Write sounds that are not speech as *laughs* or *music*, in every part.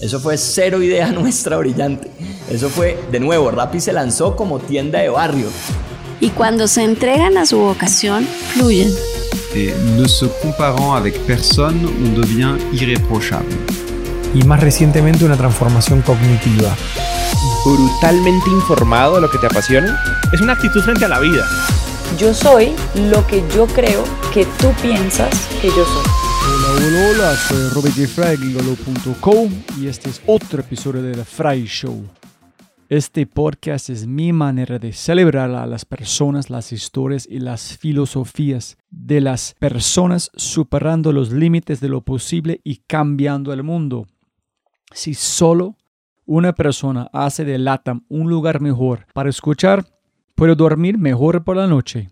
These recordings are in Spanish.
Eso fue cero idea *laughs* nuestra brillante. Eso fue, de nuevo, Rappi se lanzó como tienda de barrio. Y cuando se entregan a su vocación, fluyen. Et ne se comparant avec personne, on devient irréprochable. Y más recientemente una transformación cognitiva. Brutalmente informado de lo que te apasiona. Es una actitud frente a la vida. Yo soy lo que yo creo que tú piensas que yo soy. Hola, hola, soy Robert y este es otro episodio de The Fry Show. Este podcast es mi manera de celebrar a las personas, las historias y las filosofías de las personas superando los límites de lo posible y cambiando el mundo. Si solo una persona hace de LATAM un lugar mejor para escuchar, puedo dormir mejor por la noche.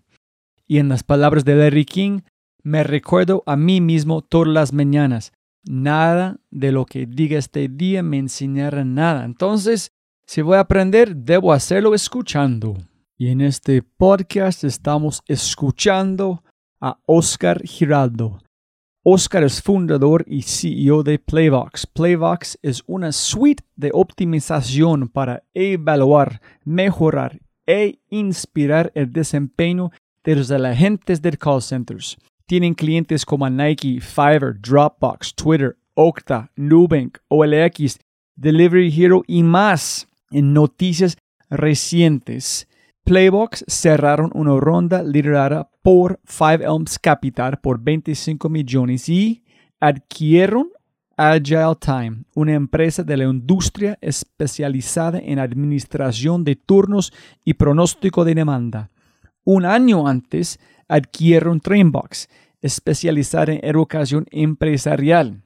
Y en las palabras de Larry King, me recuerdo a mí mismo todas las mañanas. Nada de lo que diga este día me enseñará nada. Entonces, si voy a aprender, debo hacerlo escuchando. Y en este podcast estamos escuchando a Oscar Giraldo. Oscar es fundador y CEO de Playvox. Playvox es una suite de optimización para evaluar, mejorar e inspirar el desempeño de los agentes de call centers. Tienen clientes como Nike, Fiverr, Dropbox, Twitter, Okta, Nubank, OLX, Delivery Hero y más. En noticias recientes, Playbox cerraron una ronda liderada por Five Elms Capital por 25 millones y adquirieron Agile Time, una empresa de la industria especializada en administración de turnos y pronóstico de demanda. Un año antes, adquirieron Trainbox, especializada en educación empresarial.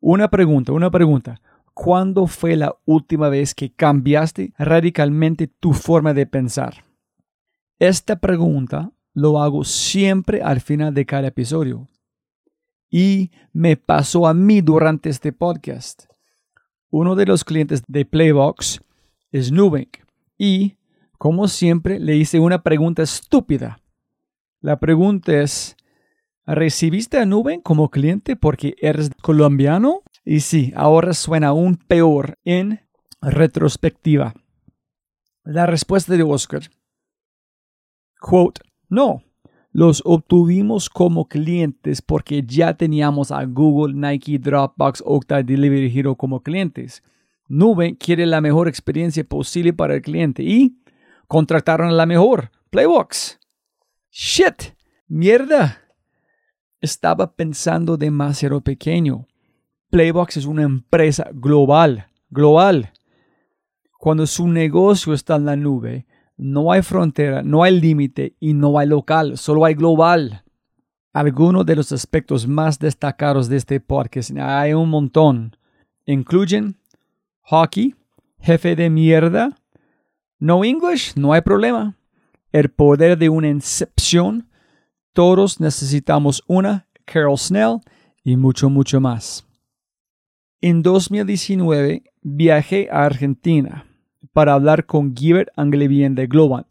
Una pregunta, una pregunta. ¿Cuándo fue la última vez que cambiaste radicalmente tu forma de pensar? Esta pregunta lo hago siempre al final de cada episodio. Y me pasó a mí durante este podcast. Uno de los clientes de Playbox es Nubank. Y, como siempre, le hice una pregunta estúpida. La pregunta es, ¿recibiste a Nubank como cliente porque eres colombiano? Y sí, ahora suena aún peor en retrospectiva. La respuesta de Oscar. No, los obtuvimos como clientes porque ya teníamos a Google, Nike, Dropbox, Okta, Delivery Hero como clientes. Nube quiere la mejor experiencia posible para el cliente y contrataron la mejor, Playbox. Shit, mierda. Estaba pensando demasiado pequeño. Playbox es una empresa global, global. Cuando su negocio está en la nube, no hay frontera, no hay límite y no hay local, solo hay global. Algunos de los aspectos más destacados de este podcast, hay un montón, incluyen hockey, jefe de mierda, no English, no hay problema, el poder de una incepción, todos necesitamos una, Carol Snell y mucho, mucho más. En 2019 viajé a Argentina para hablar con Gilbert Anglevien de Globant.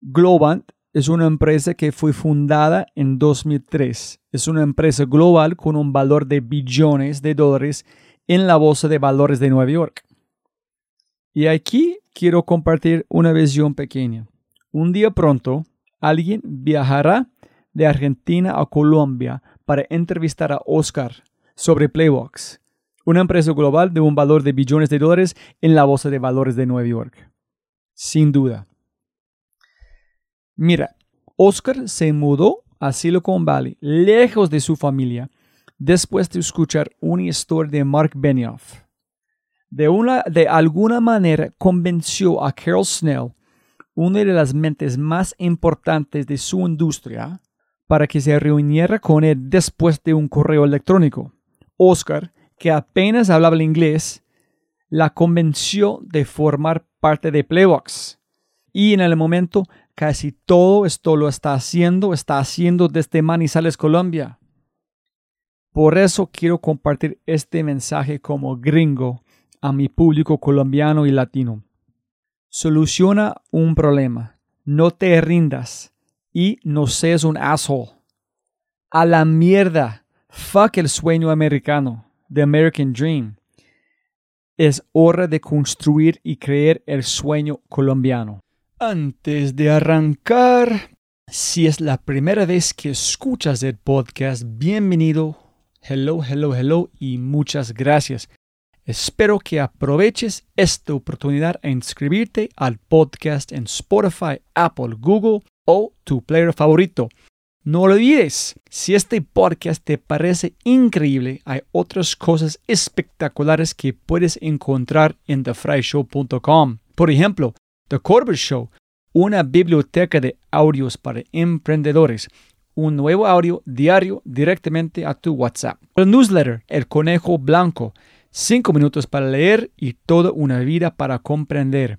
Globant es una empresa que fue fundada en 2003. Es una empresa global con un valor de billones de dólares en la Bolsa de Valores de Nueva York. Y aquí quiero compartir una visión pequeña. Un día pronto, alguien viajará de Argentina a Colombia para entrevistar a Oscar sobre Playbox una empresa global de un valor de billones de dólares en la Bolsa de Valores de Nueva York. Sin duda. Mira, Oscar se mudó a Silicon Valley, lejos de su familia, después de escuchar una historia de Mark Benioff. De, una, de alguna manera convenció a Carol Snell, una de las mentes más importantes de su industria, para que se reuniera con él después de un correo electrónico. Oscar que apenas hablaba inglés, la convenció de formar parte de Playbox. Y en el momento casi todo esto lo está haciendo, está haciendo desde Manizales, Colombia. Por eso quiero compartir este mensaje como gringo a mi público colombiano y latino. Soluciona un problema, no te rindas y no seas un asshole. A la mierda, fuck el sueño americano. The American Dream. Es hora de construir y creer el sueño colombiano. Antes de arrancar, si es la primera vez que escuchas el podcast, bienvenido. Hello, hello, hello y muchas gracias. Espero que aproveches esta oportunidad a inscribirte al podcast en Spotify, Apple, Google o tu player favorito. No olvides, si este podcast te parece increíble, hay otras cosas espectaculares que puedes encontrar en thefryshow.com. Por ejemplo, The Corbett Show, una biblioteca de audios para emprendedores, un nuevo audio diario directamente a tu WhatsApp. El newsletter, El Conejo Blanco, 5 minutos para leer y toda una vida para comprender.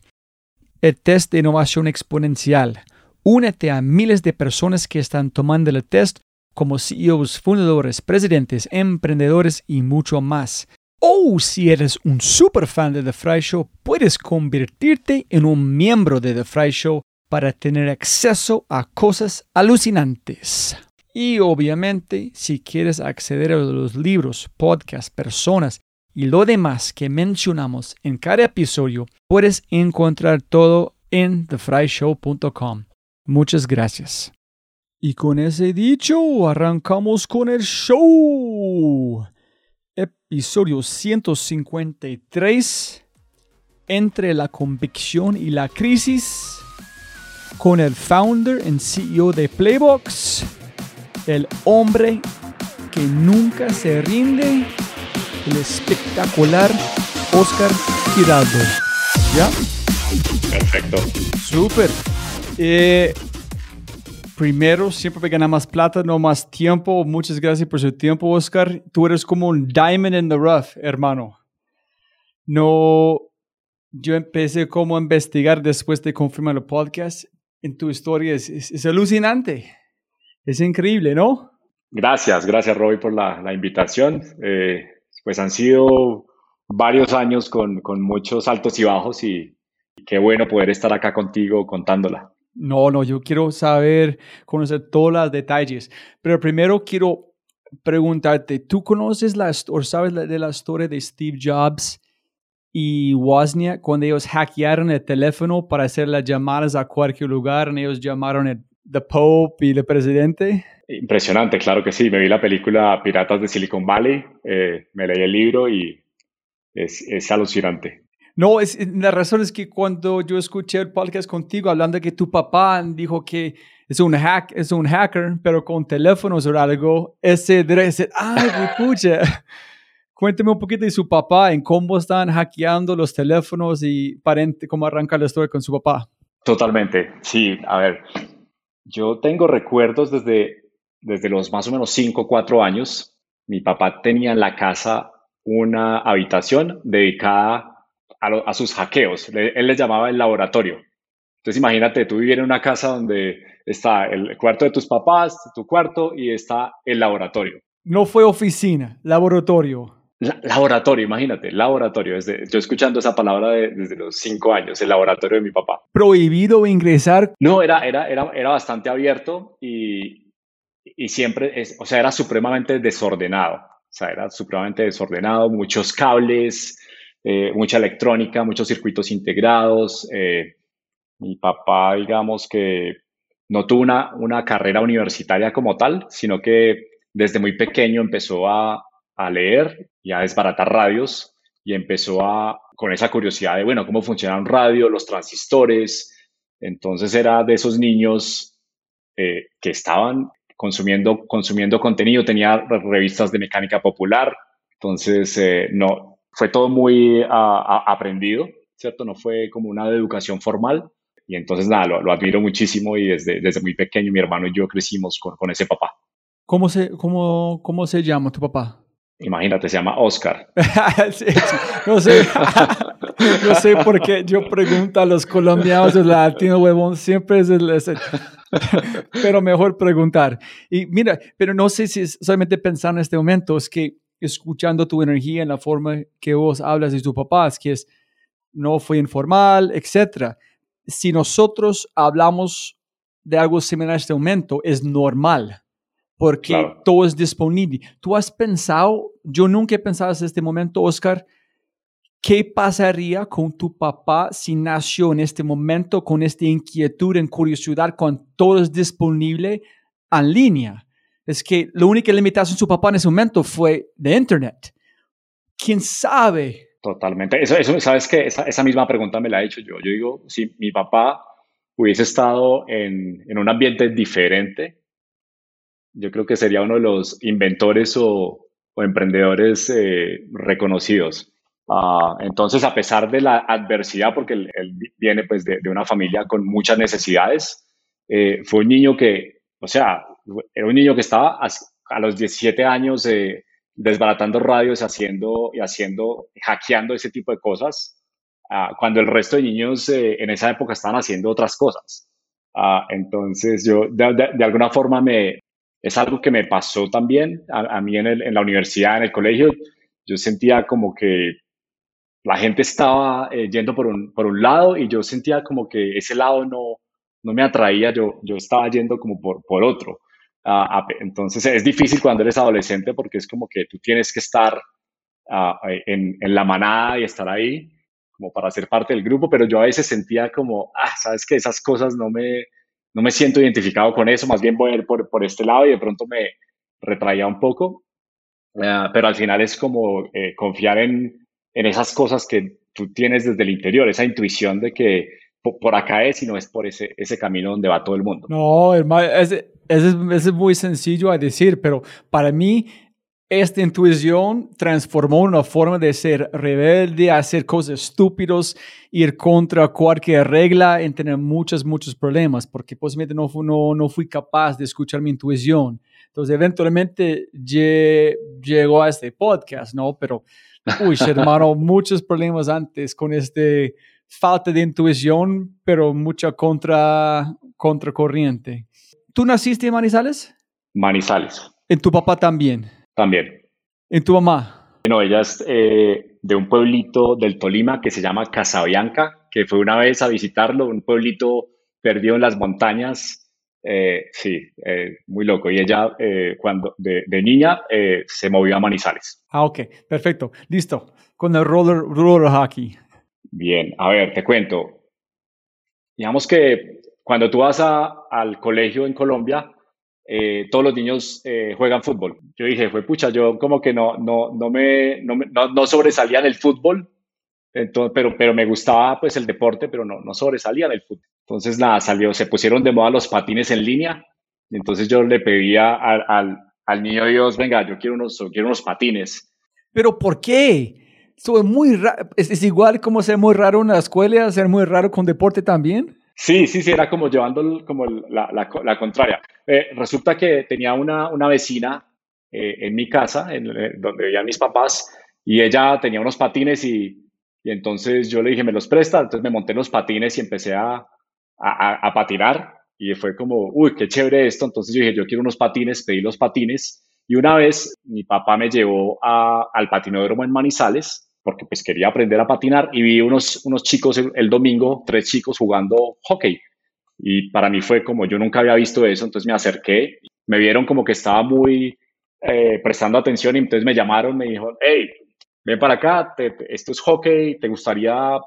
El test de innovación exponencial. Únete a miles de personas que están tomando el test como CEOs, fundadores, presidentes, emprendedores y mucho más. O si eres un super fan de The Fry Show, puedes convertirte en un miembro de The Fry Show para tener acceso a cosas alucinantes. Y obviamente, si quieres acceder a los libros, podcasts, personas y lo demás que mencionamos en cada episodio, puedes encontrar todo en thefryshow.com. Muchas gracias. Y con ese dicho, arrancamos con el show. Episodio 153. Entre la convicción y la crisis. Con el founder y CEO de Playbox. El hombre que nunca se rinde el espectacular Oscar Giraldo. ¿Ya? Perfecto. Súper. Eh, primero, siempre me gana más plata, no más tiempo. Muchas gracias por su tiempo, Oscar. Tú eres como un diamond in the rough, hermano. No, yo empecé como a investigar después de confirmar el podcast. En tu historia es, es, es alucinante. Es increíble, ¿no? Gracias, gracias Robbie por la, la invitación. Eh, pues han sido varios años con, con muchos altos y bajos y, qué bueno poder estar acá contigo contándola. No, no, yo quiero saber, conocer todos los detalles. Pero primero quiero preguntarte, ¿tú conoces la, o sabes de la historia de Steve Jobs y Wozniak cuando ellos hackearon el teléfono para hacer las llamadas a cualquier lugar? Y ellos llamaron el the Pope y el presidente. Impresionante, claro que sí. Me vi la película Piratas de Silicon Valley, eh, me leí el libro y es, es alucinante. No, es, la razón es que cuando yo escuché el podcast contigo hablando de que tu papá dijo que es un hack, es un hacker, pero con teléfonos o algo, ese decir, ay, *laughs* pucha. Cuénteme un poquito de su papá, en cómo están hackeando los teléfonos y parente, cómo arranca la historia con su papá. Totalmente, sí. A ver, yo tengo recuerdos desde, desde los más o menos 5 o 4 años. Mi papá tenía en la casa una habitación dedicada a, lo, sus hackeos. Le, él les llamaba el laboratorio. Entonces imagínate, tú vivir en una casa donde está el cuarto de tus papás, tu cuarto y está el laboratorio. No fue oficina, laboratorio. La, laboratorio, imagínate, laboratorio. Desde, yo escuchando esa palabra de, desde los cinco años, el laboratorio de mi papá. ¿Prohibido ingresar? No, era, era, era, era bastante abierto y, y siempre, es, o sea, era supremamente desordenado. O sea, era supremamente desordenado, muchos cables, eh, mucha electrónica, muchos circuitos integrados. Eh, mi papá, digamos que no tuvo una, una carrera universitaria como tal, sino que desde muy pequeño empezó a, a leer y a desbaratar radios y empezó a, con esa curiosidad de, bueno, cómo funciona un radio, los transistores. Entonces era de esos niños eh, que estaban consumiendo, consumiendo contenido, tenía revistas de mecánica popular, entonces eh, no, fue todo muy uh, aprendido, ¿cierto? No fue como una educación formal. Y entonces, nada, lo, lo admiro muchísimo y desde, desde muy pequeño mi hermano y yo crecimos con, con ese papá. ¿Cómo se, cómo, ¿Cómo se llama tu papá? Imagínate, se llama Oscar. *laughs* No sé, *laughs* no sé por qué yo pregunto a los colombianos, el latino huevón, siempre es el, *laughs* pero mejor preguntar. Y mira, pero no sé si es solamente pensar en este momento, es que escuchando tu energía en la forma que vos hablas de tu papá, es que es, no fue informal, etc. Si nosotros hablamos de algo similar en este momento, es normal porque claro. todo es disponible. ¿Tú has pensado, yo nunca he pensado en este momento, Oscar, ¿Qué pasaría con tu papá si nació en este momento con esta inquietud, en curiosidad, con todo disponible en línea? Es que la única limitación de su papá en ese momento fue de Internet. ¿Quién sabe? Totalmente. Eso, eso sabes que esa, esa, misma pregunta me la he hecho yo. Yo digo, si mi papá hubiese estado en, en un ambiente diferente, yo creo que sería uno de los inventores o, o emprendedores eh, reconocidos. Uh, entonces, a pesar de la adversidad, porque él, él viene pues de, de, una familia con muchas necesidades, eh, fue un niño que, o sea, era un niño que estaba a, a los 17 años eh, desbaratando radios, haciendo y haciendo, hackeando ese tipo de cosas, uh, cuando el resto de niños eh, en esa época estaban haciendo otras cosas. Uh, entonces, yo de, de, de, alguna forma me, es algo que me pasó también a, a mí en, la universidad, en el colegio. Yo sentía como que la gente estaba eh, yendo por un, lado y yo sentía como que ese lado no, no me atraía, yo, yo estaba yendo como por, por otro. Entonces es difícil cuando eres adolescente porque es como que tú tienes que estar en, en, la manada y estar ahí como para ser parte del grupo, pero yo a veces sentía como, ah, sabes que esas cosas no me, no me siento identificado con eso, más bien voy a ir por, por este lado y de pronto me retraía un poco, uh, pero al final es como eh, confiar en, en esas cosas que tú tienes desde el interior, esa intuición de que por acá es y no es por ese, ese camino donde va todo el mundo. No, hermano, ese, ese es muy sencillo a decir, pero para mí esta intuición transformó una forma de ser rebelde, hacer cosas estúpidas, ir contra cualquier regla, en tener muchos, muchos problemas, porque posiblemente no, no, no fui capaz de escuchar mi intuición. Entonces, eventualmente llegó a este podcast, ¿no? Pero, uy, hermano, *laughs* muchos problemas antes con este falta de intuición, pero mucha contra, contracorriente. ¿Tú naciste en Manizales? Manizales. ¿En tu papá también? También. ¿En tu mamá? No, ella es eh, de un pueblito del Tolima que se llama Casabianca, que fue una vez a visitarlo, un pueblito perdido en las montañas. Eh, sí, eh, muy loco. Y ella, eh, cuando de, de niña, se movió a Manizales. Ah, ok, perfecto. Listo. Con el roller, roller hockey. Bien, a ver, te cuento. Digamos que cuando tú vas a, al colegio en Colombia, eh, todos los niños eh, juegan fútbol. Yo dije, fue pucha, yo como que no, no, no, me, no, no, no sobresalía en el fútbol, entonces, pero, pero me gustaba pues el deporte, pero no, no sobresalía del fútbol. Entonces nada, salió, se pusieron de moda los patines en línea, entonces yo le pedía al, al, al niño Dios, venga, yo quiero unos, quiero unos patines. ¿Pero por qué? Eso es muy raro. ¿Es, ¿Es, igual como ser muy raro en la escuela, ser muy raro con deporte también? Sí, sí, sí, era como llevando como la, la, la contraria. Eh, resulta que tenía una, una vecina eh, en mi casa, en, eh, donde vivían mis papás, y ella tenía unos patines y, y, entonces yo le dije, ¿me los presta? Entonces me monté los patines y empecé a, a, a, patinar y fue como, uy, qué chévere esto. Entonces yo dije, yo quiero unos patines, pedí los patines y una vez mi papá me llevó a, al patinódromo en Manizales porque pues quería aprender a patinar y vi unos, unos chicos el, el, domingo, tres chicos jugando hockey. Y para mí fue como yo nunca había visto eso, entonces me acerqué, me vieron como que estaba muy eh, prestando atención y entonces me llamaron, me dijo, hey, ven para acá, te, te, esto es hockey, ¿te gustaría,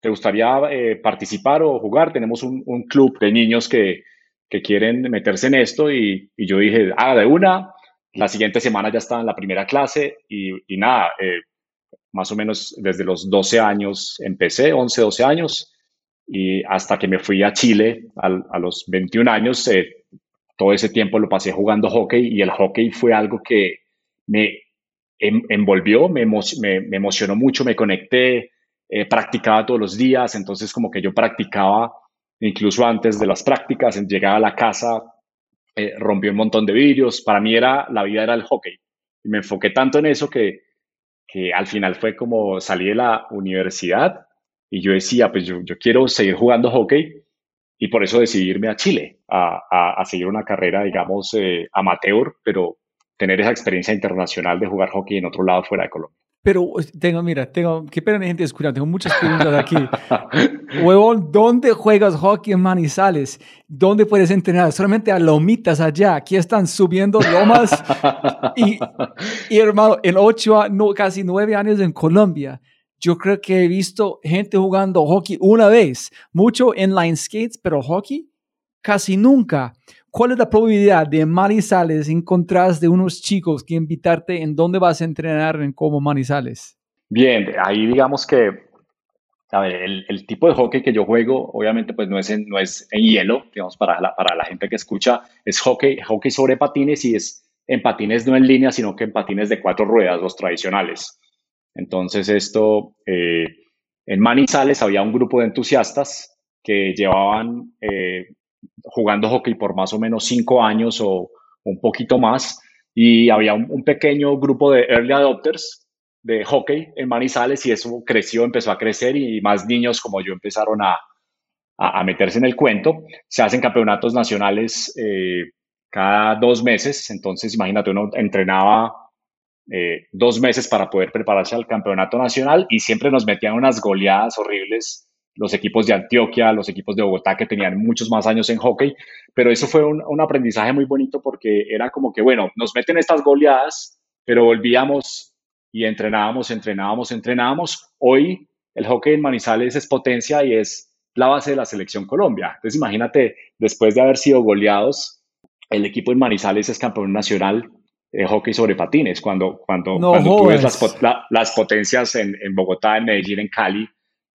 te gustaría eh, participar o jugar? Tenemos un, un club de niños que, que quieren meterse en esto y, y yo dije, ah, de una, la siguiente semana ya estaba en la primera clase y, y nada, eh, más o menos desde los 12 años empecé, 11, 12 años, y hasta que me fui a Chile a, los 21 años, eh, todo ese tiempo lo pasé jugando hockey y el hockey fue algo que me em, envolvió, me, me, emocionó mucho, me conecté, eh, practicaba todos los días, entonces como que yo practicaba incluso antes de las prácticas, llegaba a la casa, eh, rompí un montón de vidrios, para mí era, la vida era el hockey. Y me enfoqué tanto en eso que que al final fue como salí de la universidad y yo decía, pues yo, yo quiero seguir jugando hockey y por eso decidí irme a Chile a, a, a seguir una carrera, digamos, eh, amateur, pero tener esa experiencia internacional de jugar hockey en otro lado fuera de Colombia. Pero tengo, mira, tengo, qué pena gente escuchando, tengo muchas preguntas aquí. *laughs* Huevón, ¿dónde juegas hockey en Manizales? ¿Dónde puedes entrenar? Solamente a lomitas allá. Aquí están subiendo lomas. y, y hermano, en ocho, no, casi nueve años en Colombia, yo creo que he visto gente jugando hockey una vez, mucho inline skates, pero hockey casi nunca. ¿Cuál es la probabilidad de Manizales encontrar de unos chicos que invitarte en dónde vas a entrenar en como Manizales? Bien, ahí digamos que, el, tipo de hockey que yo juego, obviamente, pues no es en, no es en hielo, digamos, para la, para la gente que escucha, es hockey, hockey sobre patines y es en patines no en línea, sino que en patines de cuatro ruedas, los tradicionales. Entonces, esto, eh, en Manizales había un grupo de entusiastas que llevaban eh, jugando hockey por más o menos cinco años o un poquito más. Y había un, pequeño grupo de early adopters de hockey en Manizales y eso creció, empezó a crecer y más niños como yo empezaron a, a, meterse en el cuento. Se hacen campeonatos nacionales eh, cada dos meses, entonces imagínate, uno entrenaba eh, dos meses para poder prepararse al campeonato nacional y siempre nos metían unas goleadas horribles los equipos de Antioquia, los equipos de Bogotá que tenían muchos más años en hockey, pero eso fue un, aprendizaje muy bonito porque era como que, bueno, nos meten estas goleadas, pero volvíamos y entrenábamos, entrenábamos, entrenábamos. Hoy el hockey en Manizales es potencia y es la base de la selección Colombia. Entonces imagínate, después de haber sido goleados, el equipo en Manizales es campeón nacional de hockey sobre patines. Cuando, cuando, cuando tú ves las, potencias en, en Bogotá, en Medellín, en Cali,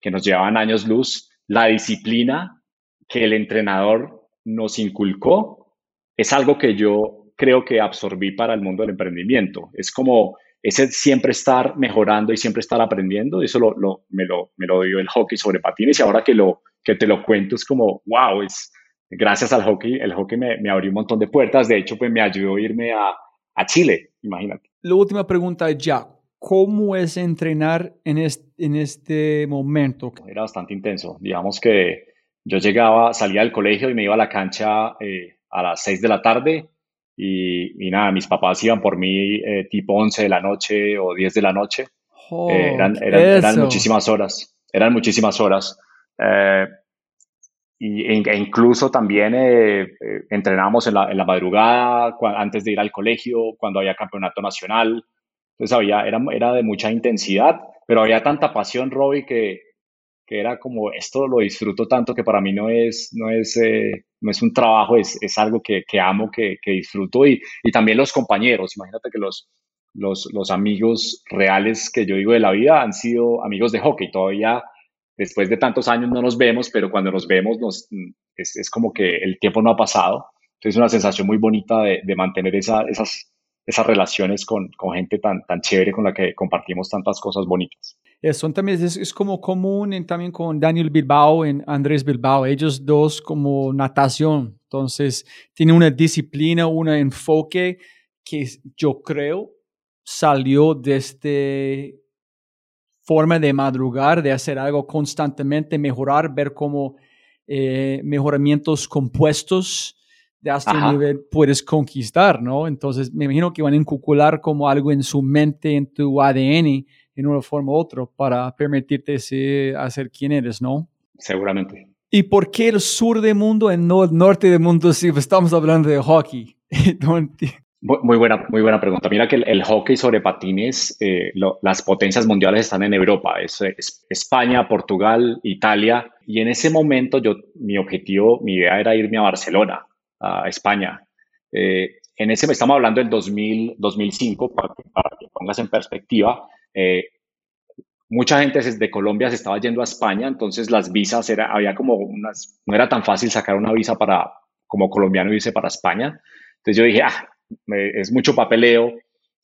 que nos llevaban años luz, la disciplina que el entrenador nos inculcó es algo que yo creo que absorbí para el mundo del emprendimiento. Es como ese siempre estar mejorando y siempre estar aprendiendo. Eso lo, me, lo, me lo dio el hockey sobre patines y ahora que, lo, que te lo cuento es como, wow, es, gracias al hockey, el hockey me, me abrió un montón de puertas. De hecho, pues me ayudó a irme a, a Chile, imagínate. La última pregunta es ya, ¿Cómo es entrenar en este, en este momento? Era bastante intenso. Digamos que yo llegaba, salía del colegio y me iba a la cancha eh, a las 6 de la tarde y, nada, mis papás iban por mí eh, tipo 11 de la noche o 10 de la noche. Eh, eran, eran, muchísimas horas, eran muchísimas horas. y, e incluso también entrenábamos en la, en la madrugada, antes de ir al colegio, cuando había campeonato nacional. Entonces había, era, era de mucha intensidad, pero había tanta pasión, Robbie, que, que era como, esto lo disfruto tanto que para mí no es, no es, eh, no es un trabajo, es, es algo que, que amo, que, que disfruto y, y, también los compañeros. Imagínate que los, los, los, amigos reales que yo digo de la vida han sido amigos de hockey. Todavía después de tantos años no nos vemos, pero cuando nos vemos nos, es, es como que el tiempo no ha pasado. Entonces es una sensación muy bonita de, de mantener esa, esas, esas relaciones con, con, gente tan, tan chévere con la que compartimos tantas cosas bonitas. Eso también es, es como común en, también con Daniel Bilbao y Andrés Bilbao, ellos dos como natación, entonces tiene una disciplina, un enfoque que yo creo salió de este forma de madrugar, de hacer algo constantemente, mejorar, ver cómo eh, mejoramientos compuestos de hasta un nivel puedes conquistar, ¿no? Entonces me imagino que van a incucular como algo en su mente, en tu ADN, en una forma u otra, para permitirte ser, hacer quien eres, ¿no? Seguramente. ¿Y por qué el sur del mundo y no el norte del mundo si estamos hablando de hockey? *laughs* muy, buena, muy buena pregunta. Mira que el, hockey sobre patines, eh, las potencias mundiales están en Europa, es, es, España, Portugal, Italia, y en ese momento yo, mi objetivo, mi idea era irme a Barcelona a España. Eh, en ese, estamos hablando del 2000, 2005, para, que pongas en perspectiva, eh, mucha gente desde Colombia se estaba yendo a España, entonces las visas, era, había como no era tan fácil sacar una visa para, como colombiano irse para España. Entonces yo dije, ah, es mucho papeleo.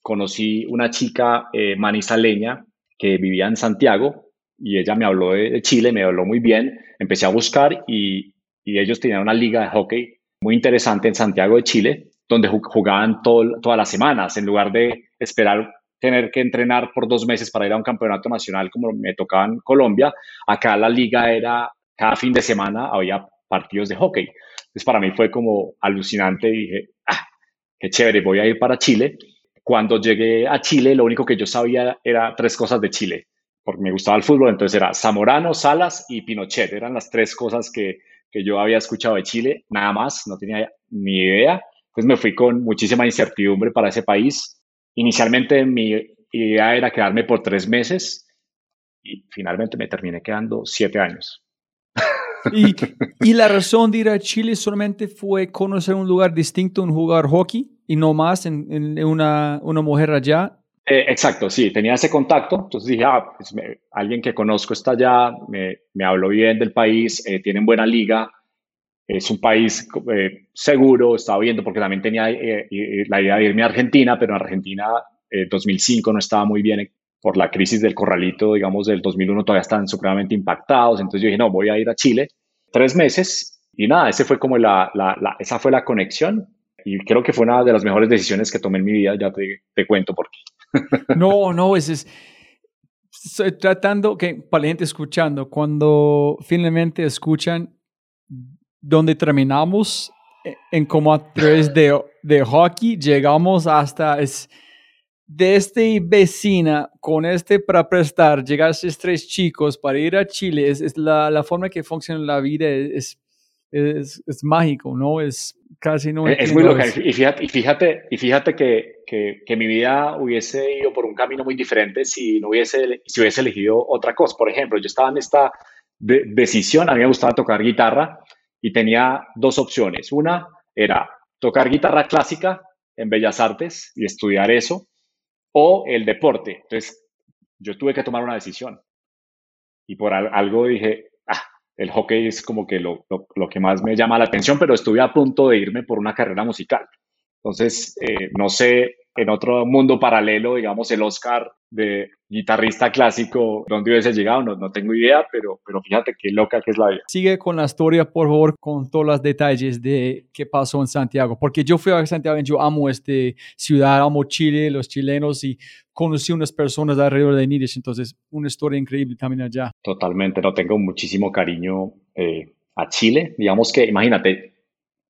Conocí una chica eh, manizaleña que vivía en Santiago y ella me habló de, Chile, me habló muy bien. Empecé a buscar y ellos tenían una liga de hockey muy interesante en Santiago de Chile, donde jugaban todas las semanas, en lugar de esperar tener que entrenar por dos meses para ir a un campeonato nacional como me tocaba en Colombia, acá la liga era, cada fin de semana había partidos de hockey. Entonces para mí fue como alucinante y dije, ah, qué chévere, voy a ir para Chile. Cuando llegué a Chile, lo único que yo sabía era tres cosas de Chile, porque me gustaba el fútbol, entonces era Zamorano, Salas y Pinochet, eran las tres cosas que, que yo había escuchado de Chile, nada más, no tenía ni idea. Entonces me fui con muchísima incertidumbre para ese país. Inicialmente mi idea era quedarme por tres meses y, finalmente me terminé quedando siete años. *laughs* Y, y, la razón de ir a Chile solamente fue conocer un lugar distinto, un jugar hockey y no más en, en una, una, mujer allá. Eh, exacto, sí, tenía ese contacto. Entonces dije, ah, pues alguien que conozco está allá, me, me habló bien del país, eh, tienen buena liga, es un país eh, seguro, estaba viendo porque también tenía eh, la idea de irme a Argentina, pero en Argentina 2005 eh, no estaba muy bien por la crisis del corralito, digamos, del 2001 todavía están supremamente impactados. Entonces yo dije, no, voy a ir a Chile tres meses y nada, ese fue como la, la, esa fue la conexión y creo que fue una de las mejores decisiones que tomé en mi vida, ya te cuento por qué. No, no, es, es estoy tratando que para la gente escuchando, cuando finalmente escuchan donde terminamos e, en como a través de, de hockey, llegamos hasta es, de este vecina con este para prestar, llegar a estos tres chicos para ir a Chile, es, es la, la, forma que funciona la vida, es, es, es, mágico, ¿no? Es casi no. Es, muy loca. Y fíjate, y fíjate, y fíjate que, que, que, mi vida hubiese ido por un camino muy diferente si no hubiese, si hubiese elegido otra cosa. Por ejemplo, yo estaba en esta decisión, a mí me gustaba tocar guitarra y tenía dos opciones. Una era tocar guitarra clásica en Bellas Artes y estudiar eso, o el deporte. Entonces, yo tuve que tomar una decisión. Y por algo dije, ah, el hockey es como que lo, lo, que más me llama la atención, pero estuve a punto de irme por una carrera musical. Entonces, eh, no sé, en otro mundo paralelo, digamos, el Oscar de guitarrista clásico, ¿dónde hubiese llegado? No, no tengo idea, pero, pero fíjate qué loca que es la vida. Sigue con la historia, por favor, con todos los detalles de qué pasó en Santiago, porque yo fui a Santiago, yo amo esta ciudad, amo Chile, los chilenos y conocí unas personas alrededor de Nidish, entonces una historia increíble también allá. Totalmente, no tengo muchísimo cariño eh, a Chile, digamos que, imagínate,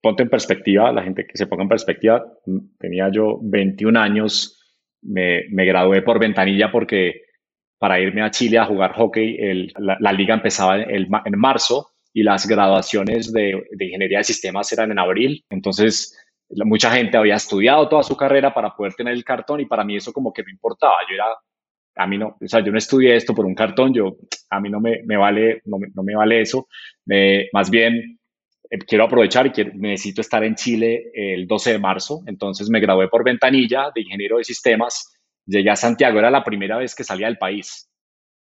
ponte en perspectiva, la gente que se ponga en perspectiva, tenía yo 21 años, me, me gradué por ventanilla porque para irme a Chile a jugar hockey, el, la, liga empezaba en, en, marzo y las graduaciones de, de, ingeniería de sistemas eran en abril. Entonces, mucha gente había estudiado toda su carrera para poder tener el cartón y para mí eso como que no importaba. Yo era, a mí no, o sea, yo no estudié esto por un cartón, yo, a mí no me, me vale, no me, no me vale eso. Me, más bien, eh, quiero aprovechar y necesito estar en Chile el 12 de marzo, entonces me gradué por ventanilla de ingeniero de sistemas, llegué a Santiago, era la primera vez que salía del país.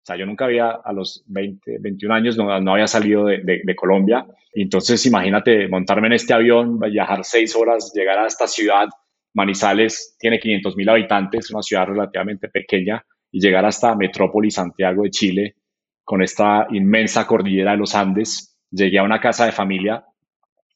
O sea, yo nunca había, a los 20, 21 años, no, no había salido de, de, Colombia. entonces, imagínate montarme en este avión, viajar seis horas, llegar a esta ciudad. Manizales tiene 500 mil habitantes, una ciudad relativamente pequeña, y llegar hasta Metrópolis, Santiago de Chile, con esta inmensa cordillera de los Andes. Llegué a una casa de familia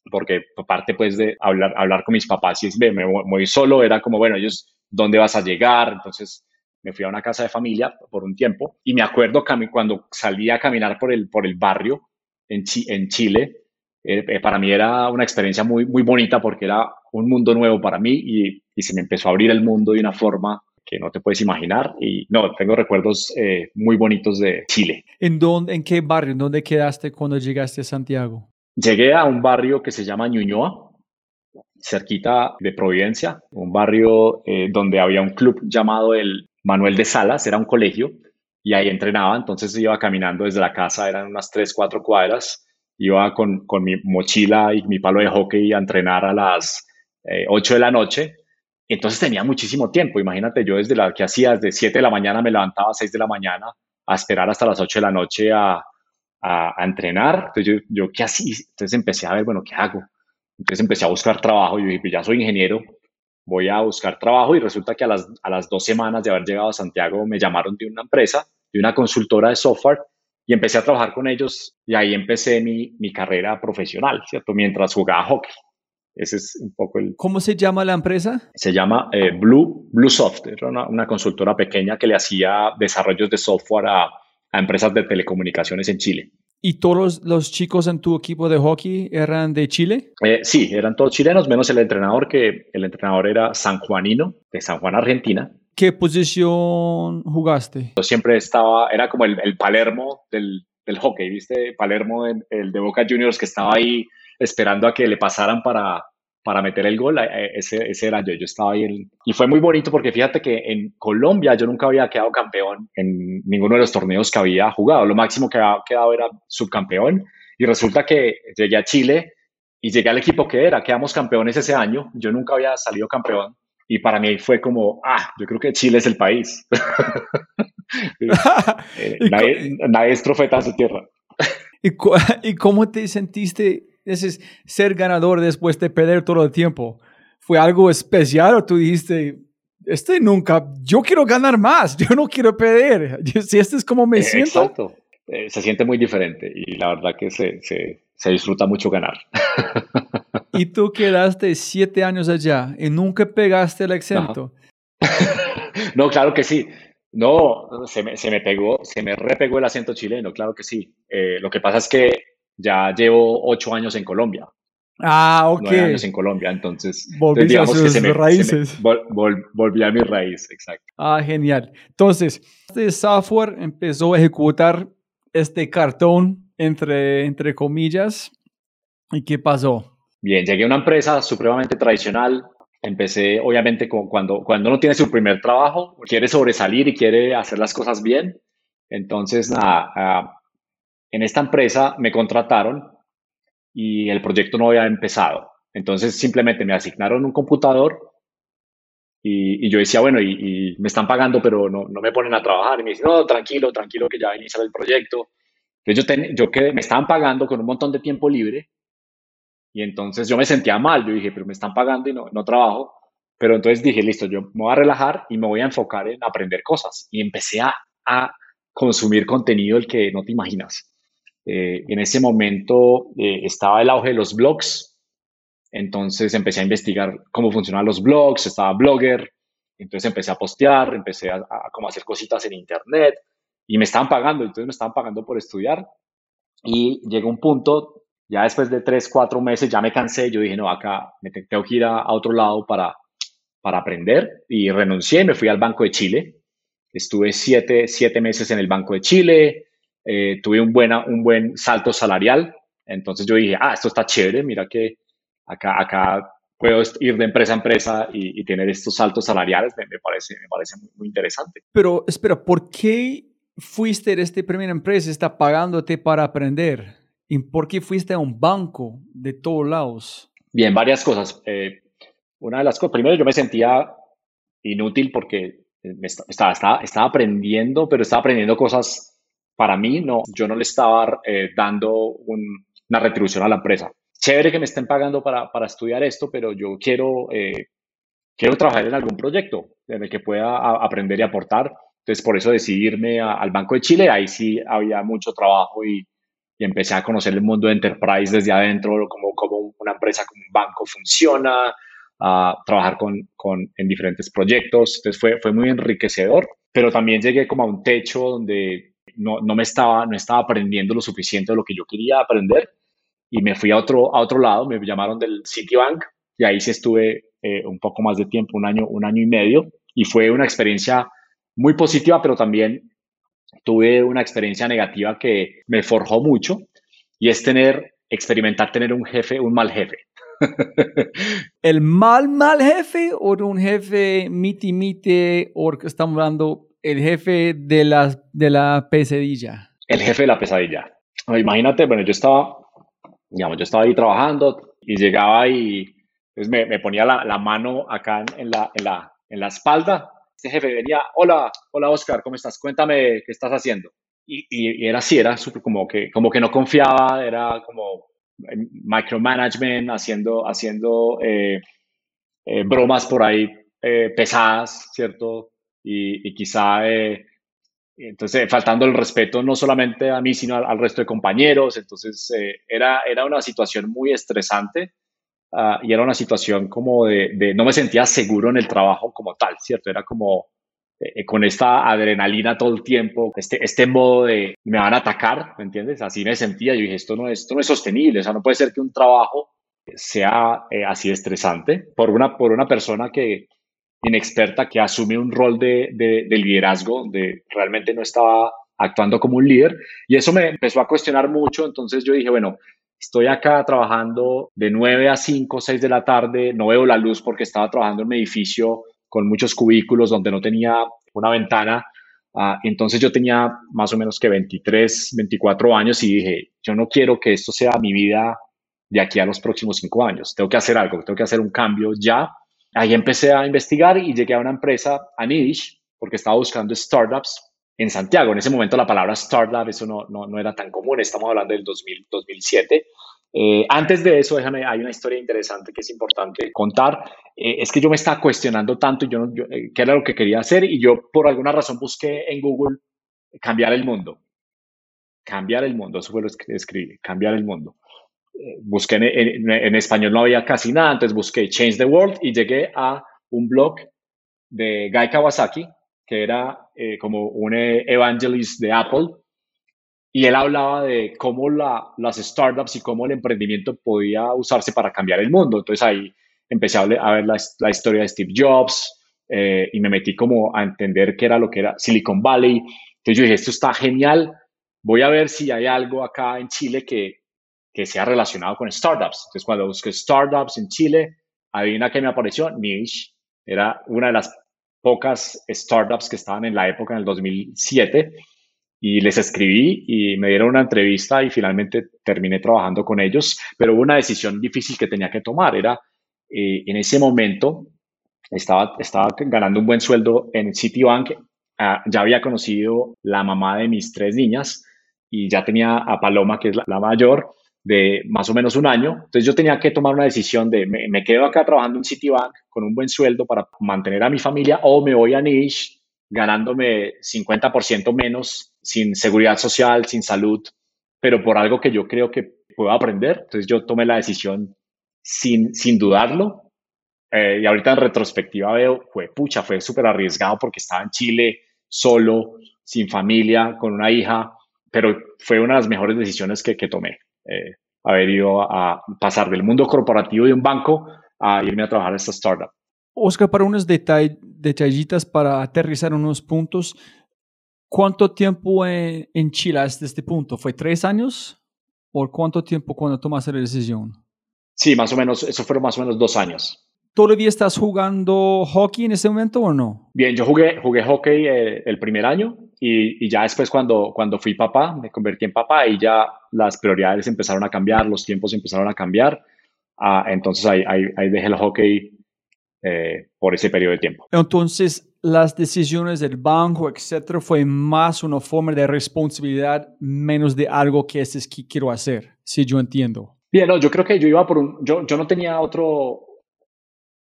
porque aparte pues de hablar, hablar con mis papás y me voy solo, era como, bueno, ellos, ¿dónde vas a llegar? Entonces me fui a una casa de familia por un tiempo y me acuerdo cuando salí a caminar por el, por el barrio en, en Chile, eh, eh, para mí era una experiencia muy, muy bonita porque era un mundo nuevo para mí y, y, se me empezó a abrir el mundo de una forma que no te puedes imaginar. Y no, tengo recuerdos eh, muy bonitos de Chile. ¿En, dónde, ¿En qué barrio? ¿En dónde quedaste cuando llegaste a Santiago? Llegué a un barrio que se llama Ñuñoa, cerquita de Providencia, un barrio eh, donde había un club llamado el Manuel de Salas, era un colegio, y ahí entrenaba, entonces iba caminando desde la casa, eran unas 3, 4 cuadras, iba con, mi mochila y mi palo de hockey a entrenar a las 8 eh, de la noche, entonces tenía muchísimo tiempo, imagínate, yo desde la que hacía, desde 7 de la mañana me levantaba a 6 de la mañana a esperar hasta las 8 de la noche a, a, entrenar. Entonces yo, yo, ¿qué así? Entonces empecé a ver, bueno, ¿qué hago? Entonces empecé a buscar trabajo. Yo dije, pues ya soy ingeniero, voy a buscar trabajo y resulta que a las, a las dos semanas de haber llegado a Santiago me llamaron de una empresa, de una consultora de software y empecé a trabajar con ellos y ahí empecé mi, mi carrera profesional, ¿cierto? Mientras jugaba hockey. Ese es un poco el... ¿Cómo se llama la empresa? Se llama eh, Blue, Blue Soft, era una, una, consultora pequeña que le hacía desarrollos de software a, a empresas de telecomunicaciones en Chile. ¿Y todos los chicos en tu equipo de hockey eran de Chile? Eh, sí, eran todos chilenos, menos el entrenador, que el entrenador era sanjuanino, de San Juan, Argentina. ¿Qué posición jugaste? Yo siempre estaba, era como el, Palermo del, del, hockey, ¿viste? Palermo, el, el, de Boca Juniors, que estaba ahí esperando a que le pasaran para, para meter el gol, eh, ese, ese era yo, yo estaba ahí. y fue muy bonito porque fíjate que en Colombia yo nunca había quedado campeón en ninguno de los torneos que había jugado. Lo máximo que había quedado era subcampeón. Y resulta que llegué a Chile y llegué al equipo que era, quedamos campeones ese año. Yo nunca había salido campeón. Y para mí fue como, ah, yo creo que Chile es el país. *laughs* *laughs* Eh, nadie, nadie es profeta en su tierra. *laughs* ¿Y, ¿Y cómo te sentiste ese ser ganador después de perder todo el tiempo? ¿Fue algo especial o tú dijiste, este nunca, yo quiero ganar más, yo no quiero perder? Si este es como me eh, siento. Exacto, eh, se siente muy diferente y la verdad que se, se, se disfruta mucho ganar. y tú quedaste siete años allá y nunca pegaste el exento. *laughs* no, claro que sí. No, se me, se me, pegó, se me repegó el acento chileno, claro que sí. Eh, lo que pasa es que ya llevo ocho años en Colombia. Ah, ok. Nueve años en Colombia, entonces. Volví a sus raíces. volví a mi raíz, exacto. Ah, genial. Entonces, este software empezó a ejecutar este cartón, entre, entre comillas. ¿Y qué pasó? Bien, llegué a una empresa supremamente tradicional, Empecé, obviamente, con, cuando, cuando uno tiene su primer trabajo, quiere sobresalir y quiere hacer las cosas bien. Entonces, nada, ah, en esta empresa me contrataron y el proyecto no había empezado. Entonces, simplemente me asignaron un computador y, yo decía, bueno, y, me están pagando, pero no, no, me ponen a trabajar. Y me dicen, no, tranquilo, tranquilo, que ya va a iniciar el proyecto. Entonces, yo, yo que me estaban pagando con un montón de tiempo libre y entonces yo me sentía mal, yo dije, pero me están pagando y no, no trabajo. Pero entonces dije, listo, yo me voy a relajar y me voy a enfocar en aprender cosas. Y empecé a, a consumir contenido el que no te imaginas. Eh, en ese momento eh, estaba el auge de los blogs, entonces empecé a investigar cómo funcionaban los blogs, estaba blogger, entonces empecé a postear, empecé a, a, como hacer cositas en internet y me estaban pagando, entonces me estaban pagando por estudiar. Y llegó un punto ya después de tres, cuatro meses ya me cansé, yo dije, no, acá me tengo que ir a, otro lado para, para aprender y renuncié, me fui al Banco de Chile. Estuve siete, siete meses en el Banco de Chile, eh, tuve un, buena, un buen salto salarial, entonces yo dije, ah, esto está chévere, mira que acá, acá puedo ir de empresa a empresa y, tener estos saltos salariales, me, parece, me parece muy, muy, interesante. Pero espera, ¿por qué fuiste de esta primera empresa, está pagándote para aprender? ¿Y por qué fuiste a un banco de todos lados? Bien, varias cosas. Eh, una de las cosas, primero yo me sentía inútil porque estaba, estaba, estaba, aprendiendo, pero estaba aprendiendo cosas para mí, no, yo no le estaba eh, dando una retribución a la empresa. Chévere que me estén pagando para, para estudiar esto, pero yo quiero, eh, quiero trabajar en algún proyecto en el que pueda aprender y aportar. Entonces, por eso decidí irme al Banco de Chile. Ahí sí había mucho trabajo y, y empecé a conocer el mundo de enterprise desde adentro, como, como una empresa, como un banco funciona, a trabajar con, con, en diferentes proyectos. Entonces fue, fue muy enriquecedor, pero también llegué como a un techo donde no, no, me estaba, no estaba aprendiendo lo suficiente de lo que yo quería aprender y me fui a otro, a otro lado, me llamaron del Citibank y ahí sí estuve eh, un poco más de tiempo, un año, un año y medio y fue una experiencia muy positiva, pero también tuve una experiencia negativa que me forjó mucho y es tener, experimentar tener un jefe, un mal jefe. *laughs* ¿El mal, mal jefe o un jefe miti miti o estamos hablando el jefe de la, de la pesadilla? El jefe de la pesadilla. Imagínate, bueno, yo estaba, digamos, yo estaba ahí trabajando y llegaba y pues me, me ponía la, la, mano acá en la, en la, en la espalda este jefe venía, hola, hola Oscar, ¿cómo estás? Cuéntame qué estás haciendo. Y, y, era así, era como que, como que no confiaba, era como micromanagement, haciendo, haciendo eh, eh, bromas por ahí eh, pesadas, ¿cierto? Y, y quizá, entonces, faltando el respeto no solamente a mí, sino al, al resto de compañeros. Entonces, era, era una situación muy estresante Ah, y era una situación como de, no me sentía seguro en el trabajo como tal, ¿cierto? Era como eh, eh, con esta adrenalina todo el tiempo, este, este modo de me van a atacar, ¿me entiendes? Así me sentía, yo dije, esto no es, esto no es sostenible, o sea, no puede ser que un trabajo sea eh, así estresante por una, por una persona que inexperta que asume un rol de, de, de liderazgo, donde realmente no estaba actuando como un líder y eso me empezó a cuestionar mucho, entonces yo dije, bueno, estoy acá trabajando de 9 a 5, 6 de la tarde, no veo la luz porque estaba trabajando en un edificio con muchos cubículos donde no tenía una ventana. Ah, entonces yo tenía más o menos que 23, 24 años y dije, yo no quiero que esto sea mi vida de aquí a los próximos cinco años. Tengo que hacer algo, tengo que hacer un cambio ya. Ahí empecé a investigar y llegué a una empresa, a Nidish, porque estaba buscando startups en Santiago. En ese momento la palabra startup, eso no, no, no era tan común, estamos hablando del 2000, 2007. Eh, antes de eso, déjame, hay una historia interesante que es importante contar. Eh, es que yo me estaba cuestionando tanto y yo, eh, qué era lo que quería hacer y yo por alguna razón busqué en Google cambiar el mundo. Cambiar el mundo, eso fue lo que escribí, cambiar el mundo busqué en, español no había casi nada, entonces busqué Change the World y llegué a un blog de Guy Kawasaki, que era eh, como un evangelist de Apple, y él hablaba de cómo la, las startups y cómo el emprendimiento podía usarse para cambiar el mundo. Entonces ahí empecé a ver la, la historia de Steve Jobs eh, y me metí como a entender qué era lo que era Silicon Valley. Entonces yo dije, esto está genial, voy a ver si hay algo acá en Chile que, que sea relacionado con startups. Entonces, cuando busqué startups en Chile, adivina qué me apareció, Niche. Era una de las pocas startups que estaban en la época, en el 2007, y les escribí y me dieron una entrevista y finalmente terminé trabajando con ellos, pero hubo una decisión difícil que tenía que tomar. Era, eh, en ese momento, estaba, estaba ganando un buen sueldo en Citibank, uh, ya había conocido la mamá de mis tres niñas y ya tenía a Paloma, que es la mayor, de más o menos un año. Entonces yo tenía que tomar una decisión de me, quedo acá trabajando en Citibank con un buen sueldo para mantener a mi familia o me voy a Niche ganándome 50% menos, sin seguridad social, sin salud, pero por algo que yo creo que puedo aprender. Entonces yo tomé la decisión sin, sin dudarlo. Eh, y ahorita en retrospectiva veo, fue pucha, fue súper arriesgado porque estaba en Chile solo, sin familia, con una hija, pero fue una de las mejores decisiones que, que tomé eh, haber ido a pasar del mundo corporativo de un banco a irme a trabajar en esta startup. Oscar, para unos detallitas para aterrizar unos puntos, ¿cuánto tiempo en, en Chile hasta este punto? ¿Fue tres años? ¿Por cuánto tiempo cuando tomaste la decisión? Sí, más o menos, eso fueron más o menos dos años. ¿Todavía estás jugando hockey en ese momento o no? Bien, yo jugué, jugué hockey eh, el primer año y, ya después cuando, cuando fui papá, me convertí en papá y ya las prioridades empezaron a cambiar, los tiempos empezaron a cambiar. Ah, entonces ahí, ahí, dejé el hockey eh, por ese periodo de tiempo. Entonces, las decisiones del banco, etcétera, fue más una forma de responsabilidad, menos de algo que es que quiero hacer, si yo entiendo. Bien, no, yo creo que yo iba por un, yo, yo no tenía otro,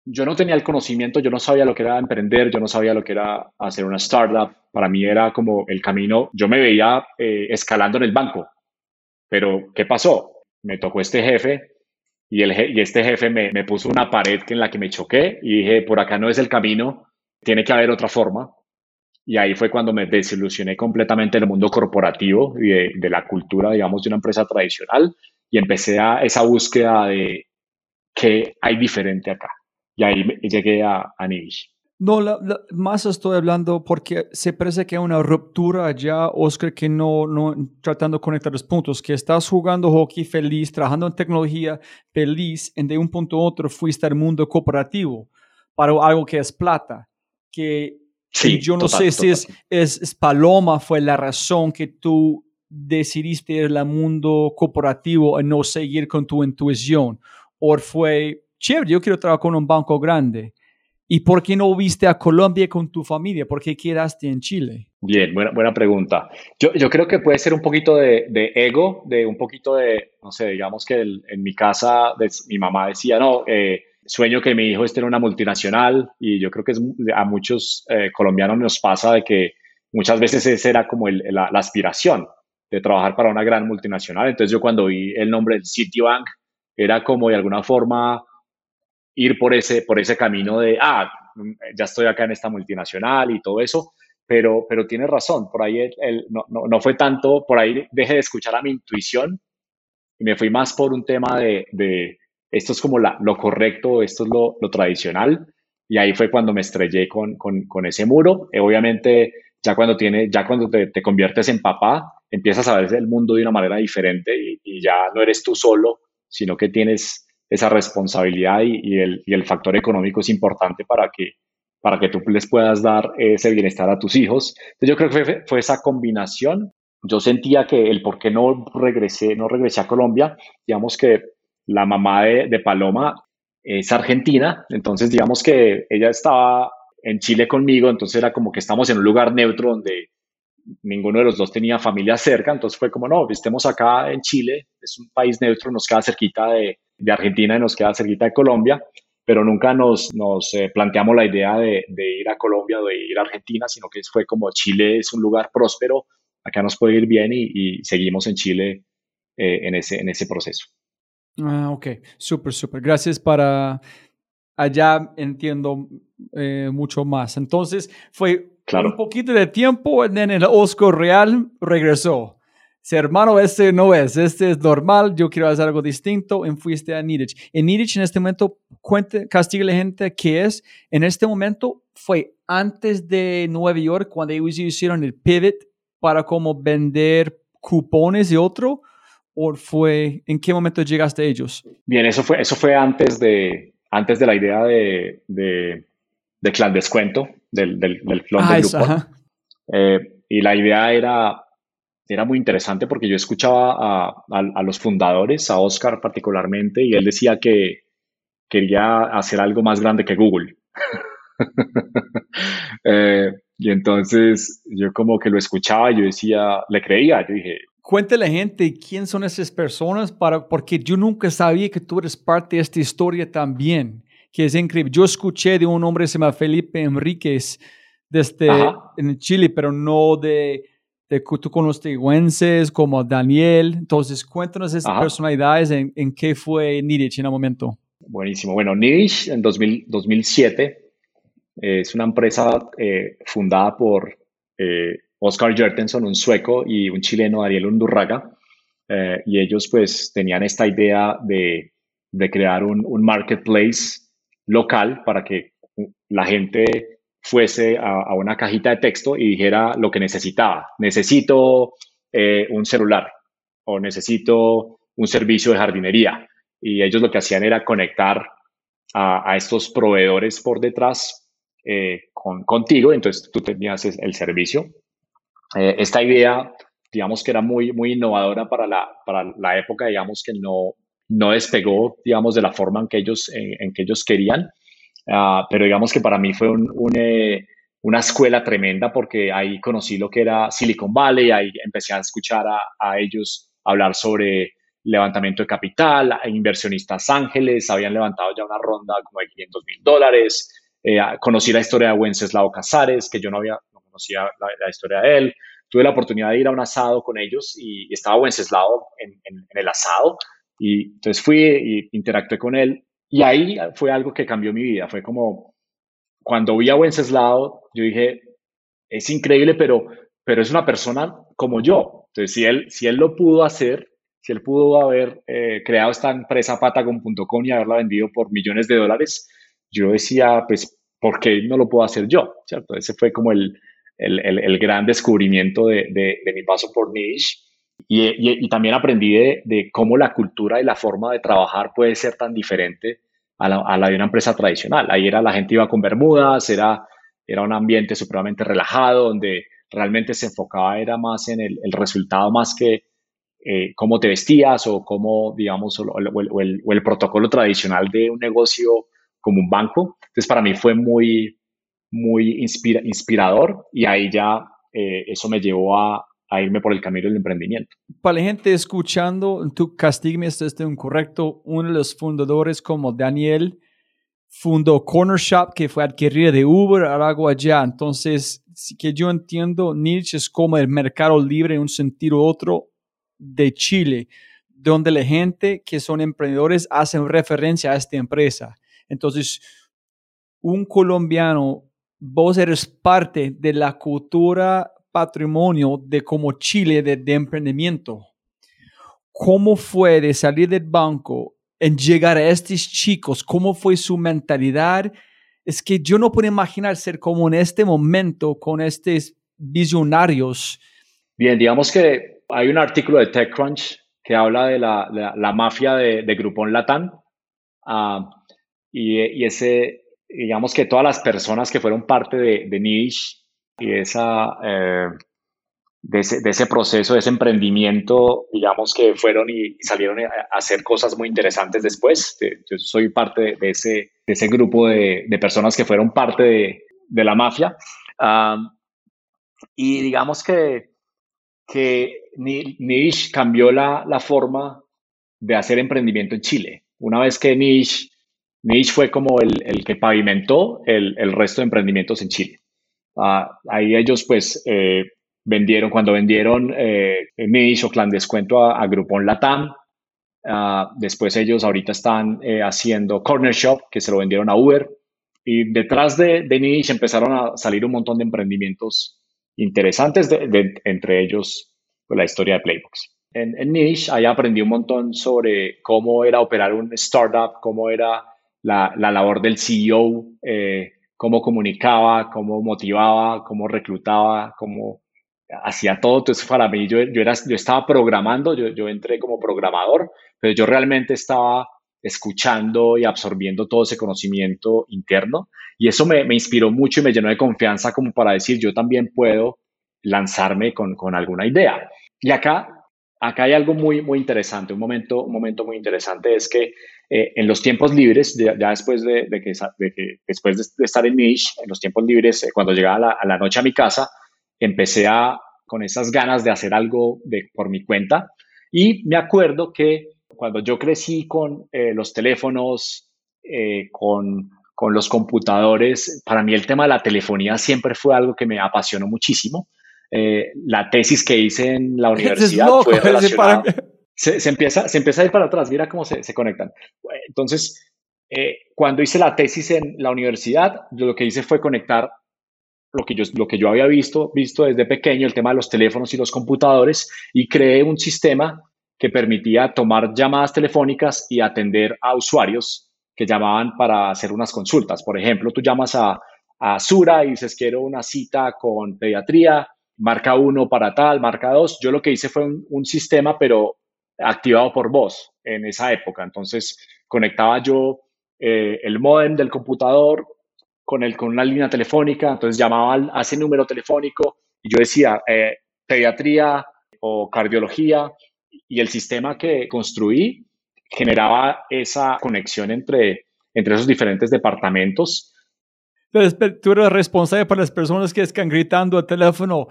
yo no tenía el conocimiento, yo no sabía lo que era emprender, yo no sabía lo que era hacer una startup. Para mí era como el camino, yo me veía eh, escalando en el banco. Pero, ¿qué pasó? Me tocó este jefe y, el, y este jefe me, me puso una pared en la que me choqué y dije, por acá no es el camino, tiene que haber otra forma. Y ahí fue cuando me desilusioné completamente del mundo corporativo y de, de, la cultura, digamos, de una empresa tradicional y empecé a esa búsqueda de qué hay diferente acá y ahí llegué a, a Niche. No, más estoy hablando porque se parece que hay una ruptura allá, Oscar, que no, no tratando de conectar los puntos, que estás jugando hockey feliz, trabajando en tecnología feliz, y de un punto a otro fuiste al mundo cooperativo para algo que es plata, que sí, yo no sé si es, es, Paloma fue la razón que tú decidiste ir al mundo cooperativo y no seguir con tu intuición, o fue chévere, yo quiero trabajar con un banco grande. ¿Y por qué no viste a Colombia con tu familia? ¿Por qué quedaste en Chile? Bien, buena, buena pregunta. Yo, yo creo que puede ser un poquito de, de ego, de un poquito de, no sé, digamos que en mi casa mi mamá decía, no, eh, sueño que mi hijo esté en una multinacional y yo creo que es, a muchos eh, colombianos nos pasa de que muchas veces esa era como la, la, aspiración de trabajar para una gran multinacional. Entonces yo cuando vi el nombre del Citibank era como de alguna forma ir por ese, por ese camino de, ah, ya estoy acá en esta multinacional y todo eso, pero, pero tienes razón, por ahí el, no, no, no, fue tanto, por ahí dejé de escuchar a mi intuición y me fui más por un tema de, de esto es como la, lo correcto, esto es lo, lo, tradicional, y ahí fue cuando me estrellé con, con, con ese muro. Eh, obviamente, ya cuando, tiene, ya cuando te, te conviertes en papá, empiezas a ver el mundo de una manera diferente y, ya no eres tú solo, sino que tienes esa responsabilidad y, el, factor económico es importante para que, para que tú les puedas dar ese bienestar a tus hijos. Entonces yo creo que fue, fue esa combinación. Yo sentía que el por qué no regresé, no regresé a Colombia, digamos que la mamá de, de Paloma es argentina, entonces digamos que ella estaba en Chile conmigo, entonces era como que estamos en un lugar neutro donde ninguno de los dos tenía familia cerca, entonces fue como, no, estemos acá en Chile, es un país neutro, nos queda cerquita de, de Argentina y nos queda cerquita de Colombia, pero nunca nos, nos eh, planteamos la idea de, de, ir a Colombia o de ir a Argentina, sino que fue como Chile es un lugar próspero, acá nos puede ir bien y, y seguimos en Chile eh, en, ese, en ese proceso. Ah, ok, súper, súper. Gracias para allá entiendo eh, mucho más. Entonces fue un poquito de tiempo en el Oscar Real regresó. Si hermano, este no es, este es normal, yo quiero hacer algo distinto, y fuiste a Nidich. En Nidich en este momento, cuente, castigue a la gente qué es. En este momento fue antes de Nueva York, cuando ellos hicieron el pivot para como vender cupones y otro, o fue, ¿en qué momento llegaste a ellos? Bien, eso fue, eso fue antes de, antes de la idea de, de, de clan descuento, del, del, del ah, de grupo. Eh, y la idea era, era muy interesante porque yo escuchaba a, a, los fundadores, a Oscar particularmente, y él decía que quería hacer algo más grande que Google. *laughs* eh, y entonces yo como que lo escuchaba yo decía, le creía, yo dije, Cuéntale gente quién son esas personas, para, porque yo nunca sabía que tú eres parte de esta historia también, que es increíble. Yo escuché de un hombre que se llama Felipe Enríquez desde en Chile, pero no de, de tú conoces Wences como Daniel. Entonces, cuéntanos esas personalidades, en, en, qué fue Nidich en el momento. Buenísimo. Bueno, Nidich en 2007 eh, es una empresa eh, fundada por eh, Oscar Jertenson, un sueco, y un chileno, Ariel Undurraga. Eh, y ellos pues tenían esta idea de, crear un, marketplace local para que la gente fuese a, una cajita de texto y dijera lo que necesitaba. Necesito eh, un celular o necesito un servicio de jardinería. Y ellos lo que hacían era conectar a, estos proveedores por detrás eh, con, contigo, entonces tú tenías el servicio eh, esta idea, digamos que era muy, muy innovadora para la, para la época, digamos que no, no despegó, digamos, de la forma en que ellos, en, que ellos querían, ah, pero digamos que para mí fue eh, una escuela tremenda porque ahí conocí lo que era Silicon Valley, ahí empecé a escuchar a, a ellos hablar sobre levantamiento de capital, inversionistas ángeles, habían levantado ya una ronda como de 500 mil dólares, eh, conocí la historia de Wenceslao Casares, que yo no había, conocía la, historia de él. Tuve la oportunidad de ir a un asado con ellos y, estaba Wenceslao en, en, el asado. Y entonces fui y interactué con él. Y ahí fue algo que cambió mi vida. Fue como cuando vi a Wenceslao, yo dije, es increíble, pero, pero es una persona como yo. Entonces, si él, si él lo pudo hacer, si él pudo haber eh, creado esta empresa patagon.com y haberla vendido por millones de dólares, yo decía, pues, ¿por qué no lo puedo hacer yo? ¿Cierto? Ese fue como el, el, el, gran descubrimiento de, de, mi paso por Niche. Y, también aprendí de, cómo la cultura y la forma de trabajar puede ser tan diferente a la, de una empresa tradicional. Ahí era la gente iba con bermudas, era, era un ambiente supremamente relajado, donde realmente se enfocaba era más en el, resultado más que eh, cómo te vestías o cómo, digamos, o, el, protocolo tradicional de un negocio como un banco. Entonces, para mí fue muy, muy inspirador y ahí ya eh, eso me llevó a, irme por el camino del emprendimiento. Para la gente escuchando, tu castigme esto es incorrecto. Uno de los fundadores como Daniel fundó Corner Shop que fue adquirida de Uber, algo allá. Entonces, si que yo entiendo, Niche es como el mercado libre en un sentido u otro de Chile, donde la gente que son emprendedores hacen referencia a esta empresa. Entonces, un colombiano vos eres parte de la cultura patrimonio de como Chile de, emprendimiento. ¿Cómo fue de salir del banco en llegar a estos chicos? ¿Cómo fue su mentalidad? Es que yo no puedo imaginar ser como en este momento con estos visionarios. Bien, digamos que hay un artículo de TechCrunch que habla de la, la, mafia de, de, Groupon Latam. Ah, y, y, ese, digamos que todas las personas que fueron parte de, de Niche y esa, eh, de, ese, de, ese, proceso, de ese emprendimiento, digamos que fueron y, salieron a hacer cosas muy interesantes después. Yo soy parte de, ese, grupo de, personas que fueron parte de, la mafia. Y digamos que, que Niche cambió la, forma de hacer emprendimiento en Chile. Una vez que Niche, Niche fue como el, que pavimentó el, resto de emprendimientos en Chile. Ah, ahí ellos pues eh, vendieron, cuando vendieron eh, o Clan Descuento a, a Latam, ah, después ellos ahorita están eh, haciendo Corner Shop, que se lo vendieron a Uber. Y detrás de, de Niche empezaron a salir un montón de emprendimientos interesantes, entre ellos pues, la historia de Playbox. En, en, Niche, ahí aprendí un montón sobre cómo era operar un startup, cómo era la, la labor del CEO, eh, cómo comunicaba, cómo motivaba, cómo reclutaba, cómo hacía todo. Entonces, para mí, yo, yo, era, yo estaba programando, yo, yo entré como programador, pero yo realmente estaba escuchando y absorbiendo todo ese conocimiento interno. Y eso me, me, inspiró mucho y me llenó de confianza como para decir, yo también puedo lanzarme con, con alguna idea. Y acá, acá hay algo muy, muy interesante, un momento, un momento muy interesante es que eh, en los tiempos libres, ya, después de, de, que, de, que, después de, estar en Niche, en los tiempos libres, eh, cuando llegaba la, a la noche a mi casa, empecé a, con esas ganas de hacer algo de, por mi cuenta. Y me acuerdo que cuando yo crecí con eh, los teléfonos, eh, con, con, los computadores, para mí el tema de la telefonía siempre fue algo que me apasionó muchísimo. Eh, la tesis que hice en la *laughs* universidad fue relacionada... Se, empieza, se empieza a ir para atrás, mira cómo se, conectan. Entonces, cuando hice la tesis en la universidad, yo lo que hice fue conectar lo que yo, lo que yo había visto, visto desde pequeño, el tema de los teléfonos y los computadores, y creé un sistema que permitía tomar llamadas telefónicas y atender a usuarios que llamaban para hacer unas consultas. Por ejemplo, tú llamas a, a Sura y dices, quiero una cita con pediatría, marca uno para tal, marca dos. Yo lo que hice fue un, sistema, pero activado por voz en esa época. Entonces, conectaba yo eh, el modem del computador con, el, con una línea telefónica, entonces llamaba a ese número telefónico y yo decía, eh, pediatría o cardiología, y el sistema que construí generaba esa conexión entre, entre esos diferentes departamentos. Entonces, tú eres responsable para las personas que están gritando al teléfono,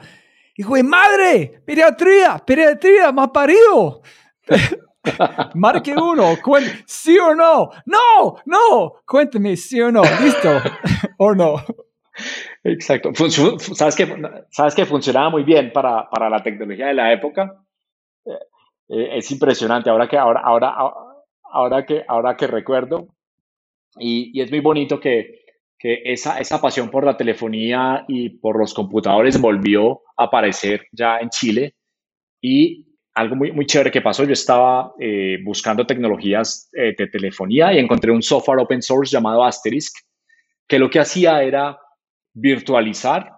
hijo de madre, pediatría, pediatría, ha parido. *laughs* Marque uno, sí o no. No, no, cuénteme sí o no, listo, *laughs* o no. Exacto. ¿Sabes que, ¿Sabes que funcionaba muy bien para, para la tecnología de la época? Eh, es impresionante ahora que, ahora, ahora, ahora que, ahora que recuerdo. Y, y es muy bonito que, que esa, esa pasión por la telefonía y por los computadores volvió a aparecer ya en Chile. Y algo muy, muy chévere que pasó, yo estaba eh, buscando tecnologías eh, de telefonía y encontré un software open source llamado Asterisk, que lo que hacía era virtualizar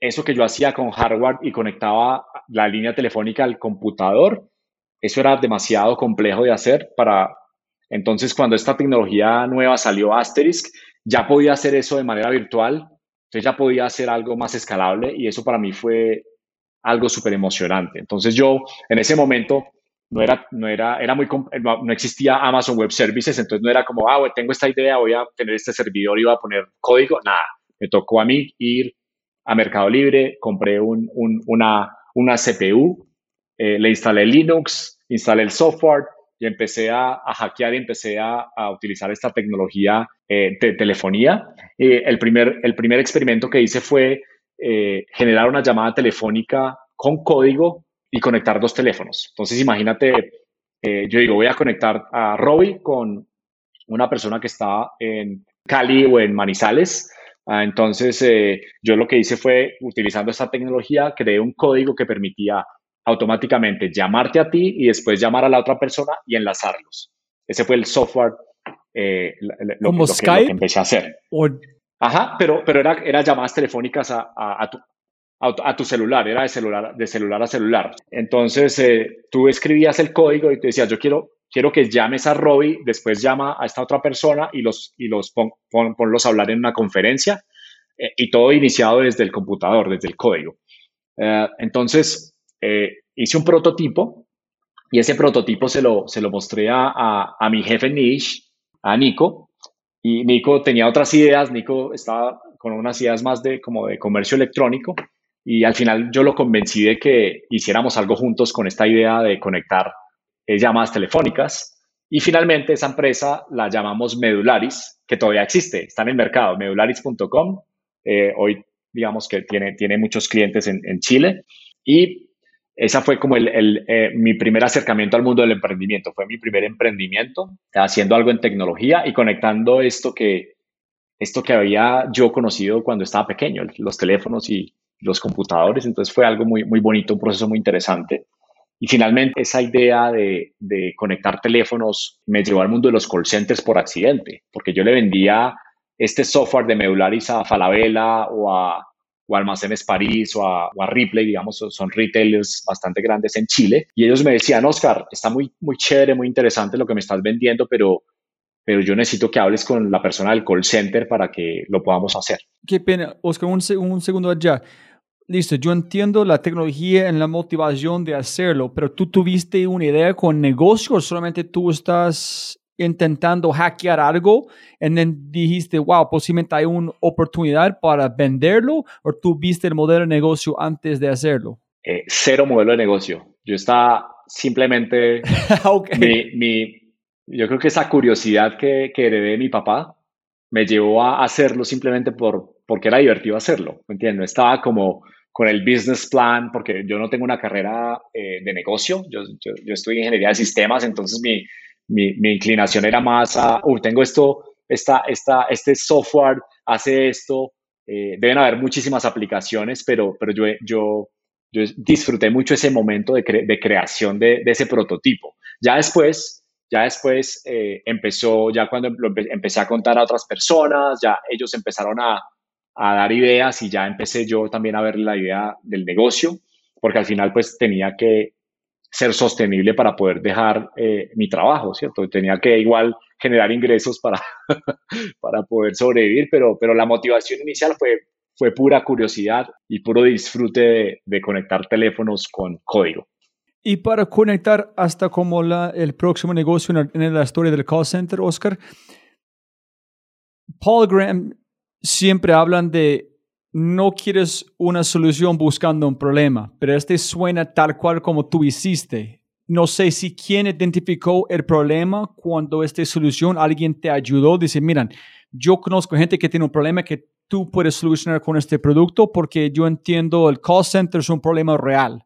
eso que yo hacía con hardware y conectaba la línea telefónica al computador. Eso era demasiado complejo de hacer para... Entonces, cuando esta tecnología nueva salió, Asterisk, ya podía hacer eso de manera virtual, entonces ya podía hacer algo más escalable y eso para mí fue algo súper emocionante. Entonces yo en ese momento no era, no era, era muy, no existía Amazon Web Services, entonces no era como, ah, tengo esta idea, voy a tener este servidor y voy a poner código, nada. Me tocó a mí ir a Mercado Libre, compré un, un, una, una CPU, eh, le instalé Linux, instalé el software y empecé a, hackear y empecé a, utilizar esta tecnología eh, de telefonía. el, primer, el primer experimento que hice fue eh, generar una llamada telefónica con código y conectar dos teléfonos. Entonces, imagínate, yo digo, voy a conectar a Robbie con una persona que está en Cali o en Manizales. Ah, entonces, yo lo que hice fue, utilizando esta tecnología, creé un código que permitía automáticamente llamarte a ti y después llamar a la otra persona y enlazarlos. Ese fue el software, eh, lo, ¿Como Skype? Que, empecé a hacer. Ajá, pero, pero era, era llamadas telefónicas a, a, tu, a, tu celular, era de celular, de celular a celular. Entonces, eh, tú escribías el código y te decías, yo quiero, quiero que llames a Robbie, después llama a esta otra persona y los, y los pon, ponlos a hablar en una conferencia eh, y todo iniciado desde el computador, desde el código. Eh, entonces, hice un prototipo y ese prototipo se lo, se lo mostré a, a, mi jefe Nish, a Nico, y Nico tenía otras ideas, Nico estaba con unas ideas más de como de comercio electrónico y al final yo lo convencí de que hiciéramos algo juntos con esta idea de conectar eh, llamadas telefónicas. Y finalmente esa empresa la llamamos Medularis, que todavía existe, está en el mercado, medularis.com. Eh, hoy digamos que tiene, tiene muchos clientes en, Chile. Y esa fue como el, eh, mi primer acercamiento al mundo del emprendimiento. Fue mi primer emprendimiento, haciendo algo en tecnología y conectando esto que, esto que había yo conocido cuando estaba pequeño, los teléfonos y, los computadores. Entonces fue algo muy, muy bonito, un proceso muy interesante. Y finalmente esa idea de, de, conectar teléfonos me llevó al mundo de los call centers por accidente, porque yo le vendía este software de Medularis a Falabella o a, o Almacenes París o a, o a, Ripley, digamos, son retailers bastante grandes en Chile. Y ellos me decían, Oscar, está muy, muy chévere, muy interesante lo que me estás vendiendo, pero, pero yo necesito que hables con la persona del call center para que lo podamos hacer. Qué pena, Oscar, un, un segundo allá listo, yo entiendo la tecnología en la motivación de hacerlo, pero tú tuviste una idea con negocio o solamente tú estás intentando hackear algo y dijiste, wow, posiblemente hay una oportunidad para venderlo o tú viste el modelo de negocio antes de hacerlo? Eh, cero modelo de negocio. Yo estaba simplemente, *laughs* mi, mi, yo creo que esa curiosidad que, que heredé de mi papá me llevó a hacerlo simplemente por, porque era divertido hacerlo, ¿me entiendes? No estaba como con el business plan, porque yo no tengo una carrera eh, de negocio, yo, yo, yo, estudié ingeniería de sistemas, entonces mi, mi, mi inclinación era más a, uh, tengo esto, esta, esta, este software hace esto, eh, deben haber muchísimas aplicaciones, pero, pero yo, yo, disfruté mucho ese momento de, creación de, de, ese prototipo. Ya después, ya después eh, empezó, ya cuando empecé a contar a otras personas, ya ellos empezaron a, a dar ideas y ya empecé yo también a ver la idea del negocio, porque al final pues tenía que ser sostenible para poder dejar eh, mi trabajo, ¿cierto? Tenía que igual generar ingresos para, *laughs* para poder sobrevivir, pero, pero la motivación inicial fue, fue pura curiosidad y puro disfrute de, conectar teléfonos con código. Y para conectar hasta como la, el próximo negocio en, en la historia del call center, Oscar, Paul Graham siempre hablan de no quieres una solución buscando un problema, pero este suena tal cual como tú hiciste. No sé si quién identificó el problema cuando esta solución alguien te ayudó. Dice, miran, yo conozco gente que tiene un problema que tú puedes solucionar con este producto porque yo entiendo el call center es un problema real,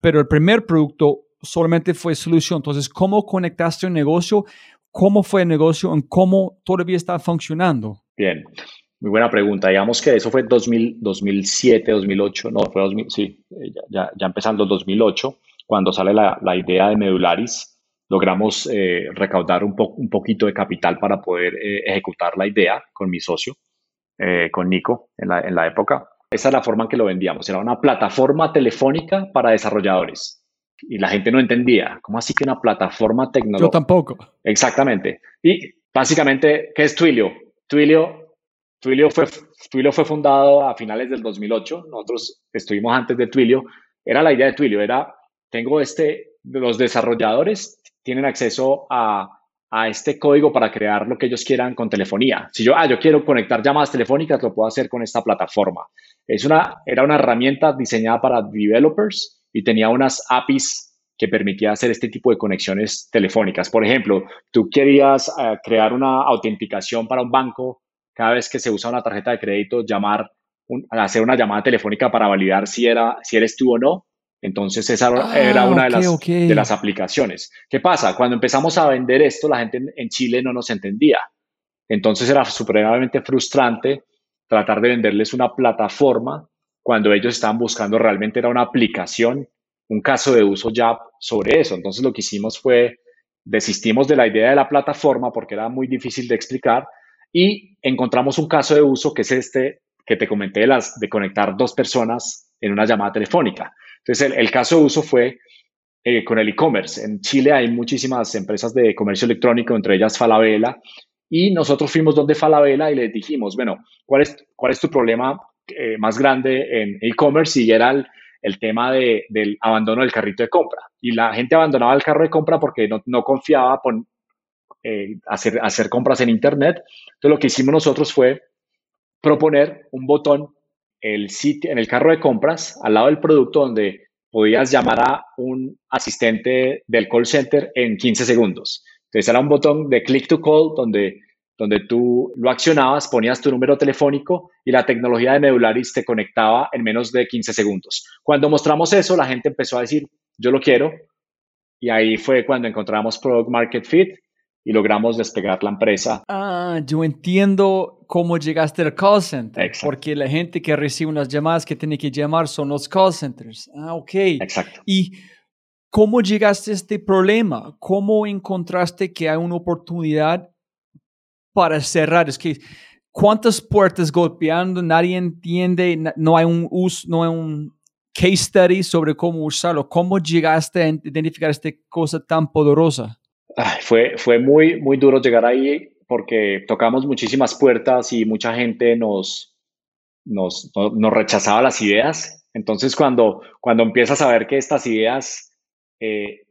pero el primer producto solamente fue solución. Entonces, ¿cómo conectaste un negocio? ¿Cómo fue el negocio? ¿En cómo todavía está funcionando? Bien. Muy buena pregunta. Digamos que eso fue 2000, 2007, 2008, no, fue 2000, sí, ya, ya empezando 2008, cuando sale la, la idea de Medularis, logramos eh, recaudar un, po un poquito de capital para poder eh, ejecutar la idea con mi socio, eh, con Nico, en la, en la época. Esa es la forma en que lo vendíamos. Era una plataforma telefónica para desarrolladores. Y la gente no entendía. ¿Cómo así que una plataforma tecnológica? Yo tampoco. Exactamente. Y básicamente, ¿qué es Twilio? Twilio Twilio fue, Twilio fue fundado a finales del 2008, nosotros estuvimos antes de Twilio. Era la idea de Twilio, era, tengo este, los desarrolladores tienen acceso a, a este código para crear lo que ellos quieran con telefonía. Si yo, ah, yo quiero conectar llamadas telefónicas, lo puedo hacer con esta plataforma. Es una, era una herramienta diseñada para developers y tenía unas APIs que permitía hacer este tipo de conexiones telefónicas. Por ejemplo, tú querías eh, crear una autenticación para un banco cada vez que se usa una tarjeta de crédito, llamar, hacer una llamada telefónica para validar si, era, si eres tú o no. Entonces esa era ah, una de, las, de las aplicaciones. ¿Qué pasa? Cuando empezamos a vender esto, la gente en, Chile no nos entendía. Entonces era supremamente frustrante tratar de venderles una plataforma cuando ellos estaban buscando realmente era una aplicación, un caso de uso ya sobre eso. Entonces lo que hicimos fue desistimos de la idea de la plataforma porque era muy difícil de explicar y encontramos un caso de uso que es este que te comenté de, las, de conectar dos personas en una llamada telefónica. Entonces, el, caso de uso fue eh, con el e-commerce. En Chile hay muchísimas empresas de comercio electrónico, entre ellas Falabella, y nosotros fuimos donde Falabella y les dijimos, bueno, ¿cuál es, cuál es tu problema eh, más grande en e-commerce? Y era el, tema del abandono del carrito de compra. Y la gente abandonaba el carro de compra porque no, no confiaba por, eh, hacer, hacer compras en Internet. Entonces, lo que hicimos nosotros fue proponer un botón el sitio, en el carro de compras al lado del producto donde podías llamar a un asistente del call center en 15 segundos. Entonces era un botón de click to call donde, donde tú lo accionabas, ponías tu número telefónico y la tecnología de Medularis te conectaba en menos de 15 segundos. Cuando mostramos eso, la gente empezó a decir, yo lo quiero. Y ahí fue cuando encontramos Product Market Fit y logramos despegar la empresa. Ah, yo entiendo cómo llegaste al call center. Porque la gente que recibe unas llamadas que tiene que llamar son los call centers. Ah, ok. Exacto. ¿Y cómo llegaste a este problema? ¿Cómo encontraste que hay una oportunidad para cerrar? Es que cuántas puertas golpeando, nadie entiende, no hay un uso, no hay un case study sobre cómo usarlo. ¿Cómo llegaste a identificar esta cosa tan poderosa? Fue, fue muy, muy duro llegar ahí porque tocamos muchísimas puertas y mucha gente nos, nos, nos rechazaba las ideas. Entonces, cuando, cuando empiezas a ver que estas ideas, eh,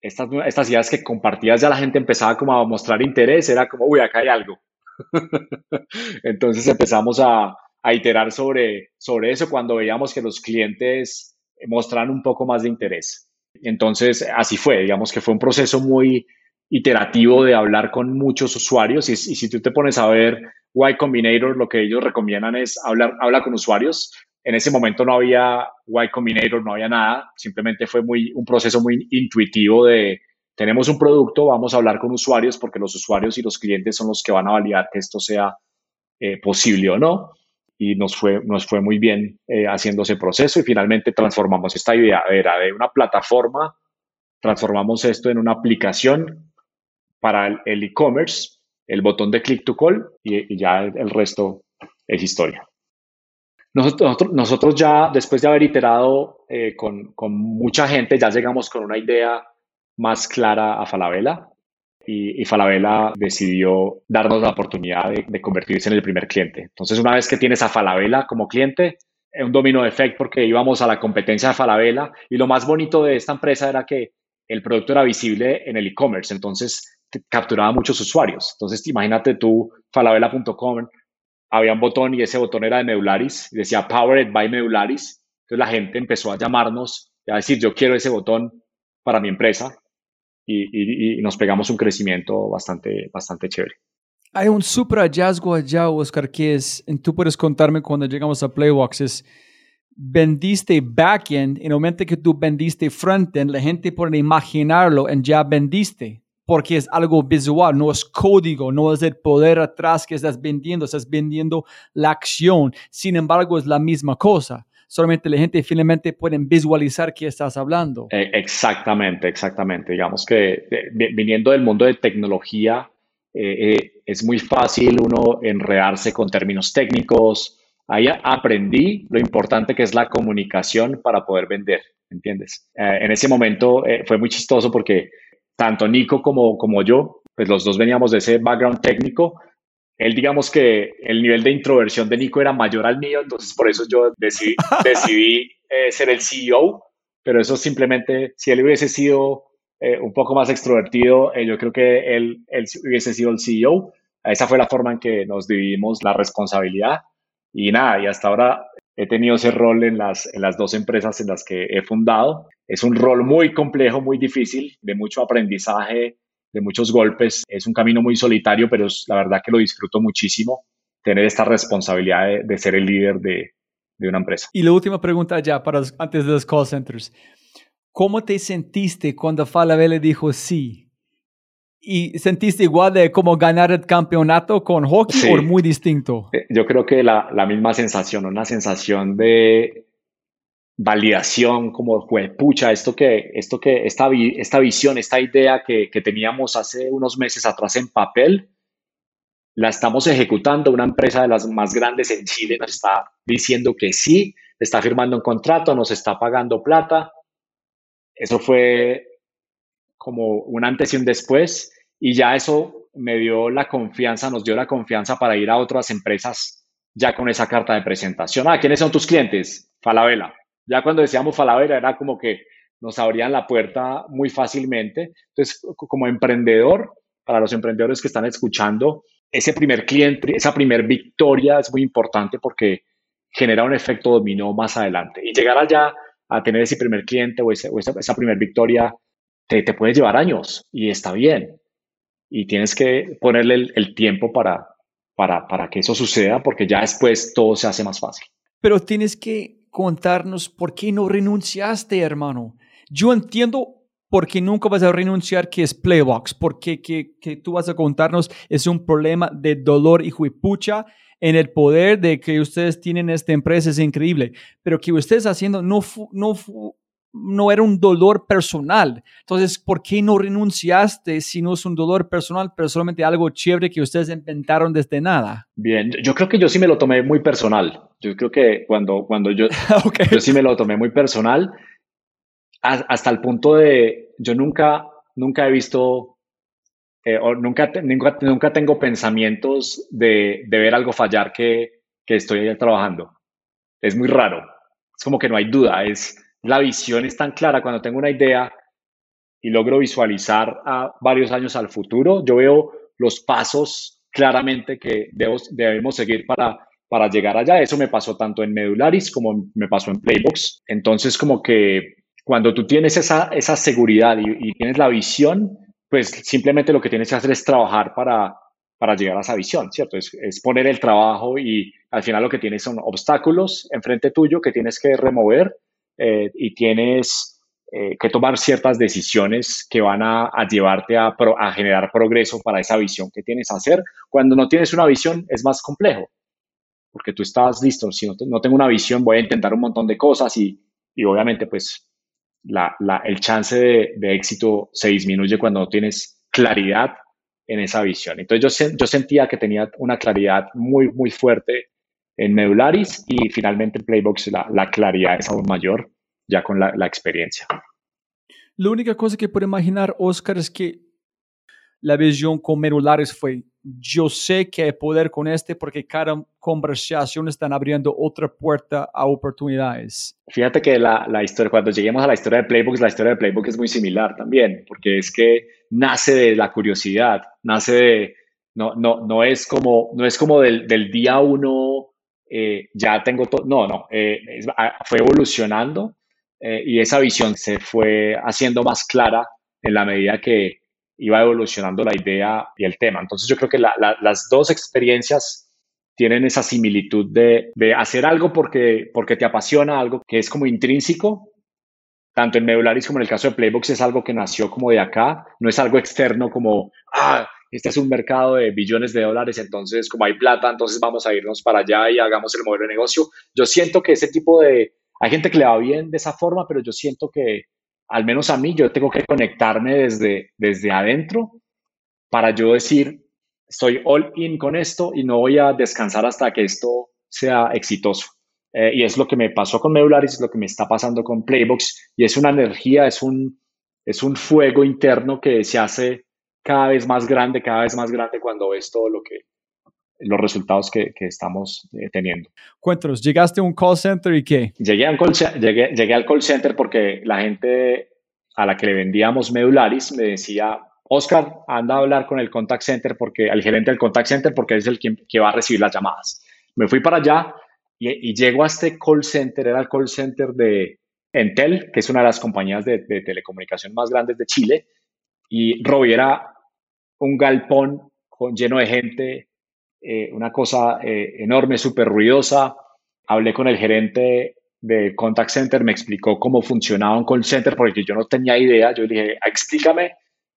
estas, estas ideas que compartías, ya la gente empezaba como a mostrar interés, era como, uy, acá hay algo. *laughs* Entonces empezamos a, a, iterar sobre, sobre eso cuando veíamos que los clientes mostraban un poco más de interés. Entonces, así fue, digamos que fue un proceso muy, iterativo de hablar con muchos usuarios y, si tú te pones a ver Y Combinator, lo que ellos recomiendan es hablar habla con usuarios. En ese momento no había Y Combinator, no había nada, simplemente fue muy, un proceso muy intuitivo de tenemos un producto, vamos a hablar con usuarios porque los usuarios y los clientes son los que van a validar que esto sea eh, posible o no. Y nos fue, nos fue muy bien eh, haciendo ese proceso y finalmente transformamos esta idea, era de una plataforma, transformamos esto en una aplicación para el e-commerce, el botón de click to call y, ya el, resto es historia. Nosotros, nosotros, ya, después de haber iterado eh, con, con, mucha gente, ya llegamos con una idea más clara a Falabella y, y Falabella decidió darnos la oportunidad de, de, convertirse en el primer cliente. Entonces, una vez que tienes a Falabella como cliente, es un domino de efecto porque íbamos a la competencia de Falabella y lo más bonito de esta empresa era que el producto era visible en el e-commerce. Entonces, capturaba muchos usuarios. Entonces, imagínate tú, falabella.com, había un botón y ese botón era de Medularis, y decía Powered by Medularis. Entonces la gente empezó a llamarnos y a decir, yo quiero ese botón para mi empresa y, nos pegamos un crecimiento bastante, bastante chévere. Hay un super hallazgo allá, Oscar, que es, tú puedes contarme cuando llegamos a Playbox, es vendiste backend, en el momento que tú vendiste frontend, la gente puede imaginarlo en ya vendiste porque es algo visual, no es código, no es el poder atrás que estás vendiendo, estás vendiendo la acción. Sin embargo, es la misma cosa. Solamente la gente finalmente puede visualizar qué estás hablando. Eh, exactamente, exactamente. Digamos que viniendo del mundo de tecnología, eh, eh, es muy fácil uno enredarse con términos técnicos. Ahí aprendí lo importante que es la comunicación para poder vender, ¿entiendes? en ese momento fue muy chistoso porque tanto Nico como, como yo, pues los dos veníamos de ese background técnico. Él, digamos que el nivel de introversión de Nico era mayor al mío, entonces por eso yo decidí, *laughs* decidí eh, ser el CEO, pero eso simplemente, si él hubiese sido eh, un poco más extrovertido, eh, yo creo que él, él hubiese sido el CEO. Esa fue la forma en que nos dividimos la responsabilidad. Y nada, y hasta ahora he tenido ese rol en las, en las dos empresas en las que he fundado. Es un rol muy complejo, muy difícil, de mucho aprendizaje, de muchos golpes. Es un camino muy solitario, pero es, la verdad que lo disfruto muchísimo, tener esta responsabilidad de, ser el líder de, de, una empresa. Y la última pregunta ya, para antes de los call centers. ¿Cómo te sentiste cuando Falabella dijo sí? ¿Y sentiste igual de cómo ganar el campeonato con hockey o muy distinto? Eh, yo creo que la, la, misma sensación, una sensación de validación, como fue, pucha, esto que, esto que, esta, esta visión, esta idea que, que teníamos hace unos meses atrás en papel, la estamos ejecutando. Una empresa de las más grandes en Chile nos está diciendo que sí, está firmando un contrato, nos está pagando plata. Eso fue como un antes y un después y ya eso me dio la confianza, nos dio la confianza para ir a otras empresas ya con esa carta de presentación. Ah, ¿quiénes son tus clientes? Falabella. Ya cuando decíamos Falabella era como que nos abrían la puerta muy fácilmente. Entonces, como emprendedor, para los emprendedores que están escuchando, ese primer cliente, esa primer victoria es muy importante porque genera un efecto dominó más adelante. Y llegar allá a tener ese primer cliente o, esa, esa primer victoria te, te, puede llevar años y está bien. Y tienes que ponerle el, el tiempo para, para, para que eso suceda porque ya después todo se hace más fácil. Pero tienes que contarnos por qué no renunciaste, hermano. Yo entiendo por qué nunca vas a renunciar que es Playbox, porque que, que tú vas a contarnos es un problema de dolor y juipucha en el poder de que ustedes tienen esta empresa es increíble, pero que ustedes haciendo no, no, no era un dolor personal. Entonces, ¿por qué no renunciaste si no es un dolor personal, pero solamente algo chévere que ustedes inventaron desde nada? Bien, yo creo que yo sí me lo tomé muy personal. Yo creo que cuando, cuando yo, *laughs* okay. yo sí me lo tomé muy personal, hasta el punto de, yo nunca, nunca he visto eh, o nunca, nunca, nunca, tengo pensamientos de, de, ver algo fallar que, que estoy trabajando. Es muy raro. Es como que no hay duda. Es, la visión es tan clara cuando tengo una idea y logro visualizar a varios años al futuro. Yo veo los pasos claramente que debemos seguir para, para llegar allá. Eso me pasó tanto en Medularis como me pasó en Playbox. Entonces, como que cuando tú tienes esa, esa seguridad y, y tienes la visión, pues simplemente lo que tienes que hacer es trabajar para, para llegar a esa visión, ¿cierto? Es, es, poner el trabajo y al final lo que tienes son obstáculos enfrente tuyo que tienes que remover eh, y tienes eh, que tomar ciertas decisiones que van a, llevarte a, generar progreso para esa visión que tienes a hacer. Cuando no tienes una visión es más complejo, porque tú estás listo, si no, tengo una visión voy a intentar un montón de cosas y, y obviamente pues la, el chance de, éxito se disminuye cuando no tienes claridad en esa visión. Entonces yo sentía que tenía una claridad muy, muy fuerte en Medularis y finalmente en Playbox la, la claridad es aún mayor ya con la, la, experiencia. La única cosa que puedo imaginar, Oscar, es que la visión con Medularis fue yo sé que hay poder con este porque cada conversación están abriendo otra puerta a oportunidades. Fíjate que la, la, historia, cuando lleguemos a la historia de Playbook, la historia de Playbook es muy similar también, porque es que nace de la curiosidad, nace de, no, no, no es como, no es como del, del día uno, eh, ya tengo todo, no, no, eh, es, fue evolucionando eh, y esa visión se fue haciendo más clara en la medida que iba evolucionando la idea y el tema. Entonces yo creo que la, la, las dos experiencias tienen esa similitud de, de, hacer algo porque, porque te apasiona, algo que es como intrínseco, tanto en Medularis como en el caso de Playbox es algo que nació como de acá, no es algo externo como, ah, este es un mercado de billones de dólares, entonces como hay plata, entonces vamos a irnos para allá y hagamos el modelo de negocio. Yo siento que ese tipo de, hay gente que le va bien de esa forma, pero yo siento que al menos a mí, yo tengo que conectarme desde, desde adentro para yo decir, estoy all in con esto y no voy a descansar hasta que esto sea exitoso. Eh, y es lo que me pasó con Medularis, es lo que me está pasando con Playbox, y es una energía, es un, es un fuego interno que se hace cada vez más grande, cada vez más grande cuando ves todo lo que, los resultados que, que estamos eh, teniendo. Cuéntanos, ¿llegaste a un call center y qué? Llegué, a un call, llegué, llegué al call center porque la gente a la que le vendíamos Medularis me decía, Oscar, anda a hablar con el contact center, porque al gerente del contact center, porque es el que, que va a recibir las llamadas. Me fui para allá y, y, llego a este call center, era el call center de Entel, que es una de las compañías de, de telecomunicación más grandes de Chile, y Robbie era un galpón lleno de gente, eh, una cosa eh, enorme, súper ruidosa. Hablé con el gerente de Contact Center, me explicó cómo funcionaba un call center porque yo no tenía idea. Yo dije, explícame,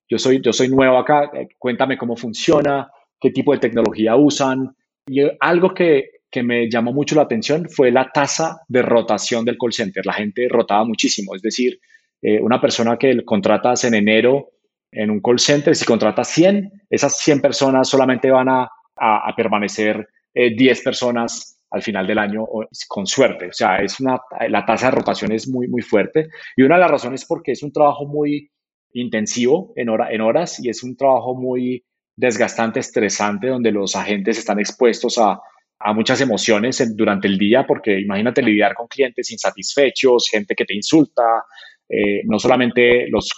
yo soy, yo soy nuevo acá, eh, cuéntame cómo funciona, qué tipo de tecnología usan. Y algo que, que me llamó mucho la atención fue la tasa de rotación del call center. La gente rotaba muchísimo, es decir, una persona que contratas en enero en un call center, si contratas 100, esas 100 personas solamente van a a, permanecer eh, 10 personas al final del año con suerte. O sea, es una, la tasa de rotación es muy, muy fuerte. Y una de las razones es porque es un trabajo muy intensivo en, hora, en horas y es un trabajo muy desgastante, estresante, donde los agentes están expuestos a, a muchas emociones durante el día, porque imagínate lidiar con clientes insatisfechos, gente que te insulta, eh, no solamente los,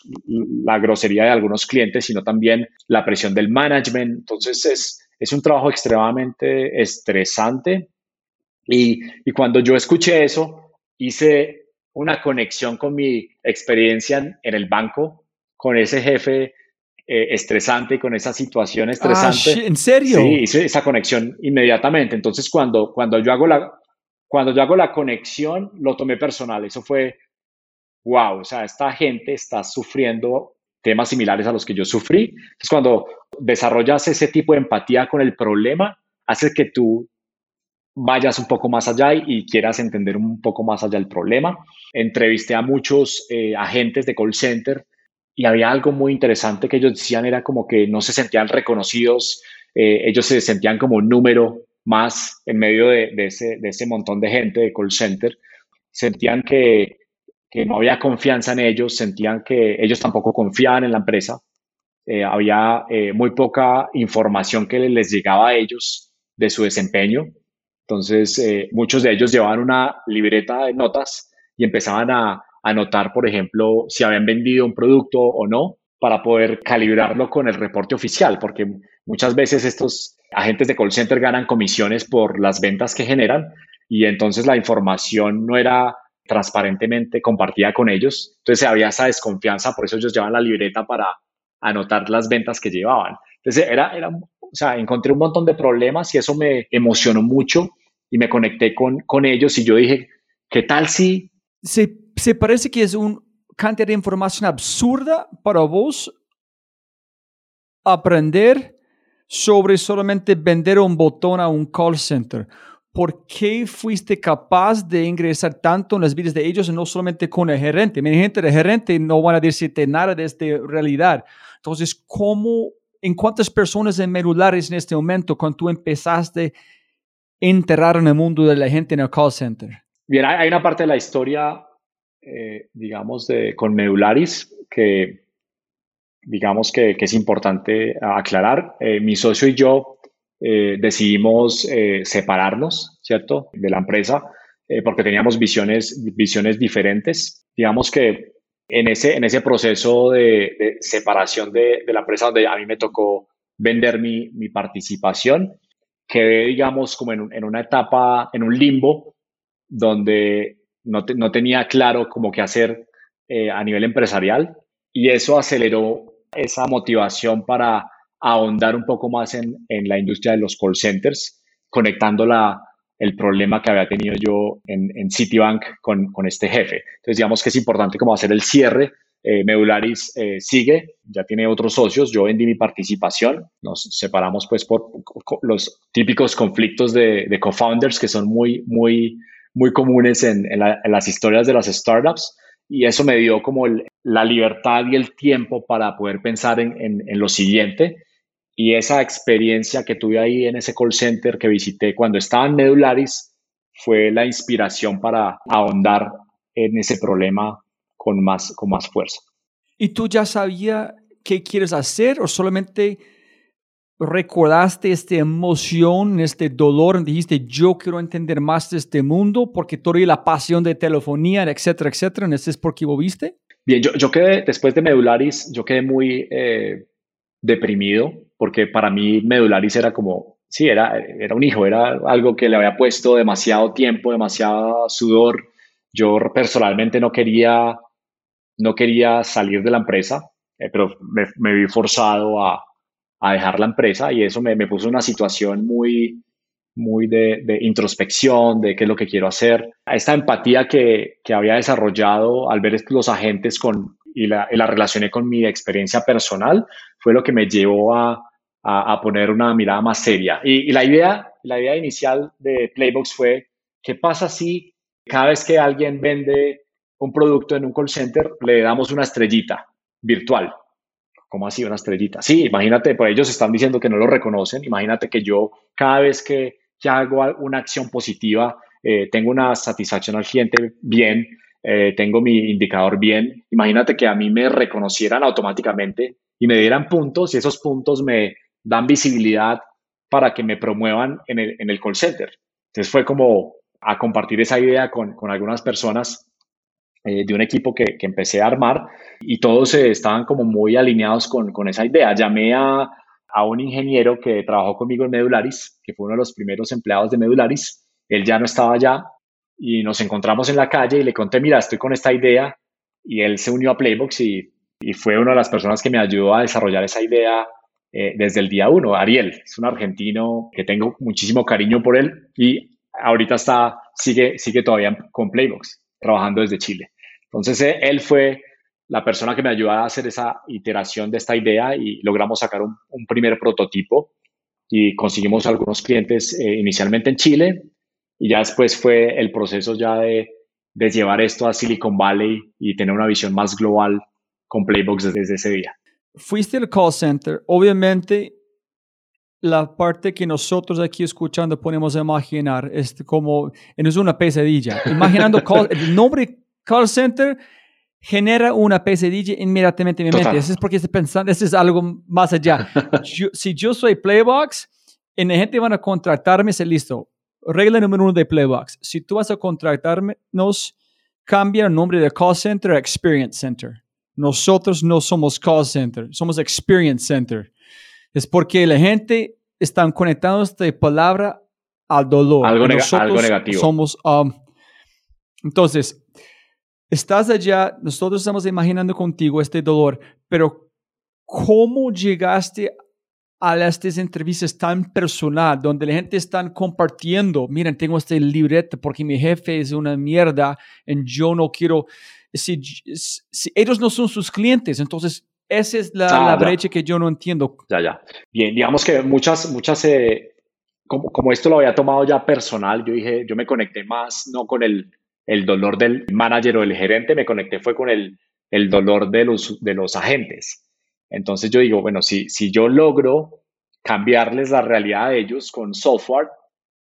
la grosería de algunos clientes, sino también la presión del management. Entonces es, es un trabajo extremadamente estresante. Y, y cuando yo escuché eso, hice una conexión con mi experiencia en el banco, con ese jefe eh, estresante, con esa situación ah, estresante. ¿En serio? Sí, hice esa conexión inmediatamente. Entonces, cuando, cuando, yo hago la, cuando yo hago la conexión, lo tomé personal. Eso fue, wow, o sea, esta gente está sufriendo temas similares a los que yo sufrí. Entonces, cuando desarrollas ese tipo de empatía con el problema, hace que tú vayas un poco más allá y, quieras entender un poco más allá el problema. Entrevisté a muchos eh, agentes de call center y había algo muy interesante que ellos decían, era como que no se sentían reconocidos, eh, ellos se sentían como un número más en medio de, ese, de ese montón de gente de call center, sentían que, que no había confianza en ellos, sentían que ellos tampoco confiaban en la empresa, eh, había eh, muy poca información que les llegaba a ellos de su desempeño, entonces muchos de ellos llevaban una libreta de notas y empezaban a, anotar, por ejemplo, si habían vendido un producto o no, para poder calibrarlo con el reporte oficial, porque muchas veces estos agentes de call center ganan comisiones por las ventas que generan y entonces la información no era transparentemente compartida con ellos. Entonces había esa desconfianza, por eso ellos llevan la libreta para anotar las ventas que llevaban. Entonces era, era o sea, encontré un montón de problemas y eso me emocionó mucho y me conecté con, con ellos y yo dije, ¿qué tal si... Se parece que es una cantidad de información absurda para vos aprender sobre solamente vender un botón a un call center. ¿Por qué fuiste capaz de ingresar tanto en las vidas de ellos y no solamente con el gerente? Mi gente de gerente no van a decirte nada de esta realidad. Entonces, ¿cómo, en cuántas personas en medulares en este momento cuando tú empezaste a enterrar en el mundo de la gente en el call center? Bien, hay una parte de la historia eh, digamos, de, con Medularis que, digamos, que, que es importante aclarar. Eh, mi socio y yo eh, decidimos separarnos, ¿cierto?, de la empresa porque teníamos visiones, visiones diferentes. Digamos que en ese, en ese proceso de, separación de, la empresa donde a mí me tocó vender mi, participación, quedé, digamos, como en, una etapa, en un limbo, donde no, tenía claro cómo qué hacer eh, a nivel empresarial y eso aceleró esa motivación para ahondar un poco más en, en la industria de los call centers, conectando la, el problema que había tenido yo en, en Citibank con, con, este jefe. Entonces, digamos que es importante como hacer el cierre. Eh, Medularis eh, sigue, ya tiene otros socios, yo vendí mi participación, nos separamos pues por los típicos conflictos de, de co-founders que son muy, muy muy comunes en, las historias de las startups y eso me dio como la libertad y el tiempo para poder pensar en, lo siguiente. Y esa experiencia que tuve ahí en ese call center que visité cuando estaba en Medularis fue la inspiración para ahondar en ese problema con más, con más fuerza. ¿Y tú ya sabías qué quieres hacer o solamente recordaste esta emoción, este dolor, dijiste, yo quiero entender más de este mundo porque toda la pasión de telefonía, etcétera, etcétera, ¿ese es porque vos viste? Bien, yo, yo quedé, después de Medularis, yo quedé muy eh, deprimido porque para mí Medularis era como, sí, era, era un hijo, era algo que le había puesto demasiado tiempo, demasiado sudor. Yo personalmente no quería, no quería salir de la empresa, eh, pero me, me vi forzado a, a dejar la empresa y eso me, me puso en una situación muy, muy de, de, introspección, de qué es lo que quiero hacer. Esta empatía que, que había desarrollado al ver los agentes con, y, la, y la relacioné con mi experiencia personal fue lo que me llevó a, a, poner una mirada más seria. Y, la, idea, la idea inicial de Playbox fue, ¿qué pasa si cada vez que alguien vende un producto en un call center le damos una estrellita virtual? ¿Cómo así una estrellita? Sí, imagínate, pues ellos están diciendo que no lo reconocen. Imagínate que yo cada vez que, que hago una acción positiva, eh, tengo una satisfacción al cliente bien, eh, tengo mi indicador bien. Imagínate que a mí me reconocieran automáticamente y me dieran puntos y esos puntos me dan visibilidad para que me promuevan en el, en el call center. Entonces fue como a compartir esa idea con, con algunas personas eh, de un equipo que, que, empecé a armar y todos estaban como muy alineados con, con esa idea. Llamé a, a, un ingeniero que trabajó conmigo en Medularis, que fue uno de los primeros empleados de Medularis. Él ya no estaba allá y nos encontramos en la calle y le conté, mira, estoy con esta idea y él se unió a Playbox y, y fue una de las personas que me ayudó a desarrollar esa idea eh, desde el día uno. Ariel es un argentino que tengo muchísimo cariño por él y ahorita está, sigue, sigue todavía con Playbox, trabajando desde Chile. Entonces, eh, él fue la persona que me ayudó a hacer esa iteración de esta idea y logramos sacar un, primer prototipo y conseguimos algunos clientes eh, inicialmente en Chile y ya después fue el proceso ya de, de, llevar esto a Silicon Valley y tener una visión más global con Playbox desde ese día. Fuiste al call center, obviamente la parte que nosotros aquí escuchando podemos imaginar es como, no es una pesadilla. *laughs* Imaginando el nombre call center genera una pesadilla inmediatamente en mi mente. Eso es porque estoy pensando, eso es algo más allá. *laughs* si yo soy Playbox, y la gente van a contratarme, se listo. Regla número uno de Playbox. Si tú vas a contratarme, nos cambia el nombre de call center a experience center. Nosotros no somos call center, somos experience center es porque la gente está conectados de palabra al dolor. Algo, negativo. Somos, um, entonces, estás allá, nosotros estamos imaginando contigo este dolor, pero ¿cómo llegaste a estas entrevistas tan personal, donde la gente está compartiendo, miren, tengo este libreto porque mi jefe es una mierda y yo no quiero, si, si ellos no son sus clientes, entonces esa es la, brecha que yo no entiendo. Ya, ya. Bien, digamos que muchas, muchas, eh, como, como, esto lo había tomado ya personal, yo dije, yo me conecté más no con el, el dolor del manager o el gerente, me conecté fue con el, el dolor de los, de los agentes. Entonces yo digo, bueno, si, si yo logro cambiarles la realidad a ellos con software,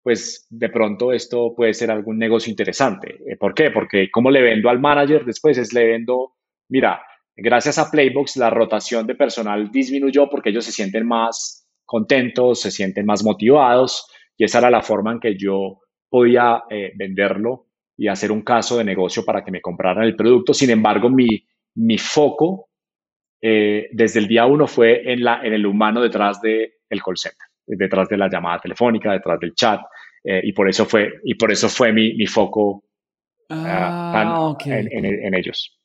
pues de pronto esto puede ser algún negocio interesante. Eh, ¿Por qué? Porque como le vendo al manager después es le vendo, mira, Gracias a Playbox, la rotación de personal disminuyó porque ellos se sienten más contentos, se sienten más motivados y esa era la forma en que yo podía eh, venderlo y hacer un caso de negocio para que me compraran el producto. Sin embargo, mi, mi foco eh, desde el día uno fue en, la, en el humano detrás del el call center, detrás de la llamada telefónica, detrás del chat, eh, y por eso fue, y por eso fue mi, mi foco ah, en, en ellos.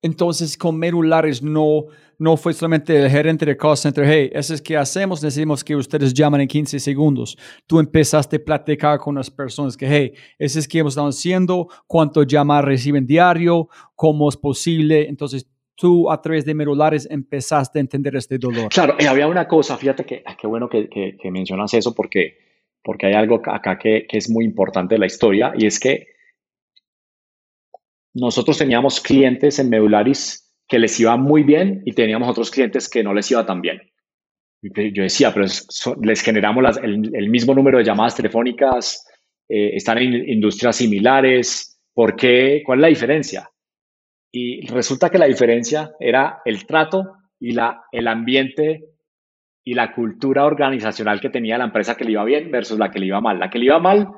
Entonces, con Medulares no, no fue solamente el gerente de call center, hey, eso es que hacemos, necesitamos que ustedes llamen en 15 segundos. Tú empezaste a platicar con las personas que, hey, eso es que hemos estado haciendo, cuánto llamadas reciben diario, cómo es posible. Entonces, tú a través de Medulares empezaste a entender este dolor. Claro, y había una cosa, fíjate que ah, qué bueno que, mencionas eso porque, porque hay algo acá que, que es muy importante de la historia y es que nosotros teníamos clientes en Medularis que les iba muy bien y teníamos otros clientes que no les iba tan bien. Yo decía, pero les generamos el, mismo número de llamadas telefónicas, eh, están en industrias similares, ¿por qué? ¿Cuál es la diferencia? Y resulta que la diferencia era el trato y la, el ambiente y la cultura organizacional que tenía la empresa que le iba bien versus la que le iba mal. La que le iba mal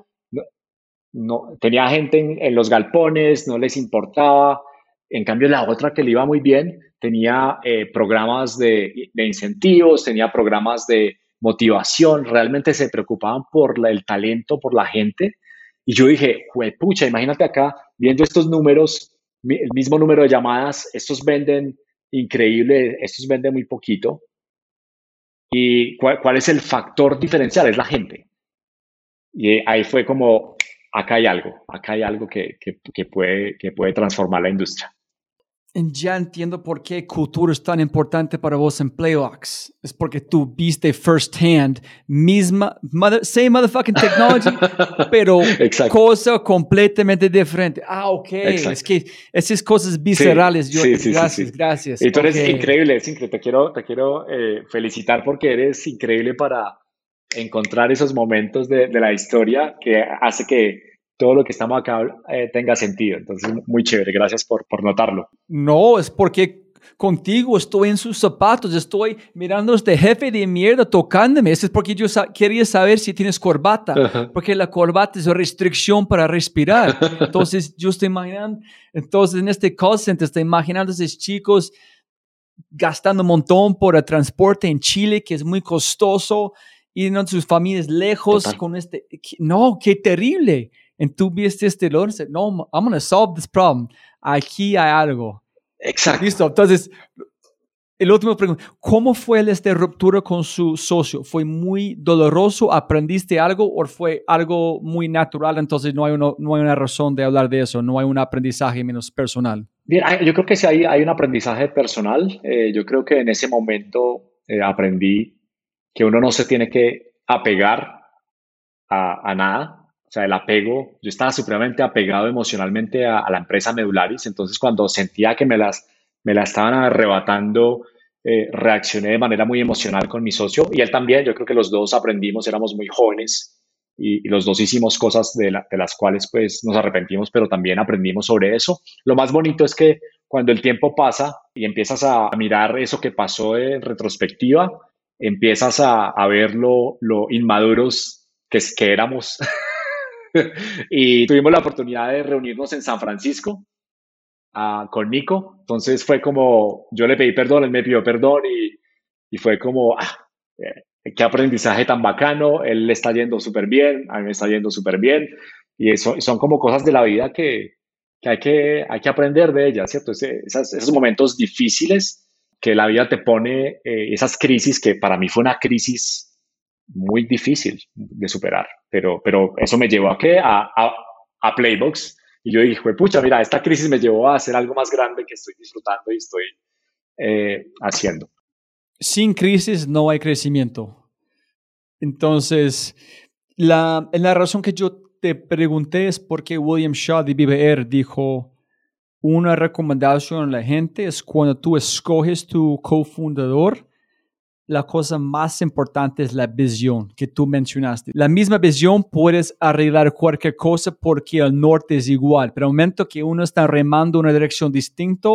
no, tenía gente en, los galpones, no les importaba. En cambio, la otra que le iba muy bien tenía eh, programas de, incentivos, tenía programas de motivación, realmente se preocupaban por el talento, por la gente. Y yo dije, pucha, imagínate acá, viendo estos números, el mismo número de llamadas, estos venden increíble, estos venden muy poquito. ¿Y cuál, es el factor diferencial? Es la gente. Y ahí fue como, acá hay algo, acá hay algo que, que, puede, que puede transformar la industria. Ya entiendo por qué cultura es tan importante para vos en Playbox. Es porque tú viste firsthand, misma, mother, same motherfucking technology, *laughs* pero cosa completamente diferente. Ah, ok. Es que esas cosas viscerales. yo, gracias, gracias. Y tú eres increíble, es increíble. Te quiero, te quiero eh, felicitar porque eres increíble para, encontrar esos momentos de, de la historia que hace que todo lo que estamos acá eh, tenga sentido. Entonces, muy chévere, gracias por, por notarlo. No, es porque contigo estoy en sus zapatos, estoy mirando a este jefe de mierda tocándome. Eso es porque yo quería saber si tienes corbata, porque la corbata es una restricción para respirar. *laughs* Entonces, yo estoy imaginando, entonces en este call center, estoy imaginando a esos chicos gastando un montón por el transporte en Chile, que es muy costoso, y en sus familias lejos con este... No, qué terrible. En tu viste este dolor, no, I'm going to solve this problem. Aquí hay algo. Exacto. Listo. Entonces, el último pregunta, ¿cómo fue esta ruptura con su socio? ¿Fue muy doloroso? ¿Aprendiste algo o fue algo muy natural? Entonces no hay, no hay una razón de hablar de eso, no hay un aprendizaje menos personal. Bien, yo creo que sí hay, hay un aprendizaje personal. Eh, yo creo que en ese momento eh, aprendí que uno no se tiene que apegar a, a, nada. O sea, el apego, yo estaba supremamente apegado emocionalmente a, a la empresa Medularis, entonces cuando sentía que me las me la estaban arrebatando, eh, reaccioné de manera muy emocional con mi socio y él también, yo creo que los dos aprendimos, éramos muy jóvenes y, los dos hicimos cosas de, las cuales pues nos arrepentimos, pero también aprendimos sobre eso. Lo más bonito es que cuando el tiempo pasa y empiezas a mirar eso que pasó en retrospectiva, empiezas a, ver lo, inmaduros que, que éramos. *laughs* *laughs* y tuvimos la oportunidad de reunirnos en San Francisco con Nico. Entonces fue como, yo le pedí perdón, él me pidió perdón y, y fue como, ah, eh, qué aprendizaje tan bacano, él le está yendo súper bien, a mí me está yendo súper bien. Y eso son como cosas de la vida que, que, hay, que hay que aprender de ellas, ¿cierto? esos momentos difíciles que la vida te pone, eh, esas crisis que para mí fue una crisis muy difícil de superar, pero, pero eso me llevó a qué? A, a, a Playbox, y yo dije, pucha, mira, esta crisis me llevó a hacer algo más grande que estoy disfrutando y estoy eh, haciendo. Sin crisis no hay crecimiento. Entonces, la, la razón que yo te pregunté es porque William Shaw de BBR dijo, una recomendación a la gente es cuando tú escoges tu cofundador, la cosa más importante es la visión que tú mencionaste. La misma visión puedes arreglar cualquier cosa porque el norte es igual, pero el momento que uno está remando en una dirección distinta,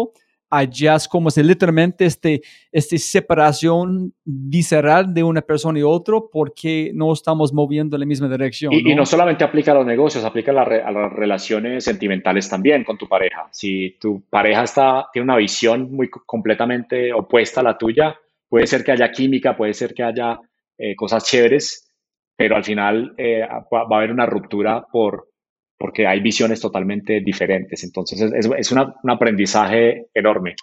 allá es como si literalmente este, esta separación visceral de una persona y otro porque no estamos moviendo en la misma dirección. Y no, solamente aplica a los negocios, aplica a, a, las relaciones sentimentales también con tu pareja. Si tu pareja está, tiene una visión muy completamente opuesta a la tuya, Puede ser que haya química, puede ser que haya eh, cosas chéveres, pero al final eh, va a haber una ruptura por, porque hay visiones totalmente diferentes. Entonces es, es un aprendizaje enorme.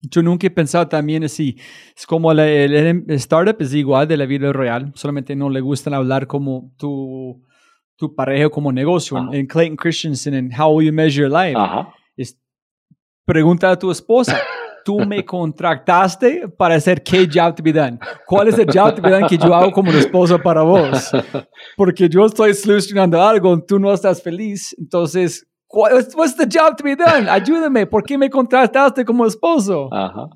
Yo nunca he pensado también así. Es como el, startup es igual de la vida real, solamente no le gustan hablar como tu, tu pareja como negocio. En Clayton Christensen, en How Will You Measure Life, es, pregunta a tu esposa. *laughs* tú me contrataste para hacer qué job to be done. ¿Cuál es el job to be done que yo hago como esposo para vos? Porque yo estoy solucionando algo, tú no estás feliz. Entonces, what's the job to be done? Ayúdame, ¿por qué me contrataste como esposo? Ajá.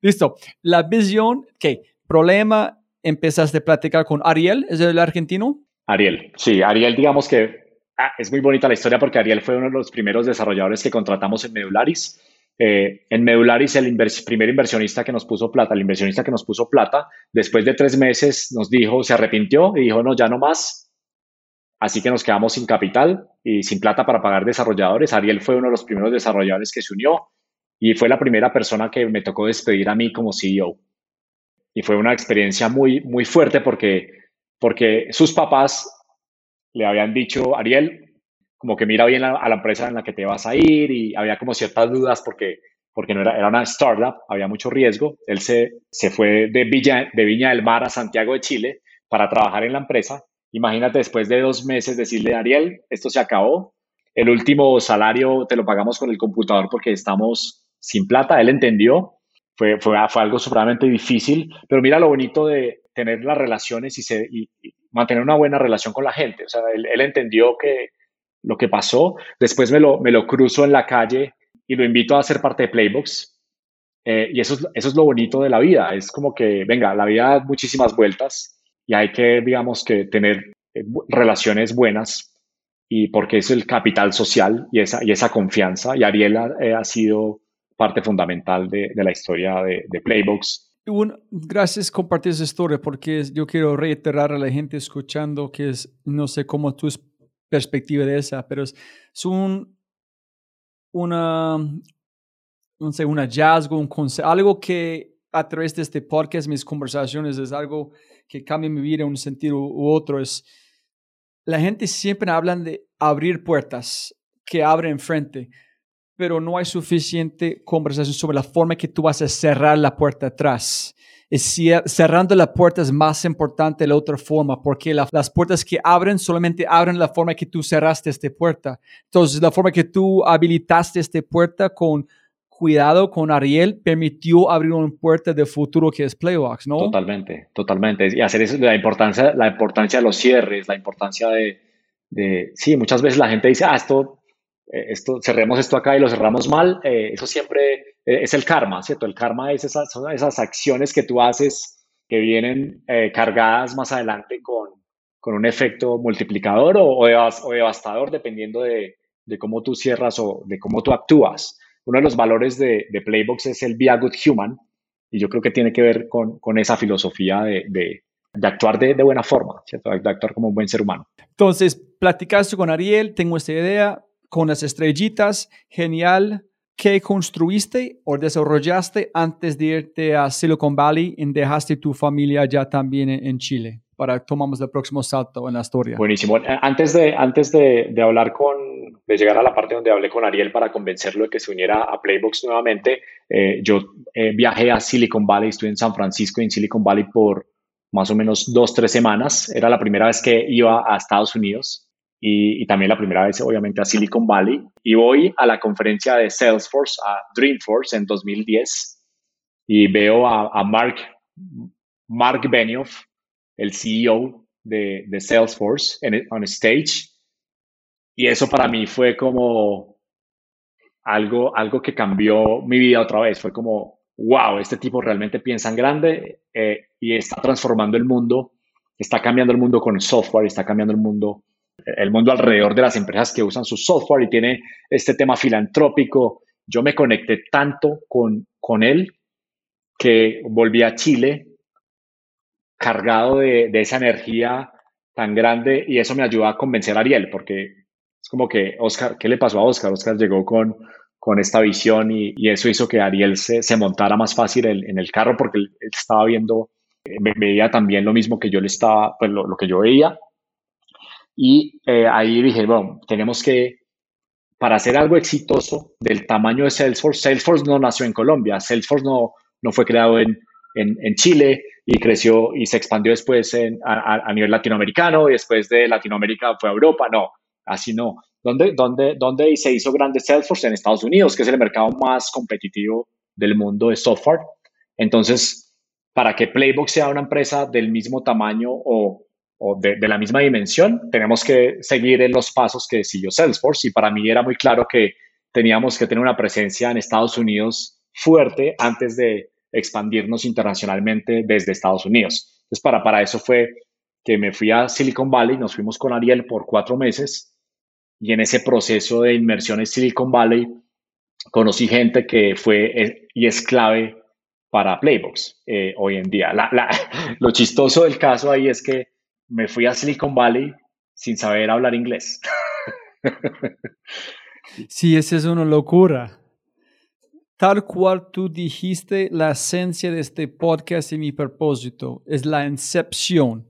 Listo. La visión, ¿qué? Problema, empezaste a platicar con Ariel, ¿es el argentino? Ariel, sí, Ariel, digamos que ah, es muy bonita la historia porque Ariel fue uno de los primeros desarrolladores que contratamos en Medularis eh, en Medularis, el primer inversionista que nos puso plata, el inversionista que nos puso plata, después de tres meses nos dijo, se arrepintió y dijo, no, ya no más. Así que nos quedamos sin capital y sin plata para pagar desarrolladores. Ariel fue uno de los primeros desarrolladores que se unió y fue la primera persona que me tocó despedir a mí como CEO. Y fue una experiencia muy, muy fuerte porque, porque sus papás le habían dicho, Ariel, como que mira bien a la empresa en la que te vas a ir y había como ciertas dudas porque, porque no era, era una startup, había mucho riesgo. Él se, se fue de, Villa, de Viña del Mar a Santiago de Chile para trabajar en la empresa. Imagínate después de dos meses decirle, Ariel, esto se acabó, el último salario te lo pagamos con el computador porque estamos sin plata. Él entendió, fue, fue, fue algo supremamente difícil, pero mira lo bonito de tener las relaciones y, se, y, mantener una buena relación con la gente. O sea, él, él entendió que lo que pasó. Después me lo, me lo cruzo en la calle y lo invito a ser parte de Playbox. Eh, y eso es, eso es lo bonito de la vida. Es como que, venga, la vida da muchísimas vueltas y hay que, digamos, que tener eh, relaciones buenas y porque es el capital social y esa, y esa confianza. Y Ariel ha, eh, sido parte fundamental de, la historia de, de Playbox. Un, gracias compartir esa historia porque yo quiero reiterar a la gente escuchando que es, no sé cómo tu perspectiva de esa, pero es, un, una, no sé, un hallazgo, un algo que a través de este podcast, mis conversaciones, es algo que cambia mi vida en un sentido u otro. Es, la gente siempre habla de abrir puertas que abren frente, pero no hay suficiente conversación sobre la forma que tú vas a cerrar la puerta atrás. Es cerrando la puerta es más importante de la otra forma, porque las puertas que abren solamente abren la forma que tú cerraste esta puerta. Entonces, la forma que tú habilitaste esta puerta con cuidado con Ariel permitió abrir una puerta de futuro que es Playbox, ¿no? Totalmente, totalmente. Y hacer eso, la importancia, la importancia de los cierres, la importancia de, de sí, muchas veces la gente dice, ah, esto, eh, esto, cerremos esto acá y lo cerramos mal. Eh, eso siempre eh, es el karma, ¿cierto? El karma es esas, son esas acciones que tú haces que vienen cargadas más adelante con, con un efecto multiplicador o, o, devastador dependiendo de, de cómo tú cierras o de cómo tú actúas uno de los valores de, de, Playbox es el Be a Good Human, y yo creo que tiene que ver con, con esa filosofía de, de, de actuar de, buena forma, ¿cierto? de actuar como un buen ser humano. Entonces, platicaste con Ariel, tengo esta idea, con las estrellitas, genial. ¿Qué construiste o desarrollaste antes de irte a Silicon Valley y dejaste tu familia ya también en Chile? para tomamos el próximo salto en la historia. Buenísimo. Eh, antes de, antes de, hablar con, de llegar a la parte donde hablé con Ariel para convencerlo de que se uniera a Playbox nuevamente, eh, yo eh, viajé a Silicon Valley, estuve en San Francisco y en Silicon Valley por más o menos dos, tres semanas. Era la primera vez que iba a Estados Unidos y, y también la primera vez, obviamente, a Silicon Valley. Y voy a la conferencia de Salesforce, a Dreamforce en 2010 y veo a, a Mark, Mark Benioff, el CEO de, de Salesforce en on stage. Y eso para mí fue como algo, algo que cambió mi vida otra vez. Fue como, wow, este tipo realmente piensa en grande eh, y está transformando el mundo, está cambiando el mundo con software, está cambiando el mundo, el mundo alrededor de las empresas que usan su software y tiene este tema filantrópico. Yo me conecté tanto con, con él que volví a Chile cargado de, esa energía tan grande y eso me ayuda a convencer a Ariel, porque es como que, Oscar, ¿qué le pasó a Oscar? Oscar llegó con, con esta visión y, eso hizo que Ariel se, se montara más fácil en, el carro porque él, estaba viendo, eh, veía también lo mismo que yo le estaba, pues lo, que yo veía. Y eh, ahí dije, bueno, tenemos que, para hacer algo exitoso del tamaño de Salesforce, Salesforce no nació en Colombia, Salesforce no, no fue creado en, en, en Chile, y creció y se expandió después a, nivel latinoamericano y después de Latinoamérica fue a Europa. No, así no. ¿Dónde, dónde, dónde se hizo grande Salesforce? En Estados Unidos, que es el mercado más competitivo del mundo de software. Entonces, para que Playbox sea una empresa del mismo tamaño o, o de, de, la misma dimensión, tenemos que seguir en los pasos que siguió Salesforce. Y para mí era muy claro que teníamos que tener una presencia en Estados Unidos fuerte antes de expandirnos internacionalmente desde Estados Unidos. Entonces, para, para eso fue que me fui a Silicon Valley, nos fuimos con Ariel por cuatro meses y en ese proceso de inmersión en Silicon Valley conocí gente que fue y es clave para Playbox eh, hoy en día. *laughs* lo chistoso del caso ahí es que me fui a Silicon Valley sin saber hablar inglés. Sí, esa es una locura tal cual tú dijiste, la esencia de este podcast y mi propósito es la incepción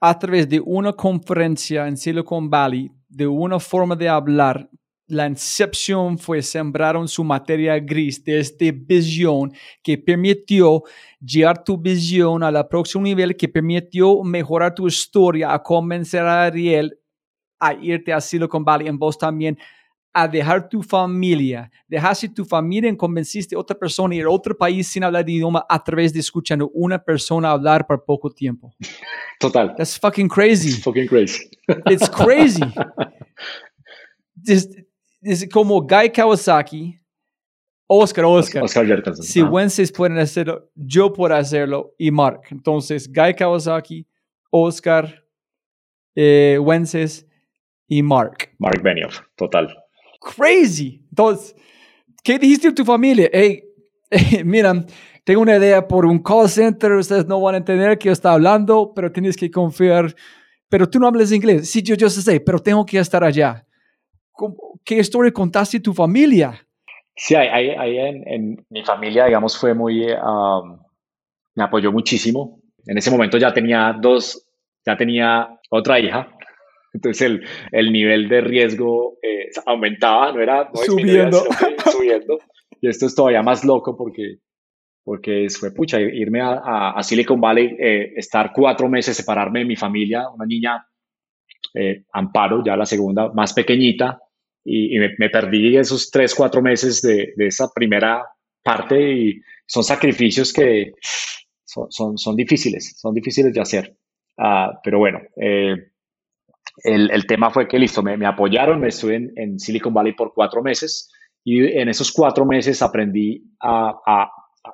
a través de una conferencia en Silicon Valley, de una forma de hablar. La incepción fue sembrar en su materia gris de esta visión que permitió llevar tu visión a la próximo nivel, que permitió mejorar tu historia, a convencer a Ariel a irte a Silicon Valley en vos también a dejar tu familia, dejaste tu familia y convenciste a otra persona a ir a otro país sin hablar de idioma a través de escuchando una persona hablar por poco tiempo. Total. That's fucking crazy. It's fucking crazy. It's crazy. *laughs* es, es, como Guy Kawasaki, Oscar, Oscar. Oscar Si Wences pueden hacerlo, yo puedo hacerlo y Mark. Entonces, Guy Kawasaki, Oscar, eh, Wences y Mark. Mark Benioff, total. Crazy. Entonces, ¿qué dijiste a tu familia? Hey, *laughs* mira, tengo una idea por un call center, ustedes no van a entender que yo está hablando, pero tienes que confiar. Pero tú no hablas inglés. Sí, yo, yo sé, pero tengo que estar allá. ¿Qué historia contaste a tu familia? Sí, ahí, ahí en, mi familia, digamos, fue muy, me apoyó muchísimo. En ese momento ya tenía dos, ya tenía otra hija. *laughs* Entonces el, el nivel de riesgo eh, aumentaba, no era subiendo. *laughs* subiendo. Y esto es todavía más loco porque, porque fue pucha, irme a, a, Silicon Valley, eh, estar cuatro meses, separarme de mi familia, una niña, eh, Amparo, ya la segunda, más pequeñita, y, me, perdí esos tres, cuatro meses de, de, esa primera parte y son sacrificios que son, son, son difíciles, son difíciles de hacer. Uh, pero bueno, eh, el, el, tema fue que listo, me, me apoyaron, me estuve en, en, Silicon Valley por cuatro meses y en esos cuatro meses aprendí a, a,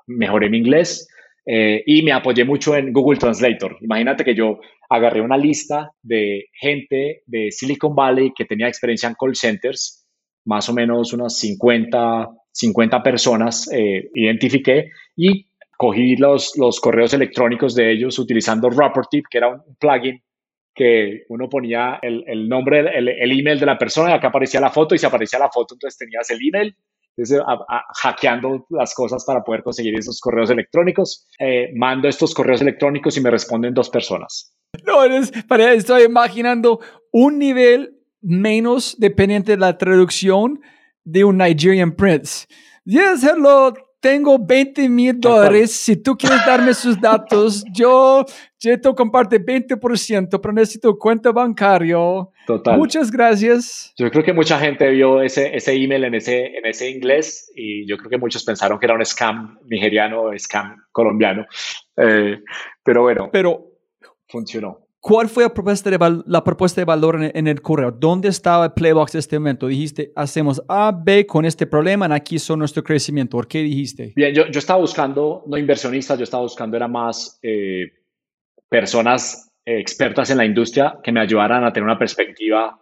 mejoré mi inglés eh, y me apoyé mucho en Google Translator. Imagínate que yo agarré una lista de gente de Silicon Valley que tenía experiencia en call centers, más o menos unas 50, 50 personas eh, identifiqué y cogí los, los correos electrónicos de ellos utilizando Rapportive, que era un plugin que uno ponía el, el nombre, el, el, email de la persona y acá aparecía la foto y si aparecía la foto entonces tenías el email entonces, hackeando las cosas para poder conseguir esos correos electrónicos. Eh, mando estos correos electrónicos y me responden dos personas. No, estoy imaginando un nivel menos dependiente de la traducción de un Nigerian Prince. Yes, hello, tengo 20 mil dólares. Si tú quieres darme sus datos, yo, yo te comparte 20%, pero necesito cuenta bancario. Total. Muchas gracias. Yo creo que mucha gente vio ese, ese email en ese, en ese inglés y yo creo que muchos pensaron que era un scam nigeriano o scam colombiano. Eh, pero bueno, pero funcionó. ¿Cuál fue la propuesta de, la propuesta de valor en, el correo? ¿Dónde estaba el Playbox en este momento? Dijiste, hacemos A, B con este problema, y aquí son nuestro crecimiento. ¿Por qué dijiste? Bien, yo, yo estaba buscando, no inversionistas, yo estaba buscando, era más eh, personas expertas en la industria que me ayudaran a tener una perspectiva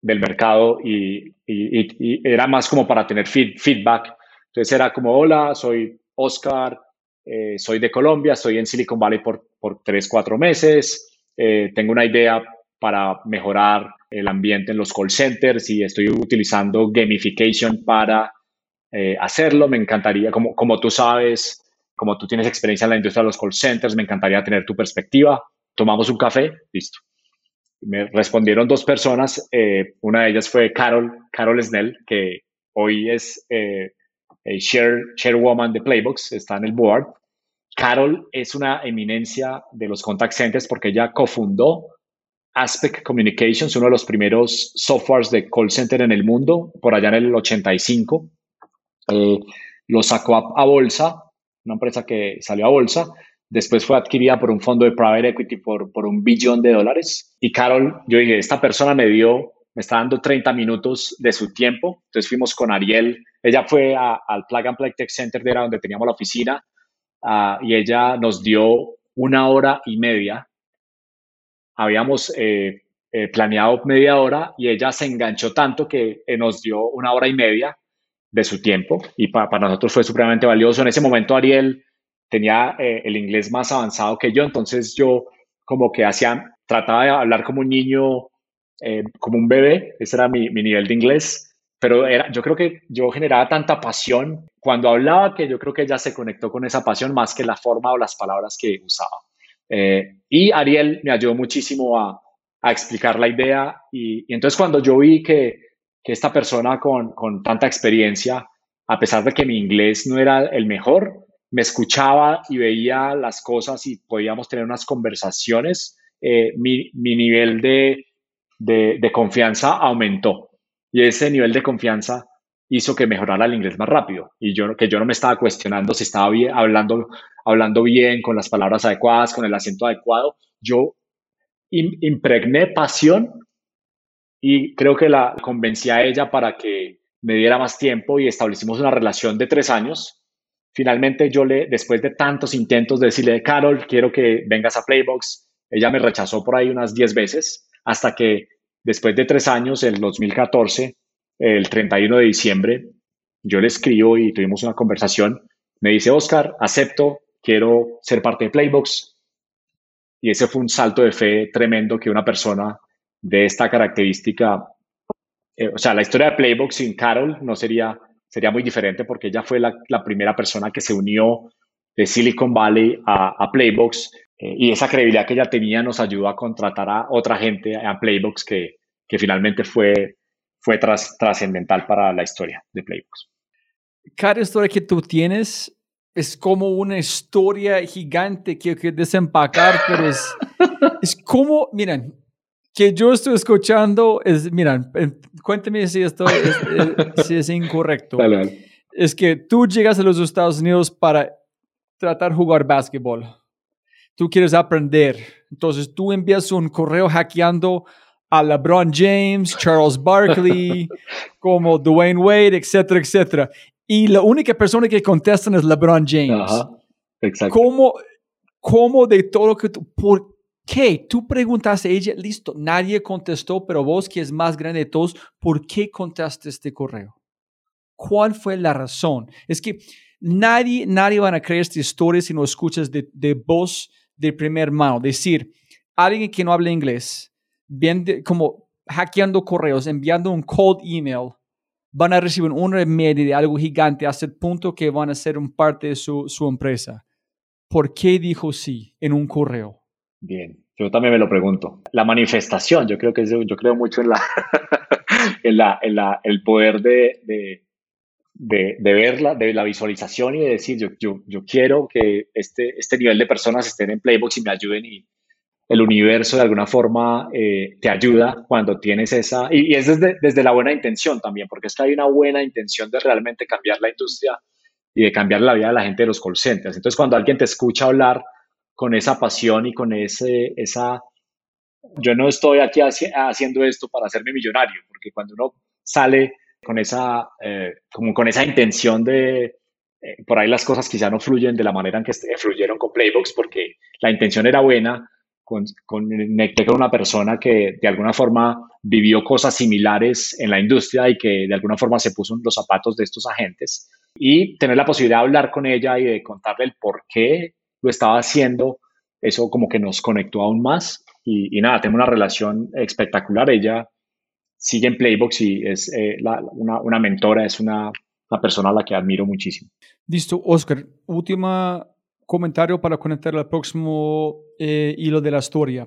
del mercado y, y, era más como para tener feedback. Entonces era como, hola, soy Oscar, eh, soy de Colombia, estoy en Silicon Valley por, por tres, cuatro meses eh, tengo una idea para mejorar el ambiente en los call centers y estoy utilizando gamification para eh, hacerlo. Me encantaría, como, como tú sabes, como tú tienes experiencia en la industria de los call centers, me encantaría tener tu perspectiva. Tomamos un café, listo. Me respondieron dos personas. Eh, una de ellas fue Carol, Carol Snell, que hoy es share, chairwoman de Playbox, está en el board. Carol es una eminencia de los contact centers porque ella cofundó Aspect Communications, uno de los primeros softwares de call center en el mundo, por allá en el 85. Eh, lo sacó a, bolsa, una empresa que salió a bolsa. Después fue adquirida por un fondo de private equity por, por un billón de dólares. Y Carol, yo dije, esta persona me dio, me está dando 30 minutos de su tiempo. Entonces fuimos con Ariel. Ella fue al Plug and Play Tech Center, de era donde teníamos la oficina Ah, y ella nos dio una hora y media. Habíamos eh, eh, planeado media hora y ella se enganchó tanto que eh, nos dio una hora y media de su tiempo y para nosotros fue supremamente valioso. En ese momento Ariel tenía el inglés más avanzado que yo, entonces yo como que hacía, trataba de hablar como un niño, como un bebé, ese era mi, mi nivel de inglés pero era, yo creo que yo generaba tanta pasión cuando hablaba que yo creo que ella se conectó con esa pasión más que la forma o las palabras que usaba. Eh, y Ariel me ayudó muchísimo a, a explicar la idea y, y, entonces cuando yo vi que, que esta persona con, con, tanta experiencia, a pesar de que mi inglés no era el mejor, me escuchaba y veía las cosas y podíamos tener unas conversaciones, eh, mi, mi, nivel de, de, confianza aumentó. Y ese nivel de confianza hizo que mejorara el inglés más rápido y yo que yo no me estaba cuestionando si estaba hablando, hablando bien, con las palabras adecuadas, con el acento adecuado. Yo impregné pasión y creo que la convencí a ella para que me diera más tiempo y establecimos una relación de tres años. Finalmente yo le, después de tantos intentos de decirle, Carol, quiero que vengas a Playbox, ella me rechazó por ahí unas 10 veces, hasta que después de tres años, el 2014, el 31 de diciembre, yo le escribo y tuvimos una conversación. Me dice, Oscar, acepto, quiero ser parte de Playbox. Y ese fue un salto de fe tremendo que una persona de esta característica, eh, o sea, la historia de Playbox sin Carol no sería, sería muy diferente porque ella fue la, primera persona que se unió de Silicon Valley a, Playbox eh, y esa credibilidad que ella tenía nos ayudó a contratar a otra gente a Playbox que, que finalmente fue, fue trascendental para la historia de Playbox. Cada historia que tú tienes es como una historia gigante que hay que desempacar, pero es, es como, miren, que yo estoy escuchando, es, miren, cuénteme si esto es, *laughs* si es incorrecto. Es que tú llegas a los Estados Unidos para tratar de jugar básquetbol. Tú quieres aprender. Entonces tú envías un correo hackeando a LeBron James, Charles Barkley, *laughs* como Dwayne Wade, etcétera, etcétera. Y la única persona que contestan es LeBron James. exacto. ¿Cómo, ¿Cómo, de todo lo que tú, por qué? Tú preguntaste a ella, listo, nadie contestó, pero vos que es más grande de todos, ¿por qué contestaste este correo? ¿Cuál fue la razón? Es que nadie, nadie van a creer esta historia si no escuchas de, de voz de primer mano. Decir, alguien que no habla inglés, bien como hackeando correos, enviando un cold email, van a recibir un remedio de algo gigante hasta el punto que van a ser un parte de su, su empresa. ¿Por qué dijo sí en un correo? Bien, yo también me lo pregunto. La manifestación, yo creo que yo creo mucho en la, *laughs* en la, en la el poder de, de, de, de, verla, de la visualización y de decir, yo, yo, yo quiero que este, este nivel de personas estén en Playbox y me ayuden y, el universo de alguna forma eh, te ayuda cuando tienes esa, y, es desde, desde, la buena intención también, porque es que hay una buena intención de realmente cambiar la industria y de cambiar la vida de la gente de los call centers. Entonces, cuando alguien te escucha hablar con esa pasión y con ese, esa, yo no estoy aquí haciendo esto para hacerme millonario, porque cuando uno sale con esa, eh, como con esa intención de, eh, por ahí las cosas quizá no fluyen de la manera en que fluyeron con Playbox, porque la intención era buena, con, conecté con una persona que de alguna forma vivió cosas similares en la industria y que de alguna forma se puso en los zapatos de estos agentes y tener la posibilidad de hablar con ella y de contarle el por qué lo estaba haciendo, eso como que nos conectó aún más y, nada, tengo una relación espectacular, ella sigue en Playbox y es eh, una, una, mentora, es una, una persona a la que admiro muchísimo. Listo, Oscar, última comentario para conectar al próximo eh, hilo de la historia.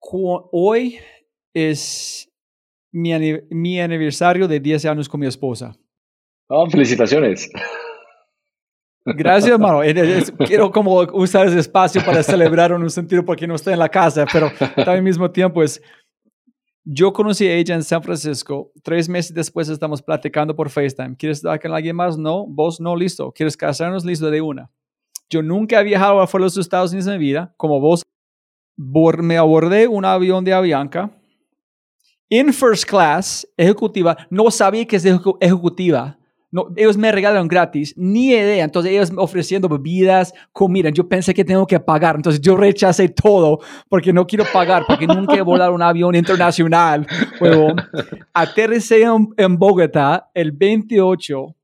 hoy es mi, mi, aniversario de 10 años con mi esposa. Oh, felicitaciones. Gracias, hermano. Quiero como usar ese espacio para celebrar en un sentido porque no estoy en la casa, pero al mismo tiempo es yo conocí a ella en San Francisco. Tres meses después estamos platicando por FaceTime. ¿Quieres estar con alguien más? No. ¿Vos no? Listo. ¿Quieres casarnos? Listo de una. Yo nunca he viajado afuera de los Estados Unidos en mi vida. Como vos, me abordé un avión de Avianca. En first class, ejecutiva. No sabía que es ejecutiva. No, ellos me regalaron gratis, ni idea. Entonces ellos me ofreciendo bebidas, comida. Yo pensé que tengo que pagar. Entonces yo rechacé todo porque no quiero pagar, porque nunca he volado un avión internacional. *laughs* Bueno, aterricé en, Bogotá el 28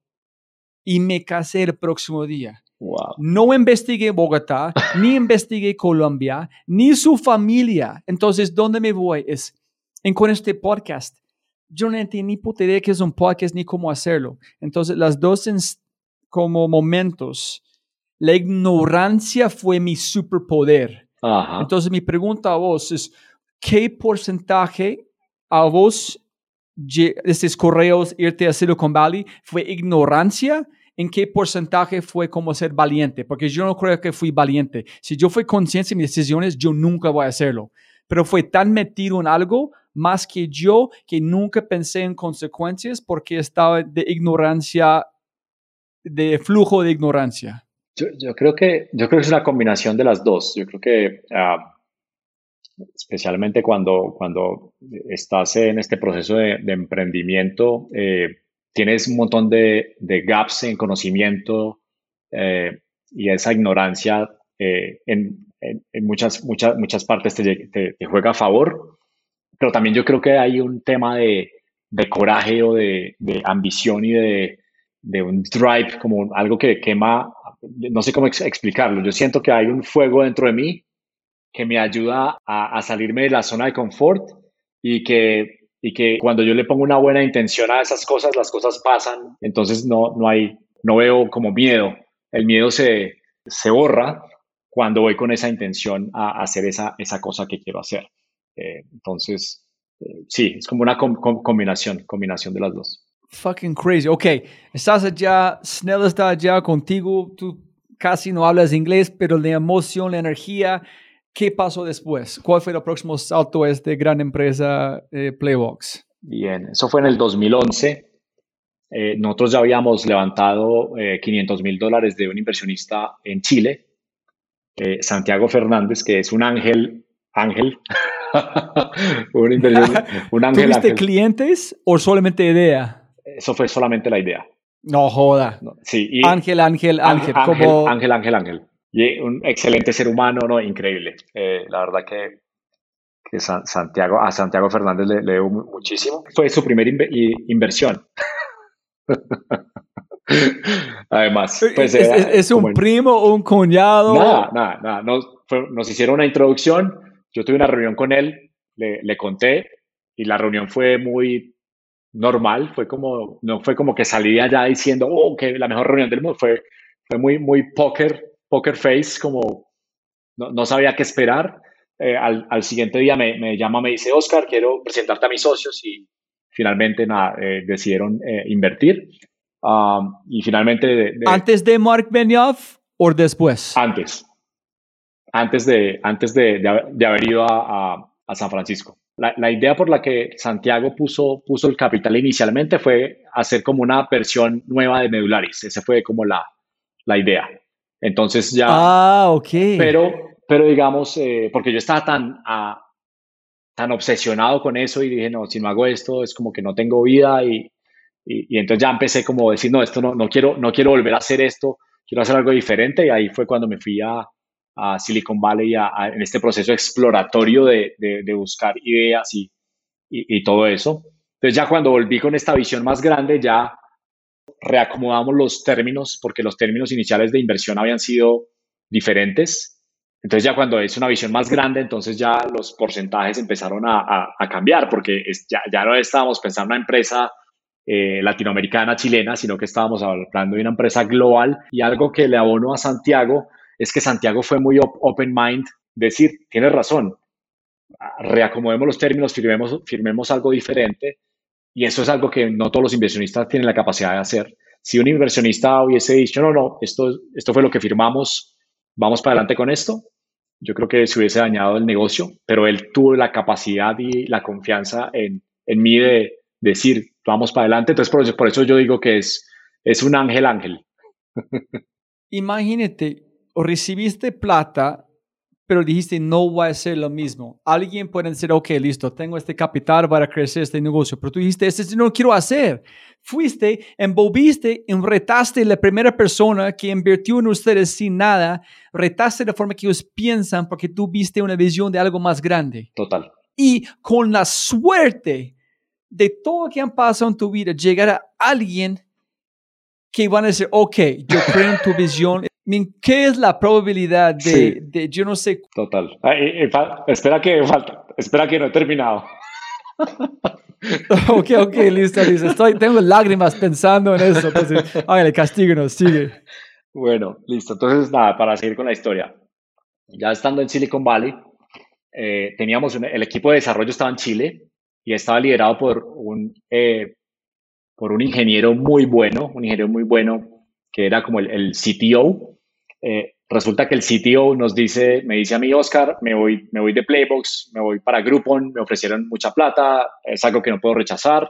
y me casé el próximo día. No investigué Bogotá, *laughs* ni investigué Colombia, ni su familia. Entonces, ¿dónde me voy? Es en con este podcast yo no tenía ni puta idea que es un podcast ni cómo hacerlo. Entonces, las dos como momentos, la ignorancia fue mi superpoder. Entonces, mi pregunta a vos es, ¿qué porcentaje a vos de estos correos irte a Silicon Valley fue ignorancia? ¿En qué porcentaje fue como ser valiente? Porque yo no creo que fui valiente. Si yo fui consciente de mis decisiones, yo nunca voy a hacerlo. Pero fue tan metido en algo más que yo, que nunca pensé en consecuencias porque estaba de ignorancia, de flujo de ignorancia. Yo, creo, que, yo creo que es una combinación de las dos. Yo creo que ah, especialmente cuando, cuando estás en este proceso de, emprendimiento, eh, tienes un montón de, gaps en conocimiento eh, y esa ignorancia eh, en, en, muchas, muchas, muchas partes te, te, juega a favor, pero también yo creo que hay un tema de, de coraje o de, de ambición y de, de, un drive, como algo que quema, no sé cómo explicarlo, yo siento que hay un fuego dentro de mí que me ayuda a, a salirme de la zona de confort y que y que cuando yo le pongo una buena intención a esas cosas, las cosas pasan, entonces no, no hay, no veo como miedo, el miedo se, se borra cuando voy con esa intención a, hacer esa, esa cosa que quiero hacer. Eh, entonces, eh, sí, es como una combinación, combinación de las dos. Fucking crazy. Ok, estás allá, Snell está allá contigo, tú casi no hablas inglés, pero la emoción, la energía, ¿Qué pasó después? ¿Cuál fue el próximo salto de esta gran empresa eh, Playbox? Bien, eso fue en el 2011. Eh, nosotros ya habíamos levantado 500 eh, mil dólares de un inversionista en Chile, Santiago Fernández, que es un ángel, ángel, un, un *laughs* ángel. ¿Tuviste clientes o solamente idea? Eso fue solamente la idea. No joda. sí, ángel, ángel, ángel, ángel, ángel, ángel, ángel y un excelente ser humano, ¿no? Increíble. Eh, la verdad que, que Santiago, a Santiago Fernández le, debo muchísimo. Fue su primera inversión. *laughs* Además, pues ¿Es, un primo un cuñado? Nada, nada, nada. Nos, nos, hicieron una introducción. Yo tuve una reunión con él, le, le, conté y la reunión fue muy normal. Fue como, no fue como que salí allá diciendo, oh, que la mejor reunión del mundo. Fue, fue muy, muy póker poker face, como no, sabía qué esperar. Eh, al, al, siguiente día me, me, llama, me dice, Oscar, quiero presentarte a mis socios y finalmente nada, eh, decidieron eh, invertir. Um, y finalmente... ¿Antes de Mark Benioff o después? Antes. Antes de, antes de, de, haber ido a, a, a San Francisco. La, la, idea por la que Santiago puso, puso el capital inicialmente fue hacer como una versión nueva de Medularis. Esa fue como la, la idea. Entonces ya... Ah, ok. Pero, pero digamos, eh, porque yo estaba tan, ah, tan obsesionado con eso y dije, no, si no hago esto es como que no tengo vida y, y, entonces ya empecé como a decir, no, esto no, no, quiero, no quiero volver a hacer esto, quiero hacer algo diferente y ahí fue cuando me fui a, a Silicon Valley a, en este proceso exploratorio de, de, buscar ideas y, y, todo eso. Entonces ya cuando volví con esta visión más grande, ya reacomodamos los términos porque los términos iniciales de inversión habían sido diferentes. Entonces ya cuando es una visión más grande, entonces ya los porcentajes empezaron a, cambiar porque ya, ya, no estábamos pensando en una empresa eh, latinoamericana, chilena, sino que estábamos hablando de una empresa global y algo que le abono a Santiago es que Santiago fue muy open mind, decir, tienes razón, reacomodemos los términos, firmemos, firmemos algo diferente y eso es algo que no todos los inversionistas tienen la capacidad de hacer. Si un inversionista hubiese dicho, no, no, esto, esto fue lo que firmamos, vamos para adelante con esto, yo creo que se hubiese dañado el negocio, pero él tuvo la capacidad y la confianza en, en mí de, decir, vamos para adelante. Entonces, por eso, por eso yo digo que es, es un ángel ángel. Imagínate, o recibiste plata pero dijiste no voy a hacer lo mismo. Alguien puede decir, ok, listo, tengo este capital para crecer este negocio, pero tú dijiste, este no lo quiero hacer. Fuiste, envolviste, retaste la primera persona que invirtió en ustedes sin nada, retaste de forma que ellos piensan porque tú viste una visión de algo más grande. Total. Y con la suerte de todo lo que han pasado en tu vida, llegar a alguien que van a decir, ok, yo creo en tu visión, ¿Qué es la probabilidad de, de yo no sé? Total. espera que falta, espera que no he terminado. *laughs* ok, ok, listo, listo. Estoy, tengo lágrimas pensando en eso. Entonces, hágale, castíguenos, sigue. Bueno, listo. Entonces, nada, para seguir con la historia. Ya estando en Silicon Valley, eh, teníamos el equipo de desarrollo estaba en Chile y estaba liderado por un, eh, por un ingeniero muy bueno, un ingeniero muy bueno que era como el, el CTO eh, resulta que el CTO nos dice, me dice a mí, Oscar, me voy, me voy de Playbox, me voy para Groupon, me ofrecieron mucha plata, es algo que no puedo rechazar.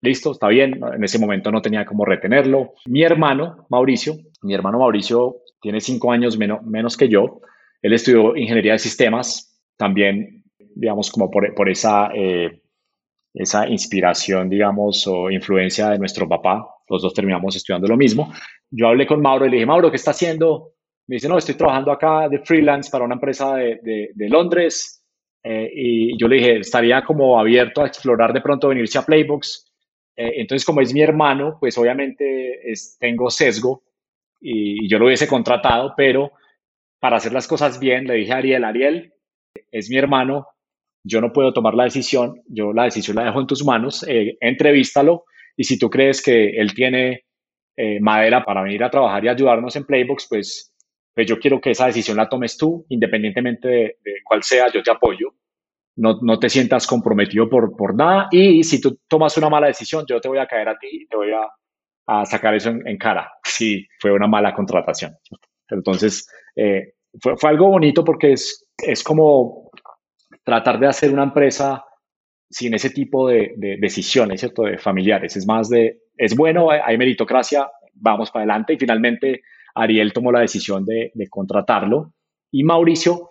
Listo, está bien. En ese momento no tenía cómo retenerlo. Mi hermano, Mauricio, mi hermano Mauricio tiene cinco años menos que yo. Él estudió ingeniería de sistemas, también, digamos, como por, por esa, eh, esa inspiración, digamos, o influencia de nuestro papá. Los dos terminamos estudiando lo mismo. Yo hablé con Mauro y le dije, Mauro, ¿qué está haciendo me dice, no, estoy trabajando acá de freelance para una empresa de, de, Londres. Eh, y yo le dije, estaría como abierto a explorar de pronto venirse a Playbox. Eh, entonces, como es mi hermano, pues obviamente es, tengo sesgo y, yo lo hubiese contratado, pero para hacer las cosas bien, le dije a Ariel, Ariel, es mi hermano, yo no puedo tomar la decisión, yo la decisión la dejo en tus manos, eh, entrevístalo y si tú crees que él tiene eh, madera para venir a trabajar y ayudarnos en Playbox, pues, pues yo quiero que esa decisión la tomes tú, independientemente de, cuál sea, yo te apoyo. No, no, te sientas comprometido por, por nada y si tú tomas una mala decisión, yo te voy a caer a ti y te voy a, a sacar eso en, cara si fue una mala contratación. Entonces, eh, fue, fue, algo bonito porque es, es como tratar de hacer una empresa sin ese tipo de, de decisiones, ¿cierto? De familiares. Es más de, es bueno, hay meritocracia, vamos para adelante. Y finalmente Ariel tomó la decisión de, contratarlo. Y Mauricio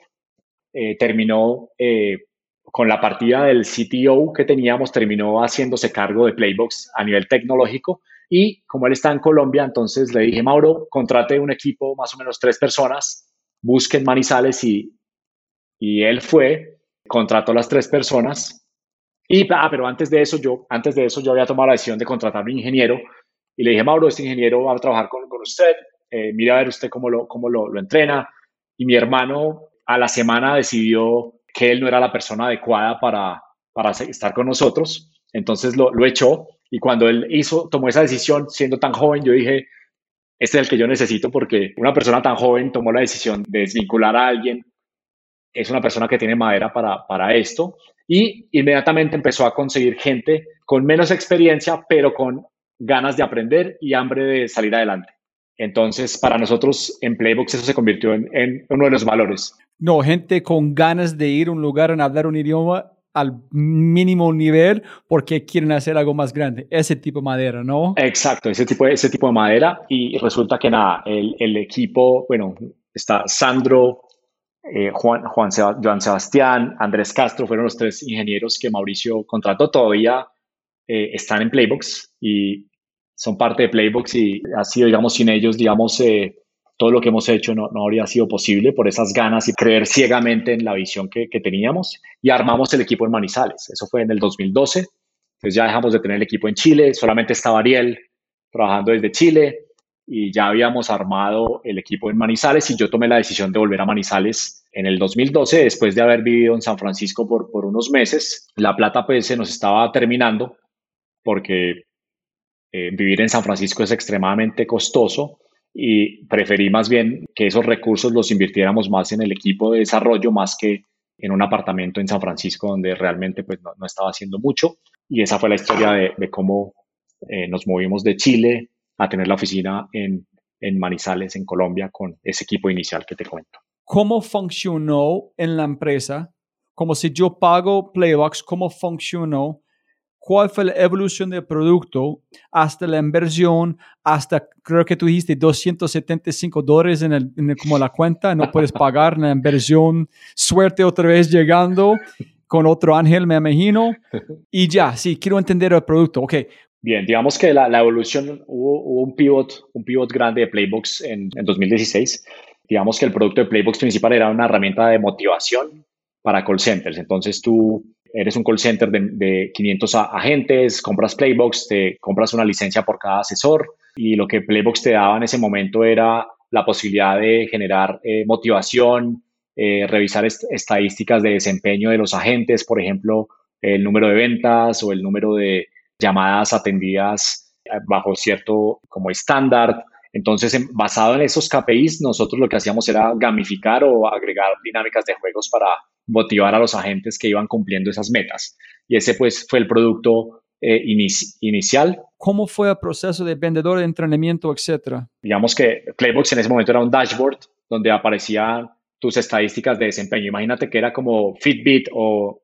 eh, terminó eh, con la partida del CTO que teníamos, terminó haciéndose cargo de Playbox a nivel tecnológico. Y como él está en Colombia, entonces le dije, Mauro, contrate un equipo, más o menos tres personas, busquen Manizales y, y él fue, contrató las tres personas y, ah, pero antes de eso, yo, antes de eso, yo había tomado la decisión de contratar un ingeniero y le dije, Mauro, este ingeniero va a trabajar con usted, eh, mira a ver usted cómo lo, cómo lo, lo, entrena. Y mi hermano a la semana decidió que él no era la persona adecuada para, para estar con nosotros, entonces lo, lo echó. Y cuando él hizo, tomó esa decisión, siendo tan joven, yo dije, este es el que yo necesito porque una persona tan joven tomó la decisión de desvincular a alguien. Es una persona que tiene madera para, para esto y inmediatamente empezó a conseguir gente con menos experiencia, pero con ganas de aprender y hambre de salir adelante. Entonces, para nosotros en Playbox eso se convirtió en, uno de los valores. No, gente con ganas de ir a un lugar en hablar un idioma al mínimo nivel porque quieren hacer algo más grande. Ese tipo de madera, ¿no? Exacto, ese tipo, ese tipo de madera. Y resulta que nada, el, el equipo, bueno, está Sandro, eh, Juan, Juan Sebastián, Andrés Castro fueron los tres ingenieros que Mauricio contrató. Todavía eh, están en Playbox y son parte de Playbox y ha sido, digamos, sin ellos, digamos, eh, todo lo que hemos hecho no, no, habría sido posible por esas ganas y creer ciegamente en la visión que, que, teníamos y armamos el equipo en Manizales. Eso fue en el 2012. Entonces ya dejamos de tener el equipo en Chile, solamente estaba Ariel trabajando desde Chile y ya habíamos armado el equipo en Manizales y yo tomé la decisión de volver a Manizales en el 2012 después de haber vivido en San Francisco por, por unos meses. La plata pues se nos estaba terminando porque eh, vivir en San Francisco es extremadamente costoso y preferí más bien que esos recursos los invirtiéramos más en el equipo de desarrollo más que en un apartamento en San Francisco donde realmente pues no, estaba haciendo mucho y esa fue la historia de, cómo eh, nos movimos de Chile a tener la oficina en, en Manizales, en Colombia, con ese equipo inicial que te cuento. ¿Cómo funcionó en la empresa? Como si yo pago Playbox, ¿cómo funcionó? ¿Cuál fue la evolución del producto hasta la inversión, hasta creo que tú dijiste 275 dólares en, el, en como la cuenta, no puedes pagar la inversión, suerte otra vez llegando con otro ángel, me imagino. Y ya, sí, quiero entender el producto. Ok, Bien, digamos que la, evolución, hubo, un pivot, un pivot grande de Playbox en, 2016. Digamos que el producto de Playbox principal era una herramienta de motivación para call centers. Entonces tú eres un call center de, 500 agentes, compras Playbox, te compras una licencia por cada asesor y lo que Playbox te daba en ese momento era la posibilidad de generar eh, motivación, eh, revisar estadísticas de desempeño de los agentes, por ejemplo, el número de ventas o el número de llamadas atendidas eh, bajo cierto como estándar. Entonces, basado en esos KPIs, nosotros lo que hacíamos era gamificar o agregar dinámicas de juegos para motivar a los agentes que iban cumpliendo esas metas. Y ese pues fue el producto eh, inicial. ¿Cómo fue el proceso de vendedor de entrenamiento, etcétera? Digamos que Playbox en ese momento era un dashboard donde aparecían tus estadísticas de desempeño. Imagínate que era como Fitbit o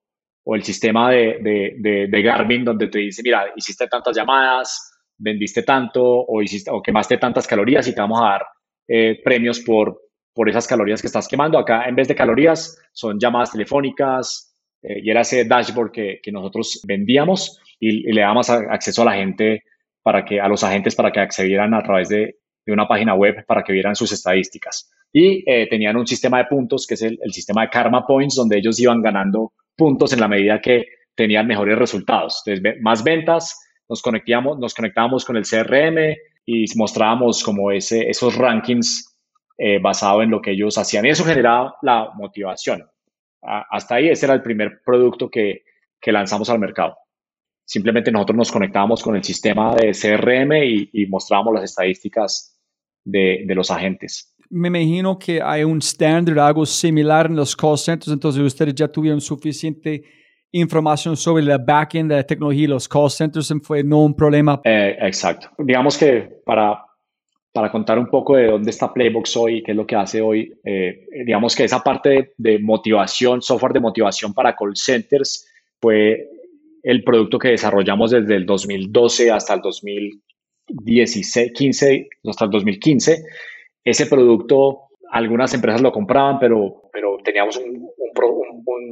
o el sistema de, de, de, Garmin donde te dice, mira, hiciste tantas llamadas, vendiste tanto o, hiciste, o quemaste tantas calorías y te vamos a dar eh, premios por, por esas calorías que estás quemando. Acá en vez de calorías son llamadas telefónicas eh, y era ese dashboard que, que nosotros vendíamos y, le damos acceso a la gente para que, a los agentes para que accedieran a través de, de una página web para que vieran sus estadísticas. y eh, tenían un sistema de puntos que es el, sistema de Karma Points, donde ellos iban ganando puntos en la medida que tenían mejores resultados. Entonces, más ventas, nos conectábamos, nos conectábamos con el CRM y mostrábamos como ese, esos rankings eh, basados en lo que ellos hacían. Y eso generaba la motivación. hasta ahí ese era el primer producto que, que lanzamos al mercado. Simplemente nosotros nos conectábamos con el sistema de CRM y, y mostrábamos las estadísticas de, de, los agentes. Me imagino que hay un estándar, algo similar en los call centers, entonces ustedes ya tuvieron suficiente información sobre la backend de la tecnología y los call centers, fue no un problema. Eh, exacto. Digamos que para, para contar un poco de dónde está Playbox hoy qué es lo que hace hoy, eh, digamos que esa parte de, motivación, software de motivación para call centers, fue el producto que desarrollamos desde el 2012 hasta el 2016, 15, hasta el 2015. Ese producto, algunas empresas lo compraban, pero, pero teníamos un,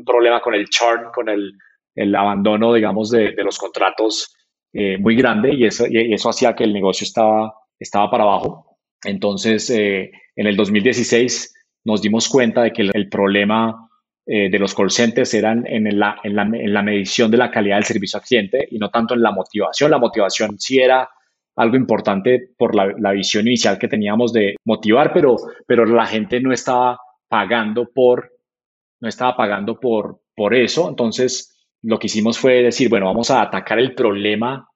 problema con el churn, con el, abandono, digamos, de, de los contratos eh, muy grande y eso, y eso hacía que el negocio estaba, estaba para abajo. Entonces, eh, en el 2016 nos dimos cuenta de que el, problema eh, de los call centers eran en la, en, la, en la, medición de la calidad del servicio al cliente y no tanto en la motivación. La motivación sí era algo importante por la, la visión inicial que teníamos de motivar, pero, pero la gente no estaba pagando por, no estaba pagando por, por eso. Entonces, lo que hicimos fue decir, bueno, vamos a atacar el problema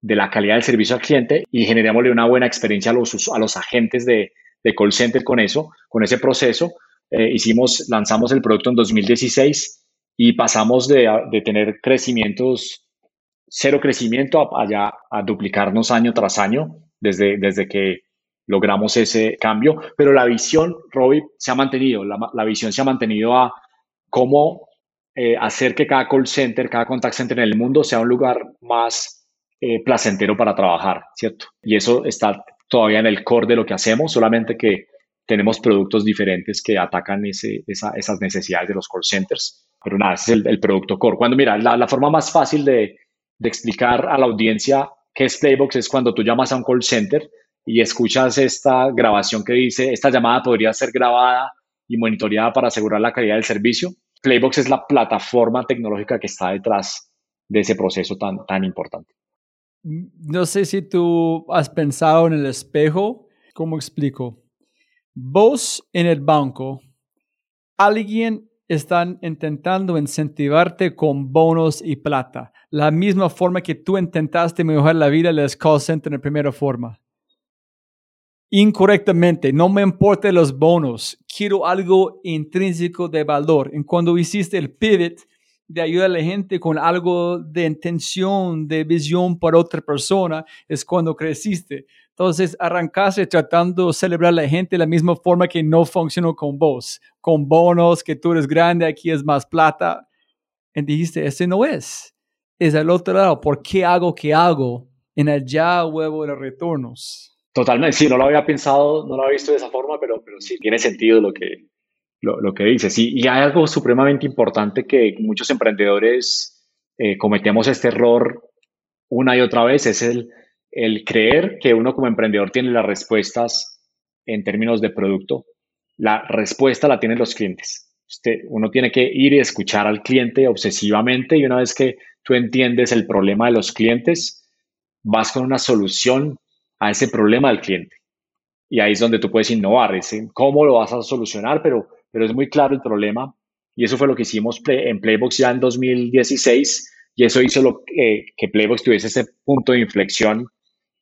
de la calidad del servicio al cliente y generémosle una buena experiencia a los, a los agentes de, de call center con eso, con ese proceso eh, hicimos, lanzamos el producto en 2016 y pasamos de, de tener crecimientos, cero crecimiento a, allá a duplicarnos año tras año desde, desde que logramos ese cambio. Pero la visión, Robbie, se ha mantenido, la, la visión se ha mantenido a cómo eh, hacer que cada call center, cada contact center en el mundo sea un lugar más eh, placentero para trabajar, ¿cierto? Y eso está todavía en el core de lo que hacemos, solamente que tenemos productos diferentes que atacan ese, esas necesidades de los call centers. Pero nada, ese es el, producto core. Cuando mira, la, forma más fácil de, de, explicar a la audiencia qué es Playbox es cuando tú llamas a un call center y escuchas esta grabación que dice, esta llamada podría ser grabada y monitoreada para asegurar la calidad del servicio. Playbox es la plataforma tecnológica que está detrás de ese proceso tan, tan importante. No sé si tú has pensado en el espejo. ¿Cómo explico? Vos en el banco, alguien están intentando incentivarte con bonos y plata, la misma forma que tú intentaste mejorar la vida los call centers en primera forma. Incorrectamente, no me importan los bonos, quiero algo intrínseco de valor. En cuando hiciste el pivot de ayudar a la gente con algo de intención, de visión para otra persona, es cuando creciste. Entonces, arrancaste tratando de celebrar a la gente de la misma forma que no funcionó con vos, con bonos, que tú eres grande, aquí es más plata. Y dijiste, ese no es. Es al otro lado. ¿Por qué hago que hago? En allá huevo de retornos. Totalmente, sí, no lo había pensado, no lo había visto de esa forma, pero, pero sí, tiene sentido lo que, lo, lo que dices. Y, y, hay algo supremamente importante que muchos emprendedores eh, cometemos este error una y otra vez, es el el creer que uno como emprendedor tiene las respuestas en términos de producto. La respuesta la tienen los clientes. Uno tiene que ir y escuchar al cliente obsesivamente y una vez que tú entiendes el problema de los clientes, vas con una solución a ese problema del cliente. Y ahí es donde tú puedes innovar, es cómo lo vas a solucionar, pero, pero es muy claro el problema. Y eso fue lo que hicimos en Playbox ya en 2016 y eso hizo lo, que Playbox tuviese ese punto de inflexión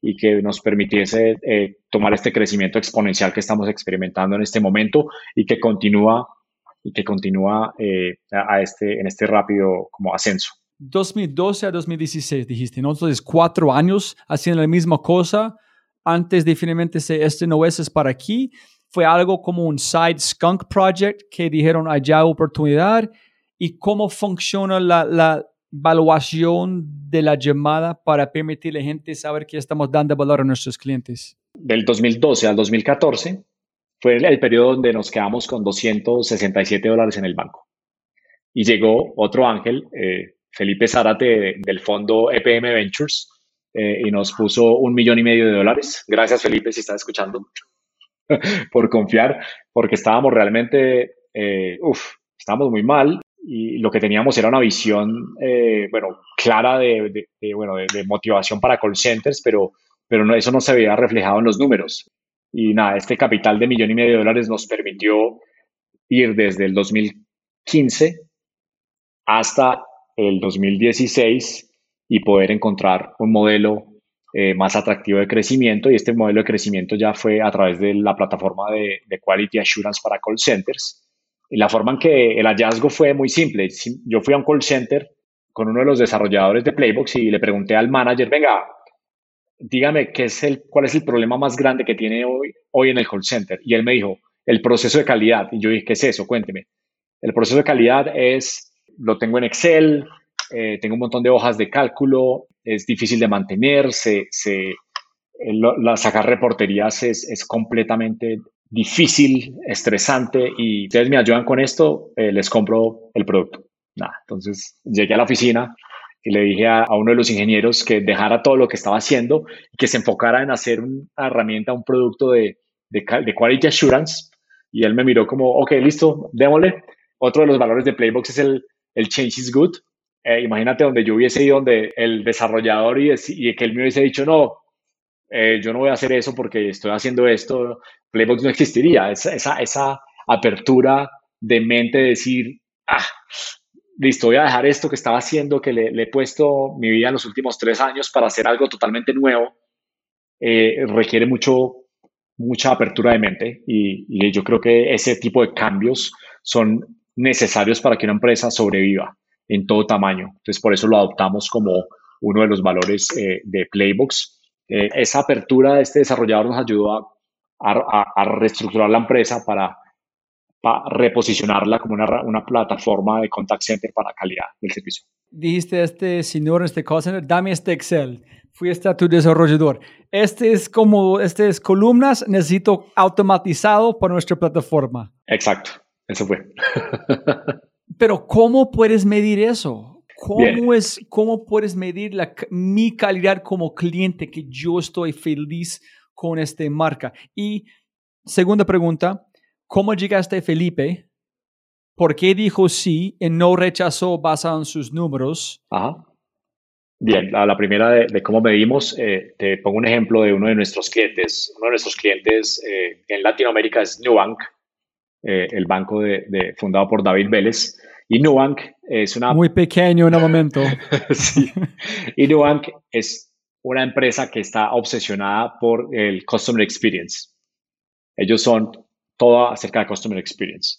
y que nos permitiese eh, tomar este crecimiento exponencial que estamos experimentando en este momento y que continúa y que continúa eh, a este, en este rápido como ascenso. 2012 a 2016 dijiste, ¿no? Entonces cuatro años haciendo la misma cosa antes de finalmente este no es, es para aquí. Fue algo como un side skunk project que dijeron allá oportunidad y cómo funciona la, la, evaluación de la llamada para permitirle a la gente saber que estamos dando valor a nuestros clientes? Del 2012 al 2014 fue el, periodo donde nos quedamos con 267 dólares en el banco. Y llegó otro ángel, eh, Felipe Zárate del fondo EPM Ventures, eh, y nos puso un millón y medio de dólares. Gracias, Felipe, si estás escuchando. *laughs* por confiar, porque estábamos realmente, eh, uff, estábamos muy mal y lo que teníamos era una visión, eh, bueno, clara de, bueno, de, motivación para call centers, pero, pero no, eso no se había reflejado en los números. Y nada, este capital de millón y medio de dólares nos permitió ir desde el 2015 hasta el 2016 y poder encontrar un modelo eh, más atractivo de crecimiento. Y este modelo de crecimiento ya fue a través de la plataforma de, de Quality Assurance para call centers y la forma en que el hallazgo fue muy simple. Yo fui a un call center con uno de los desarrolladores de Playbox y le pregunté al manager, venga, dígame qué es el, cuál es el problema más grande que tiene hoy, hoy en el call center. Y él me dijo, el proceso de calidad. Y yo dije, ¿qué es eso? Cuénteme. El proceso de calidad es, lo tengo en Excel, eh, tengo un montón de hojas de cálculo, es difícil de mantener, se, se, la, sacar reporterías es, es completamente difícil, estresante y ustedes me ayudan con esto, eh, les compro el producto. Nada, entonces llegué a la oficina y le dije a, uno de los ingenieros que dejara todo lo que estaba haciendo y que se enfocara en hacer una herramienta, un producto de, de, de Quality Assurance. Y él me miró como, ok, listo, démosle. Otro de los valores de Playbox es el, el change is good. Eh, imagínate donde yo hubiese ido, donde el desarrollador y, y que él me hubiese dicho, no, eh, yo no voy a hacer eso porque estoy haciendo esto, Playbox no existiría. Esa, esa, apertura de mente de decir, ah, listo, voy a dejar esto que estaba haciendo, que le, he puesto mi vida en los últimos tres años para hacer algo totalmente nuevo, eh, requiere mucho, mucha apertura de mente y, y, yo creo que ese tipo de cambios son necesarios para que una empresa sobreviva en todo tamaño. Entonces, por eso lo adoptamos como uno de los valores eh, de Playbox eh, esa apertura de este desarrollador nos ayudó a, reestructurar la empresa para, reposicionarla como una, plataforma de contact center para calidad del servicio. Dijiste este señor, este call center, dame este Excel. Fui a tu desarrollador. Este es como, este es columnas, necesito automatizado por nuestra plataforma. Exacto, eso fue. *laughs* Pero ¿cómo puedes medir eso? ¿Cómo, es, ¿Cómo puedes medir la, mi calidad como cliente que yo estoy feliz con esta marca? Y segunda pregunta, ¿cómo llegaste Felipe? ¿Por qué dijo sí y no rechazó basado en sus números? Ajá. Bien, la, la primera de, cómo medimos, eh, te pongo un ejemplo de uno de nuestros clientes. Uno de nuestros clientes eh, en Latinoamérica es Nubank, eh, el banco de, fundado por David Vélez. Y Nubank es una... Muy pequeño en el momento. *laughs* sí. Y Nubank es una empresa que está obsesionada por el Customer Experience. Ellos son todo acerca de Customer Experience.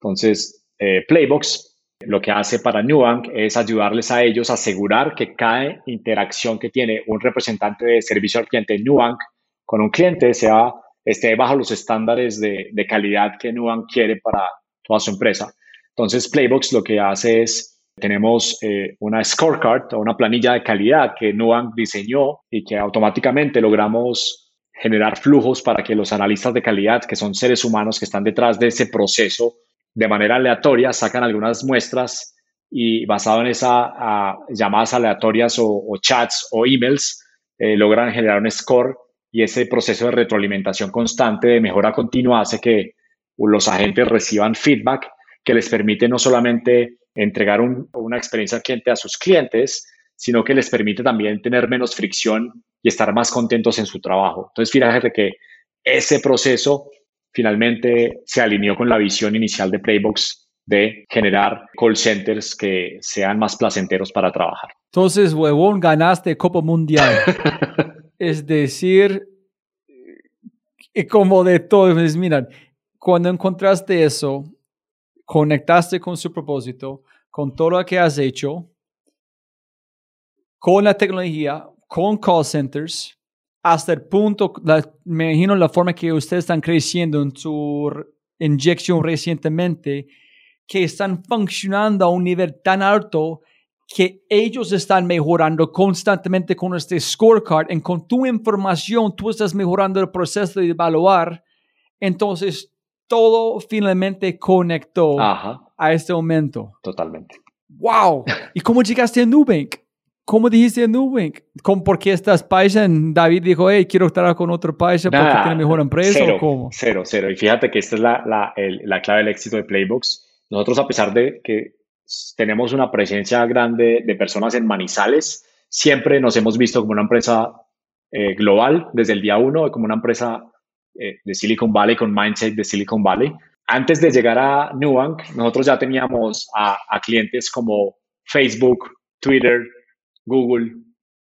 Entonces, eh, Playbox lo que hace para Nubank es ayudarles a ellos a asegurar que cada interacción que tiene un representante de servicio al cliente en Nubank con un cliente sea, esté bajo los estándares de, de calidad que Nubank quiere para toda su empresa. Entonces, Playbox lo que hace es, tenemos eh, una scorecard o una planilla de calidad que Nubank diseñó y que automáticamente logramos generar flujos para que los analistas de calidad, que son seres humanos que están detrás de ese proceso, de manera aleatoria sacan algunas muestras y basado en esas llamadas aleatorias o, chats o emails, eh, logran generar un score y ese proceso de retroalimentación constante de mejora continua hace que los agentes reciban feedback que les permite no solamente entregar una experiencia al cliente a sus clientes, sino que les permite también tener menos fricción y estar más contentos en su trabajo. Entonces, fíjate que ese proceso finalmente se alineó con la visión inicial de Playbox de generar call centers que sean más placenteros para trabajar. Entonces, huevón, ganaste Copa Mundial. *laughs* es decir, como de todo, miran, cuando encontraste eso, conectaste con su propósito, con todo lo que has hecho, con la tecnología, con call centers, hasta el punto, me imagino la forma que ustedes están creciendo en su inyección recientemente, que están funcionando a un nivel tan alto que ellos están mejorando constantemente con este scorecard y con tu información tú estás mejorando el proceso de evaluar. Entonces, todo finalmente conectó a este momento. Totalmente. ¡Wow! ¿Y cómo llegaste a Nubank? ¿Cómo dijiste Nubank? ¿Cómo, ¿Por qué estás paisa? David dijo, hey, quiero estar con otro paisa porque tiene mejor empresa cero, o cómo? Cero, cero. Y fíjate que esta es la, la, el- la clave del éxito de Playbox. Nosotros, a pesar de que tenemos una presencia grande de personas en Manizales, siempre nos hemos visto como una empresa eh, global desde el día uno, como una empresa eh, de Silicon Valley, con mindset de Silicon Valley. Antes de llegar a Nubank, nosotros ya teníamos a, clientes como Facebook, Twitter, Google,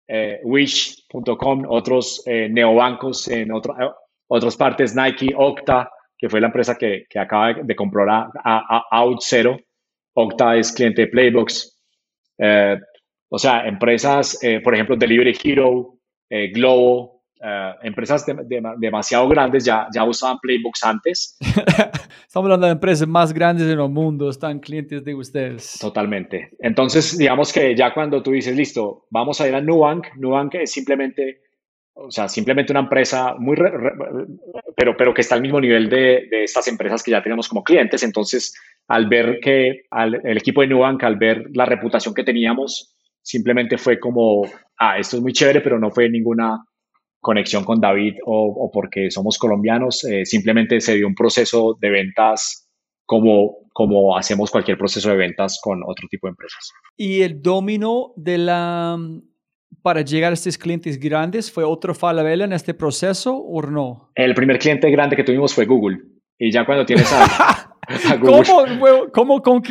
eh, Wish.com, otros neobancos en otro- otras partes, Nike, Okta, que fue la empresa que, que acaba de, de comprar a, a, a OutZero. Okta es cliente de Playbox. Eh, o sea, empresas, eh, por ejemplo, Delivery Hero, eh, Globo, eh, empresas de- de- demasiado grandes ya, ya usaban Playbox antes. *laughs* Estamos hablando de empresas más grandes en el mundo, están clientes de ustedes. Totalmente. Entonces, digamos que ya cuando tú dices, listo, vamos a ir a Nubank, Nubank es simplemente, o sea, simplemente una empresa muy, re- re- pero, pero que está al mismo nivel de, de estas empresas que ya tenemos como clientes. Entonces, al ver que al- el equipo de Nubank, al ver la reputación que teníamos, simplemente fue como, ah, esto es muy chévere, pero no fue ninguna conexión con David o, o porque somos colombianos, eh, simplemente se dio un proceso de ventas como, como hacemos cualquier proceso de ventas con otro tipo de empresas. Y el domino de la para llegar a estos clientes grandes fue otro falabella en este proceso o no? El primer cliente grande que tuvimos fue Google. Y ya cuando tienes a, *laughs* a ¿Cómo, cómo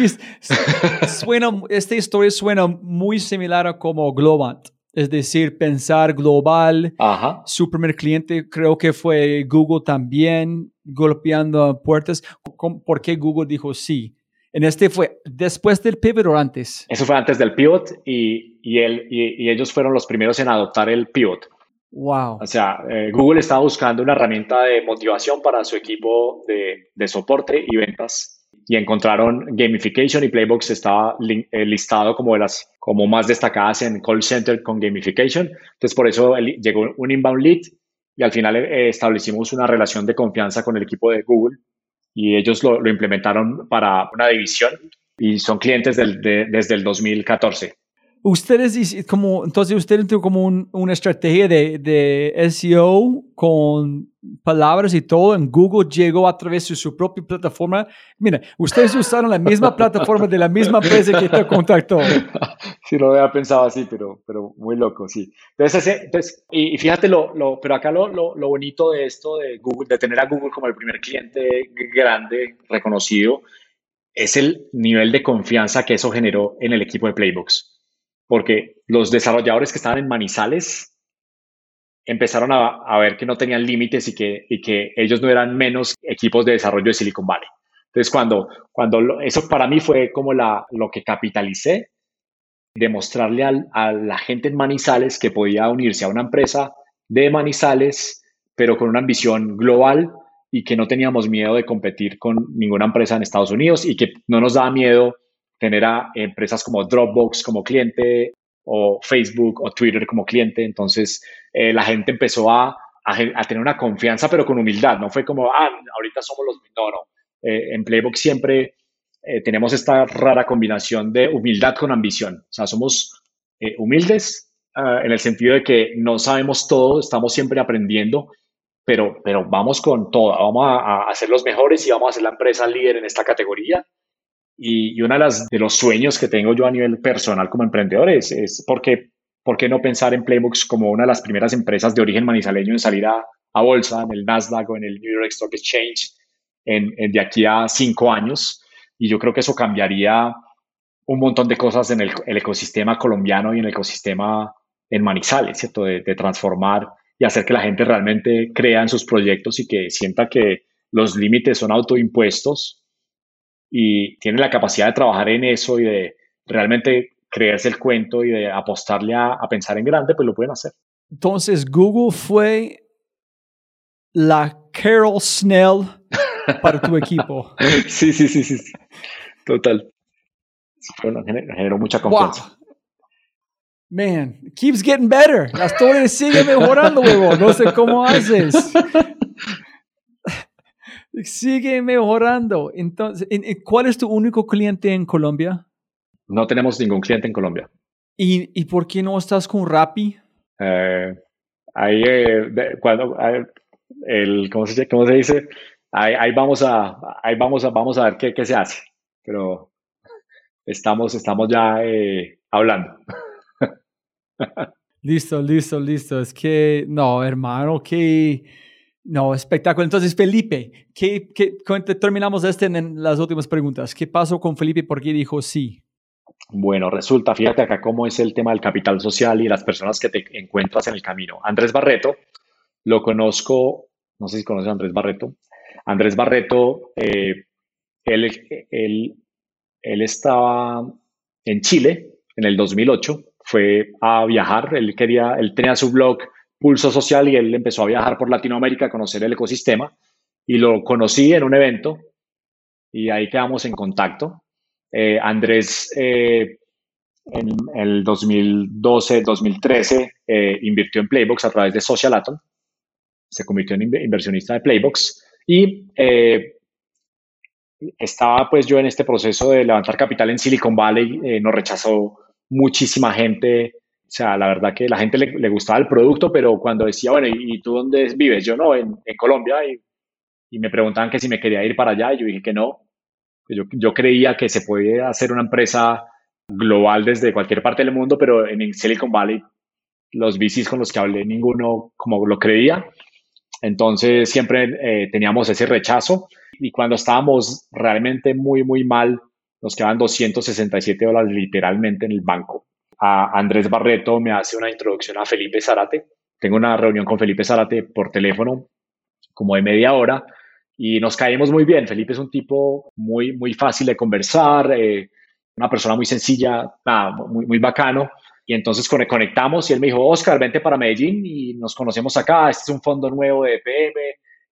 suena, esta historia suena muy similar a como Globant, es decir, pensar global. Ajá. Su primer cliente creo que fue Google también, golpeando puertas. ¿Cómo- ¿Por qué Google dijo sí? En este fue después del pivot o antes. Eso fue antes del pivot y, y, él, y, y ellos fueron los primeros en adoptar el pivot. Wow. O sea, eh, Google estaba buscando una herramienta de motivación para su equipo de, de soporte y ventas y encontraron gamification y Playbox estaba eh, listado como de las como más destacadas en call center con gamification. Entonces, por eso llegó un inbound lead y al final eh, establecimos una relación de confianza con el equipo de Google y ellos lo, lo implementaron para una división y son clientes del- de- desde el 2014. Ustedes, como, entonces ustedes tuvieron como un- una estrategia de, de SEO con palabras y todo en Google llegó a través de su propia plataforma. Mira, ustedes usaron la misma plataforma de la misma empresa que te contactó. *laughs* Sí, lo había pensado así, pero, pero muy loco, sí. Entonces, entonces y, fíjate, lo, lo, pero acá lo, lo, lo bonito de esto de Google, de tener a Google como el primer cliente grande, reconocido, es el nivel de confianza que eso generó en el equipo de Playbox. Porque los desarrolladores que estaban en Manizales empezaron a, a ver que no tenían límites y que, y que ellos no eran menos equipos de desarrollo de Silicon Valley. Entonces, cuando, cuando lo- eso para mí fue como la, lo que capitalicé demostrarle al- a la gente en Manizales que podía unirse a una empresa de Manizales, pero con una ambición global y que no teníamos miedo de competir con ninguna empresa en Estados Unidos y que no nos daba miedo tener a empresas como Dropbox como cliente o Facebook o Twitter como cliente. Entonces, eh, la gente empezó a, a a tener una confianza, pero con humildad. No fue como, ah, ahorita somos los... No, no. Eh, en Playbox siempre eh, tenemos esta rara combinación de humildad con ambición. O sea, somos eh, humildes ah, en el sentido de que no sabemos todo, estamos siempre aprendiendo, pero, pero vamos con todo, vamos a, a ser los mejores y vamos a ser la empresa líder en esta categoría. Y, y uno de, las, de los sueños que tengo yo a nivel personal como emprendedor es, es porque, ¿por qué no pensar en Playbox como una de las primeras empresas de origen manizaleño en salir a, a bolsa, en el Nasdaq o en el New York Stock Exchange en, en de aquí a cinco años? Y yo creo que eso cambiaría un montón de cosas en el, el ecosistema colombiano y en el ecosistema en Manizales, ¿cierto? De, de transformar y hacer que la gente realmente crea en sus proyectos y que sienta que los límites son autoimpuestos y tienen la capacidad de trabajar en eso y de realmente creerse el cuento y de apostarle a, a pensar en grande, pues lo pueden hacer. Entonces Google fue la Carol Snell para tu equipo. *laughs* Sí, sí, sí, sí. Total. Bueno, gener- generó mucha Wow. confianza. Man, it keeps getting better. La historia sigue mejorando, huevo. No sé cómo haces. *laughs* Sigue mejorando. Entonces, ¿en- en- ¿cuál es tu único cliente en Colombia? No tenemos ningún cliente en Colombia. ¿Y, ¿Y por qué no estás con Rappi? Eh, ahí, eh, de- cuando, eh, el, ¿cómo se, cómo se dice? Ahí, ahí vamos a, ahí vamos a, vamos a ver qué, qué se hace. Pero estamos, estamos ya eh, hablando. *laughs* Listo, listo, listo. Es que, no, hermano, que... No, espectáculo. Entonces, Felipe, ¿qué, qué, terminamos este en las últimas preguntas. ¿Qué pasó con Felipe? ¿Por qué dijo sí? Bueno, resulta, fíjate acá cómo es el tema del capital social y las personas que te encuentras en el camino. Andrés Barreto, lo conozco, no sé si conoces a Andrés Barreto. Andrés Barreto, eh, él, él, él estaba en Chile en el 2008, fue a viajar, él quería, él tenía su blog Pulso Social y él empezó a viajar por Latinoamérica a conocer el ecosistema y lo conocí en un evento y ahí quedamos en contacto. Eh, Andrés eh, en el 2012-2013 eh, invirtió en Playbox a través de Social Atom, se convirtió en inve- inversionista de Playbox y eh, estaba pues yo en este proceso de levantar capital en Silicon Valley, eh, nos rechazó muchísima gente, o sea, la verdad que la gente le, gustaba el producto, pero cuando decía, bueno, ¿y, tú dónde vives? Yo no, en, Colombia, y, me preguntaban que si me quería ir para allá, y yo dije que no, yo, yo creía que se podía hacer una empresa global desde cualquier parte del mundo, pero en Silicon Valley los VCs con los que hablé, ninguno como lo creía. Entonces siempre eh, teníamos ese rechazo y cuando estábamos realmente muy, muy mal, nos quedaban 267 dólares literalmente en el banco. A Andrés Barreto me hace una introducción a Felipe Zárate. Tengo una reunión con Felipe Zárate por teléfono como de media hora y nos caímos muy bien. Felipe es un tipo muy, muy fácil de conversar, eh, una persona muy sencilla, nada, muy, muy bacano. Y entonces conec- conectamos y él me dijo, Oscar, vente para Medellín y nos conocemos acá. Este es un fondo nuevo de EPM.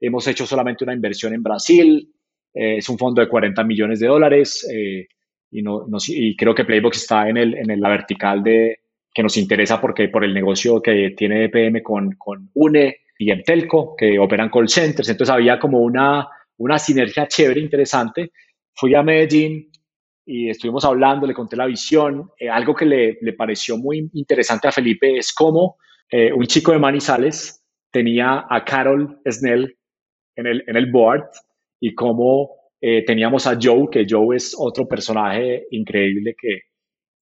Hemos hecho solamente una inversión en Brasil. Eh, es un fondo de 40 millones de dólares. eh, y, no, no- y creo que Playbox está en, el, en la vertical de, que nos interesa porque por el negocio que tiene EPM con, con UNE y Telco, que operan call centers. Entonces había como una, una sinergia chévere, interesante. Fui a Medellín, y estuvimos hablando, le conté la visión. Eh, algo que le, le, pareció muy interesante a Felipe es cómo eh, un chico de Manizales tenía a Carol Snell en el, en el board y cómo eh, teníamos a Joe, que Joe es otro personaje increíble que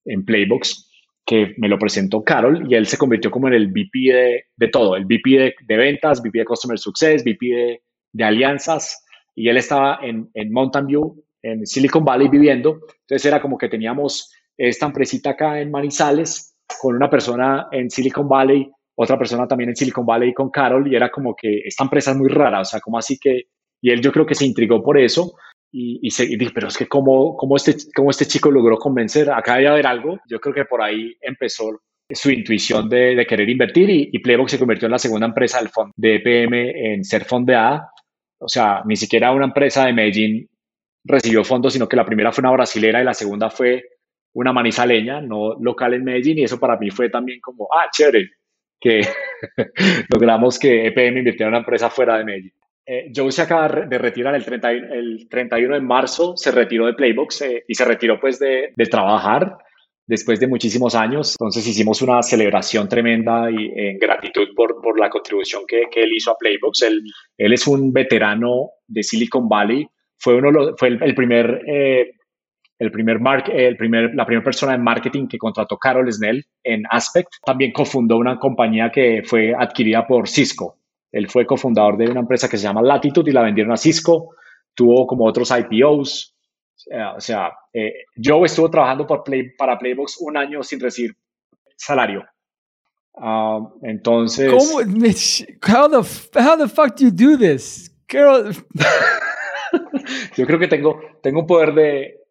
en Playbox, que me lo presentó Carol y él se convirtió como en el VP de, de todo, el VP de, de, ventas, VP de Customer Success, VP de, de alianzas y él estaba en, en Mountain View en Silicon Valley viviendo. Entonces era como que teníamos esta empresita acá en Manizales con una persona en Silicon Valley, otra persona también en Silicon Valley con Carol y era como que esta empresa es muy rara, o sea, como así que, y él yo creo que se intrigó por eso y, y, se, y dije, pero es que cómo, cómo, este, cómo este chico logró convencer, acá debe haber algo, yo creo que por ahí empezó su intuición de, de querer invertir y, y, Playbox se convirtió en la segunda empresa del fondo de EPM en ser fondeada, o sea, ni siquiera una empresa de Medellín recibió fondos, sino que la primera fue una brasilera y la segunda fue una manizaleña, no local en Medellín, y eso para mí fue también como, ah, chévere, que *laughs* logramos que EPM invirtiera en una empresa fuera de Medellín. Eh, Joe se acaba de retirar el, 30, el 31 de marzo, se retiró de Playbox eh, y se retiró pues de, de, trabajar después de muchísimos años. Entonces hicimos una celebración tremenda y en gratitud por, por la contribución que, que, él hizo a Playbox. Él, él es un veterano de Silicon Valley, fue, uno, fue el, primer, eh, el primer, mar, el primer, la primera persona en marketing que contrató Carol Snell en Aspect. También cofundó una compañía que fue adquirida por Cisco. Él fue cofundador de una empresa que se llama Latitude y la vendieron a Cisco. Tuvo como otros IPOs. Eh, o sea, eh, Joe estuvo trabajando por Play, para Playbox un año sin recibir salario. Uh, entonces. ¿Cómo? How the, how the fuck do you do this? Girl. *laughs* Yo creo que tengo, tengo un poder de,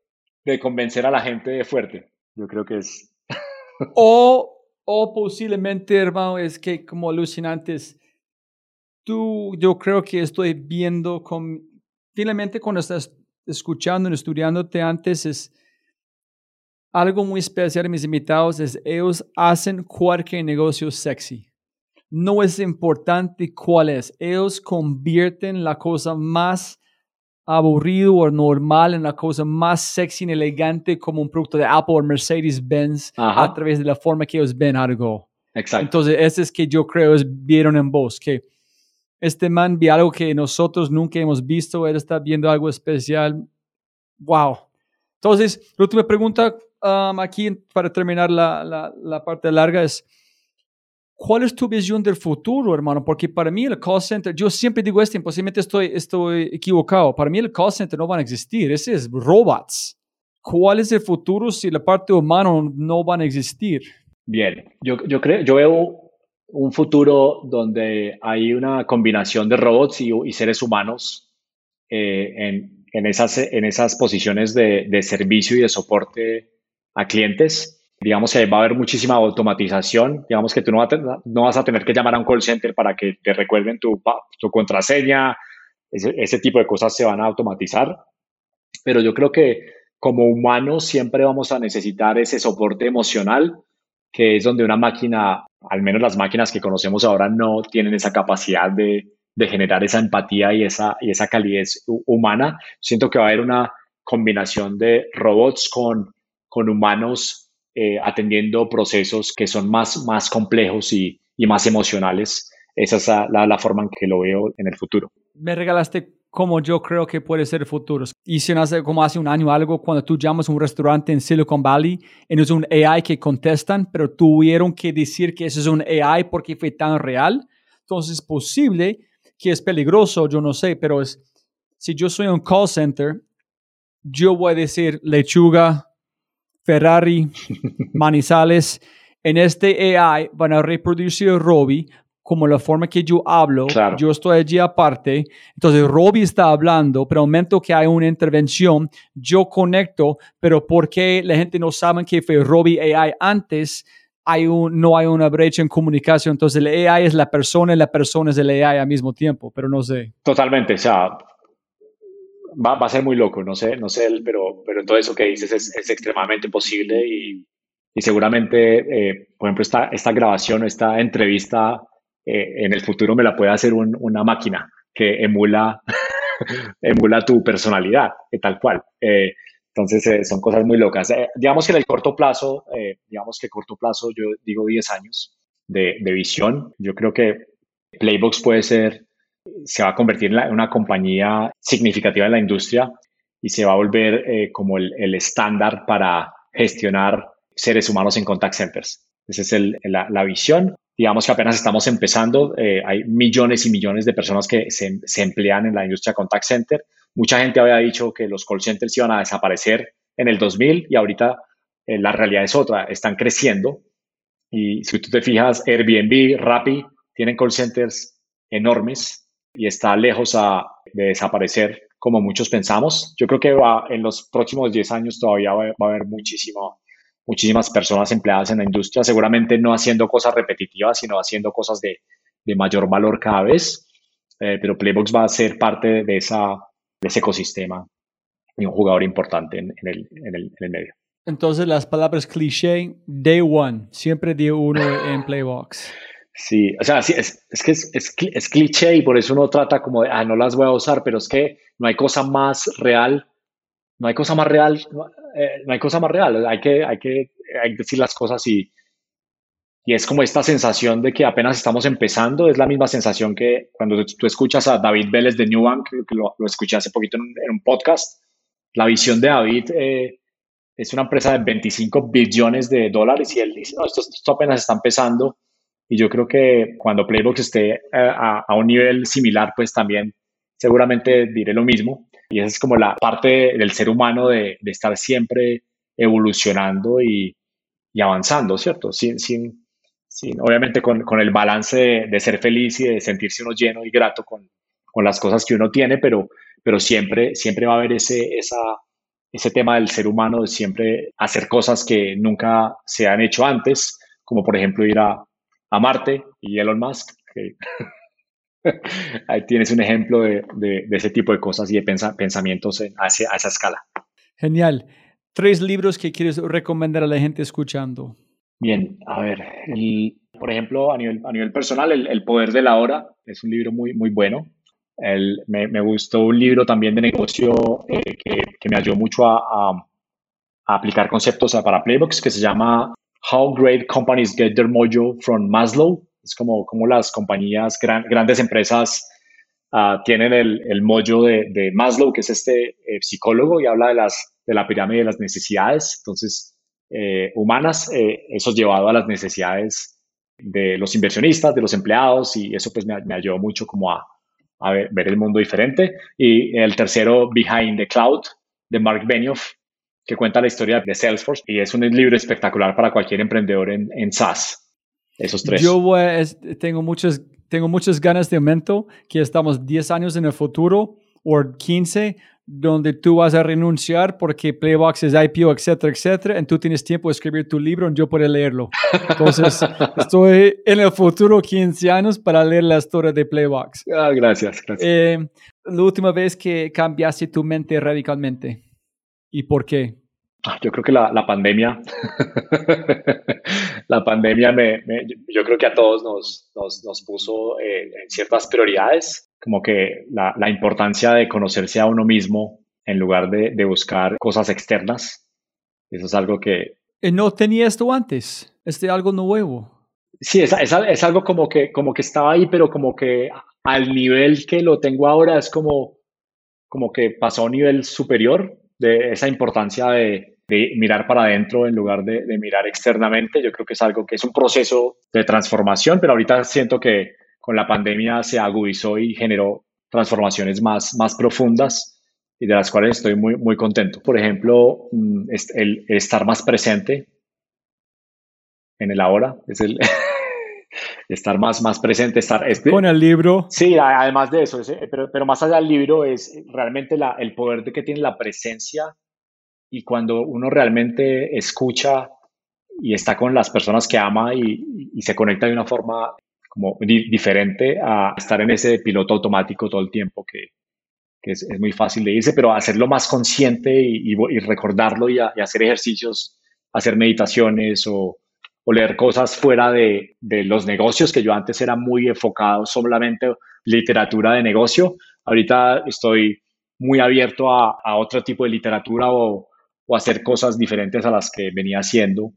de convencer a la gente fuerte. Yo creo que es. o, o posiblemente, hermano, es que como alucinantes, tú, yo creo que estoy viendo con, finalmente cuando estás escuchando y estudiándote antes es algo muy especial de mis invitados es ellos hacen cualquier negocio sexy. No es importante cuál es. Ellos convierten la cosa más aburrido o normal en la cosa más sexy y elegante como un producto de Apple o Mercedes-Benz a través de la forma que ellos ven algo. Exacto. Entonces, ese es que yo creo es vieron en vos, que este man vio algo que nosotros nunca hemos visto, él está viendo algo especial. Wow. Entonces, la última pregunta um, aquí para terminar la, la, la parte larga es, ¿cuál es tu visión del futuro, hermano? Porque para mí el call center, yo siempre digo esto, posiblemente estoy, estoy equivocado, para mí el call center no van a existir, ese es robots. ¿Cuál es el futuro si la parte humana no van a existir? Bien, yo, yo creo, yo veo un futuro donde hay una combinación de robots y, seres humanos eh, en, en, esas, en esas posiciones de, de, servicio y de soporte a clientes. Digamos que va a haber muchísima automatización. Digamos que tú no, va a vas a tener que llamar a un call center para que te recuerden tu, tu contraseña. Ese, ese tipo de cosas se van a automatizar. Pero yo creo que como humanos siempre vamos a necesitar ese soporte emocional que es donde una máquina, al menos las máquinas que conocemos ahora, no tienen esa capacidad de, generar esa empatía y esa, y esa calidez humana. Siento que va a haber una combinación de robots con, con humanos eh, atendiendo procesos que son más, más complejos y, y más emocionales. Esa es la, la, forma en que lo veo en el futuro. Me regalaste como yo creo que puede ser el futuro. Hice hace, como hace un año algo cuando tú llamas a un restaurante en Silicon Valley y no es un AI que contestan, pero tuvieron que decir que eso es un AI porque fue tan real. Entonces es posible que es peligroso, yo no sé, pero es, si yo soy un call center, yo voy a decir lechuga, Ferrari, *laughs* Manizales. En este AI van a reproducir Robbie como la forma que yo hablo, claro. yo estoy allí aparte, entonces Robbie está hablando, pero al momento que hay una intervención, yo conecto, pero porque la gente no sabe que fue Robbie AI antes, hay un, no hay una brecha en comunicación, entonces el AI es la persona y la persona es el AI al mismo tiempo, pero no sé. Totalmente, o sea, va, va a ser muy loco, no sé, no sé, pero, pero todo eso que dices es, es extremadamente posible y, y seguramente, eh, por ejemplo, esta, esta grabación, esta entrevista eh, en el futuro me la puede hacer un, una máquina que emula, *laughs* emula tu personalidad, eh, tal cual. Eh, entonces eh, son cosas muy locas. digamos que en el corto plazo, digamos que corto plazo, yo digo 10 años de, de, visión. Yo creo que Playbox puede ser, se va a convertir en, la, en una compañía significativa en la industria y se va a volver como el, el estándar para gestionar seres humanos en contact centers. Esa es el, la, la visión digamos que apenas estamos empezando, eh, hay millones y millones de personas que se, se, emplean en la industria contact center. Mucha gente había dicho que los call centers iban a desaparecer en el 2000 y ahorita eh, la realidad es otra, están creciendo. Y si tú te fijas, Airbnb, Rappi, tienen call centers enormes y está lejos a, de desaparecer como muchos pensamos. Yo creo que va, en los próximos 10 años todavía va, va a haber muchísimo muchísimas personas empleadas en la industria, seguramente no haciendo cosas repetitivas, sino haciendo cosas de, de mayor valor cada vez. Eh, pero Playbox va a ser parte de, esa, de ese ecosistema y un jugador importante en, en, el, en, el, en el medio. Entonces, las palabras cliché, day one, siempre día uno en Playbox. Sí, o sea, sí, es, es que es, es, es, cliché y por eso uno trata como de, ah, no las voy a usar, pero es que no hay cosa más real, no hay cosa más real, eh, no hay cosa más real, hay que, hay que, hay que decir las cosas y, y es como esta sensación de que apenas estamos empezando, es la misma sensación que cuando tú escuchas a David Vélez de Newbank, que lo, lo escuché hace poquito en un, en un, podcast, la visión de David eh, es una empresa de 25 billones de dólares y él dice, no, esto, esto apenas está empezando y yo creo que cuando Playbox esté eh, a, a un nivel similar, pues también seguramente diré lo mismo. Y esa es como la parte del ser humano de, estar siempre evolucionando y, avanzando, ¿cierto? Sin, sin, sin obviamente con, con, el balance de, ser feliz y de sentirse uno lleno y grato con, con las cosas que uno tiene, pero, pero siempre, siempre va a haber ese, ese tema del ser humano de siempre hacer cosas que nunca se han hecho antes, como por ejemplo ir a, a Marte y Elon Musk, *laughs* *laughs* Ahí tienes un ejemplo de, de, de, ese tipo de cosas y de pensa, pensamientos en, hacia, a esa escala. Genial. Tres libros que quieres recomendar a la gente escuchando. Bien, a ver, el, por ejemplo, a nivel, a nivel personal, el, el, Poder de la Hora es un libro muy, muy bueno. me, me, gustó un libro también de negocio eh, que, que, me ayudó mucho a, a, aplicar conceptos para Playbooks que se llama How Great Companies Get Their Mojo from Maslow. Es como, como las compañías, grandes empresas uh, tienen el, el mojo de, de, Maslow, que es este eh, psicólogo, y habla de, las, de la pirámide de las necesidades. Entonces, eh, humanas, eh, eso llevado a las necesidades de los inversionistas, de los empleados, y eso pues me, me ayudó mucho como a, a ver, ver, el mundo diferente. Y el tercero, Behind the Cloud, de Mark Benioff, que cuenta la historia de Salesforce y es un libro espectacular para cualquier emprendedor en, en SaaS. Esos tres. Yo tengo, muchas, tengo muchas ganas de momento que estamos 10 años en el futuro o 15 donde tú vas a renunciar porque Playbox es IPO, etcétera, etcétera, y tú tienes tiempo de escribir tu libro y yo puedo leerlo. Entonces, *laughs* estoy en el futuro 15 años para leer la historia de Playbox. Ah, gracias, gracias. Eh, la última vez que cambiaste tu mente radicalmente. ¿Y por qué? Ah, yo creo que la, la pandemia, *laughs* la pandemia me, yo creo que a todos nos, nos, nos puso eh, en ciertas prioridades, como que la, la, importancia de conocerse a uno mismo en lugar de, de buscar cosas externas. Eso es algo que... ¿No tenía esto antes? ¿Es algo nuevo? Sí, es, es, es, algo como que, como que estaba ahí, pero como que al nivel que lo tengo ahora es como, como que pasó a un nivel superior de esa importancia de, mirar para adentro en lugar de, mirar externamente. Yo creo que es algo que es un proceso de transformación, pero ahorita siento que con la pandemia se agudizó y generó transformaciones más, más profundas y de las cuales estoy muy, muy contento. Por ejemplo, mm, el, estar más presente en el ahora, es el *laughs* estar más, más presente, estar... Con el libro. Sí, además de eso, pero, pero más allá del libro es realmente la, el poder de que tiene la presencia y cuando uno realmente escucha y está con las personas que ama y, y se conecta de una forma como diferente a estar en ese piloto automático todo el tiempo que, que es, es, muy fácil de irse, pero hacerlo más consciente y, y recordarlo y, y hacer ejercicios, hacer meditaciones o, o leer cosas fuera de, de, los negocios, que yo antes era muy enfocado solamente literatura de negocio. Ahorita estoy muy abierto a, a otro tipo de literatura o, o, hacer cosas diferentes a las que venía haciendo.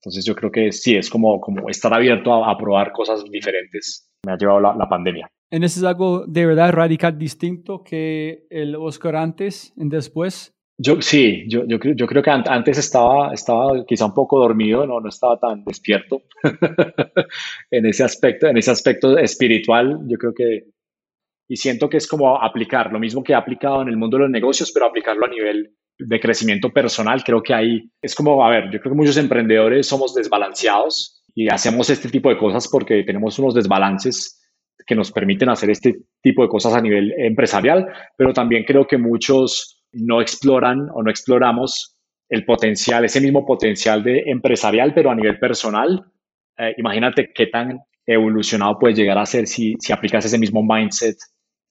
Entonces yo creo que sí, es como, como estar abierto a, a probar cosas diferentes. Me ha llevado la, la pandemia. ¿En ese es algo de verdad radical distinto que el Oscar antes y después? Yo sí, yo, yo, yo creo que antes estaba, estaba quizá un poco dormido, no, no estaba tan despierto *laughs* en ese aspecto, en ese aspecto espiritual. Yo creo que y siento que es como aplicar lo mismo que he aplicado en el mundo de los negocios, pero aplicarlo a nivel de crecimiento personal. Creo que ahí es como, a ver, yo creo que muchos emprendedores somos desbalanceados y hacemos este tipo de cosas porque tenemos unos desbalances que nos permiten hacer este tipo de cosas a nivel empresarial, pero también creo que muchos no exploran o no exploramos el potencial, ese mismo potencial de empresarial, pero a nivel personal. Eh, imagínate qué tan evolucionado puedes llegar a ser si, si aplicas ese mismo mindset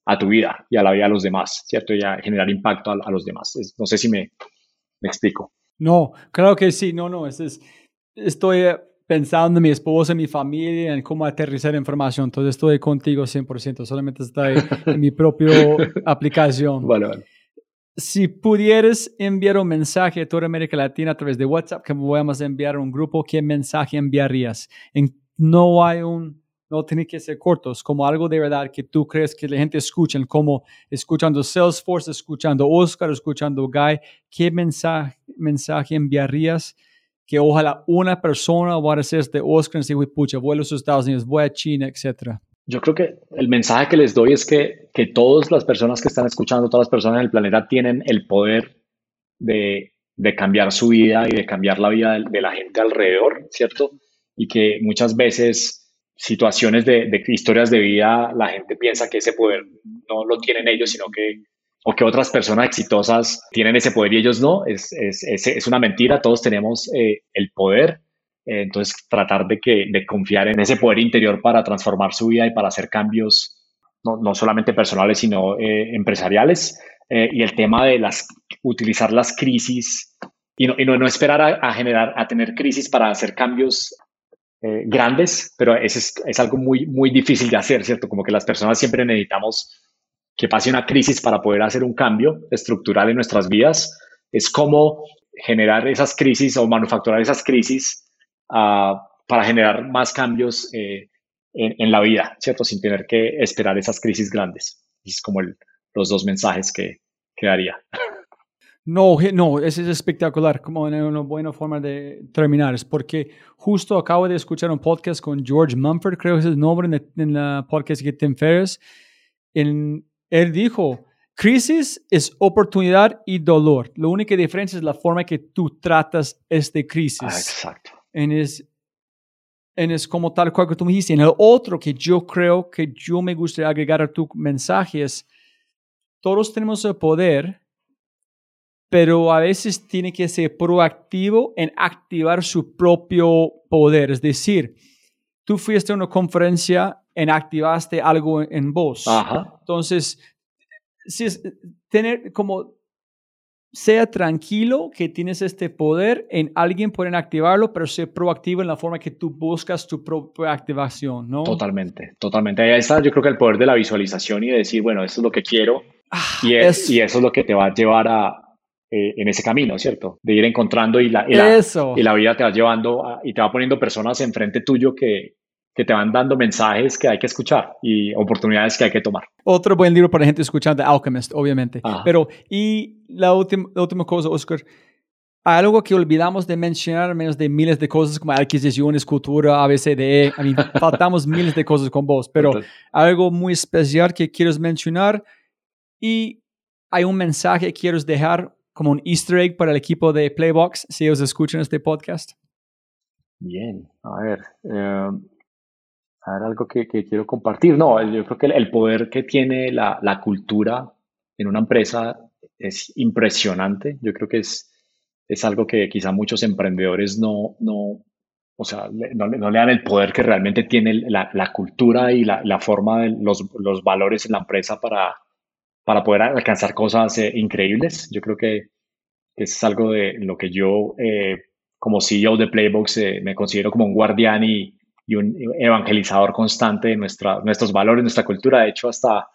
a tu vida y a la vida de los demás, ¿cierto? Y a generar impacto a, los demás. no sé si me, me, explico. No, claro que sí, no, no, es, es, estoy pensando en mi esposa, en mi familia, en cómo aterrizar información, entonces estoy contigo 100%, solamente estoy en mi propia *laughs* aplicación. Vale, vale si pudieras enviar un mensaje a toda América Latina a través de WhatsApp, que podemos enviar a un grupo, ¿qué mensaje enviarías? En, no hay un, no tiene que ser cortos, como algo de verdad que tú crees que la gente escucha, como escuchando Salesforce, escuchando Oscar, escuchando Guy, ¿qué mensaje, mensaje enviarías? Que ojalá una persona va a hacer este Oscar y decir, pucha, voy a los Estados Unidos, voy a China, etcétera. Yo creo que el mensaje que les doy es que, que todas las personas que están escuchando, todas las personas en el planeta tienen el poder de, de cambiar su vida y de cambiar la vida de, la gente alrededor, ¿cierto? Y que muchas veces situaciones de, historias de vida, la gente piensa que ese poder no lo tienen ellos, sino que, o que otras personas exitosas tienen ese poder y ellos no. Es, es, es, es una mentira, todos tenemos eh, el poder eh, entonces, tratar de, que, de confiar en ese poder interior para transformar su vida y para hacer cambios no, no solamente personales, sino eh, empresariales. Y el tema de las, utilizar las crisis y no, y no, no esperar a, generar, a tener crisis para hacer cambios grandes, pero es, es, algo muy, muy difícil de hacer, ¿cierto? Como que las personas siempre necesitamos que pase una crisis para poder hacer un cambio estructural en nuestras vidas, es cómo generar esas crisis o manufacturar esas crisis ah, para generar más cambios eh, en, la vida, ¿cierto? Sin tener que esperar esas crisis grandes. Es como los dos mensajes que, que daría. No, no, ese es espectacular, como una buena forma de terminar. Es porque justo acabo de escuchar un podcast con George Mumford, creo que es el nombre en el, podcast que Tim Ferriss. En, él dijo, crisis es oportunidad y dolor. La única diferencia es la forma que tú tratas esta crisis. Ah, exacto. En es, en es como tal cual que tú me dijiste. En el otro que yo creo que yo me gustaría agregar a tu mensaje es, todos tenemos el poder pero a veces tiene que ser proactivo en activar su propio poder. Es decir, tú fuiste a una conferencia en activaste algo en vos. Entonces, si es, tener como sea tranquilo que tienes este poder, en alguien pueden activarlo, pero ser proactivo en la forma que tú buscas tu propia activación, ¿no? Totalmente, totalmente. Ahí está, yo creo que el poder de la visualización y de decir, bueno, esto es lo que quiero ah, y, es, y eso es lo que te va a llevar a, eh, en ese camino, ¿cierto? De ir encontrando y la, y la, vida te va llevando y te va poniendo personas enfrente tuyo que, que te van dando mensajes que hay que escuchar y oportunidades que hay que tomar. Otro buen libro para gente escuchando, The Alchemist, obviamente. Pero, y la, última la última cosa, Oscar, algo que olvidamos de mencionar, menos de miles de cosas como adquisiciones, cultura, ABCDE, a mí *laughs* faltamos miles de cosas con vos, pero algo muy especial que quieres mencionar y hay un mensaje que quieres dejar como un easter egg para el equipo de Playbox si ellos escuchan este podcast? Bien, a ver, eh, a ver algo que, quiero compartir. No, yo creo que el, poder que tiene la, la, cultura en una empresa es impresionante. Yo creo que es, es algo que quizá muchos emprendedores no, no, o sea, no, no, le dan el poder que realmente tiene la, la cultura y la, la, forma de los, los valores en la empresa para, para poder alcanzar cosas eh, increíbles. Yo creo que es algo de lo que yo, eh, como CEO de Playbox, eh, me considero como un guardián y, un evangelizador constante de nuestra, nuestros valores, nuestra cultura. De hecho, hasta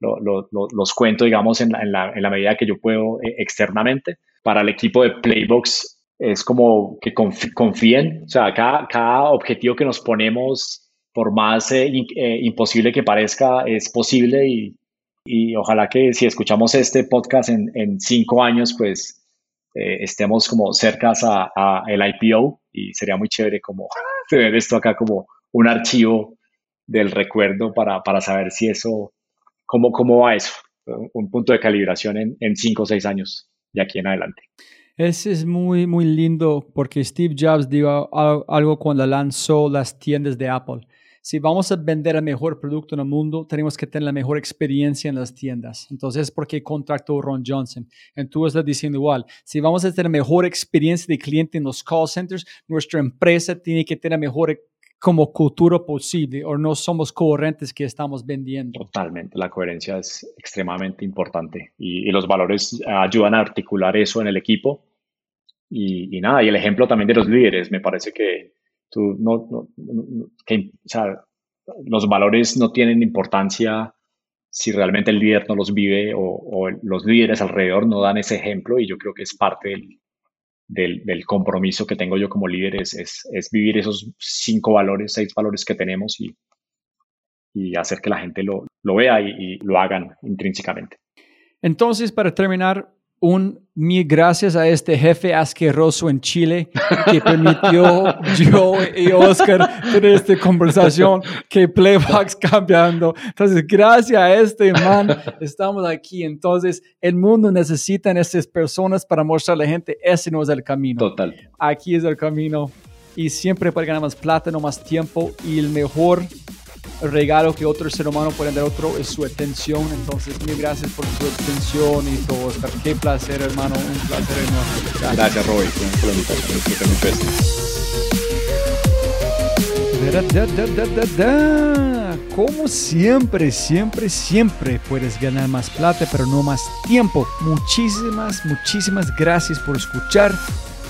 los cuento, digamos, en la, en, la, medida que yo puedo externamente. Para el equipo de Playbox es como que confíen, o sea, cada, cada objetivo que nos ponemos, por más imposible que parezca, es posible y, y ojalá que si escuchamos este podcast en, en cinco años, pues eh, estemos como cercas a, el IPO y sería muy chévere como *laughs* tener esto acá como un archivo del recuerdo para, para saber si eso, cómo, cómo va eso, un punto de calibración en, cinco o seis años de aquí en adelante. Ese es muy, muy lindo porque Steve Jobs dijo algo cuando lanzó las tiendas de Apple si vamos a vender el mejor producto en el mundo, tenemos que tener la mejor experiencia en las tiendas. Entonces, ¿por qué contrató Ron Johnson? Y tú estás diciendo igual, si vamos a tener mejor experiencia de cliente en los call centers, nuestra empresa tiene que tener mejor como cultura posible o no somos coherentes que estamos vendiendo. Totalmente, la coherencia es extremadamente importante y, los valores ayudan a articular eso en el equipo. Y, nada, y el ejemplo también de los líderes, me parece que Tú no, que, o sea, los valores no tienen importancia si realmente el líder no los vive o, los líderes alrededor no dan ese ejemplo y yo creo que es parte del, del, compromiso que tengo yo como líder es, es, vivir esos cinco valores, seis valores que tenemos y, y hacer que la gente lo, lo vea y, y lo hagan intrínsecamente. Entonces, para terminar, un mil gracias a este jefe asqueroso en Chile que permitió *laughs* yo y Oscar tener esta conversación que Playbox cambiando. Entonces, gracias a este man, estamos aquí. Entonces, el mundo necesita a estas personas para mostrarle a la gente, ese no es el camino. Total. Aquí es el camino. Y siempre para ganar más plata, no más tiempo y el mejor regalo que otro ser humano puede dar otro es su atención. Entonces, mil gracias por su atención y todo. Qué placer, hermano. Un placer enorme. Gracias, Roy. Por la invitación. Como siempre, siempre, siempre puedes ganar más plata, pero no más tiempo. Muchísimas, muchísimas gracias por escuchar.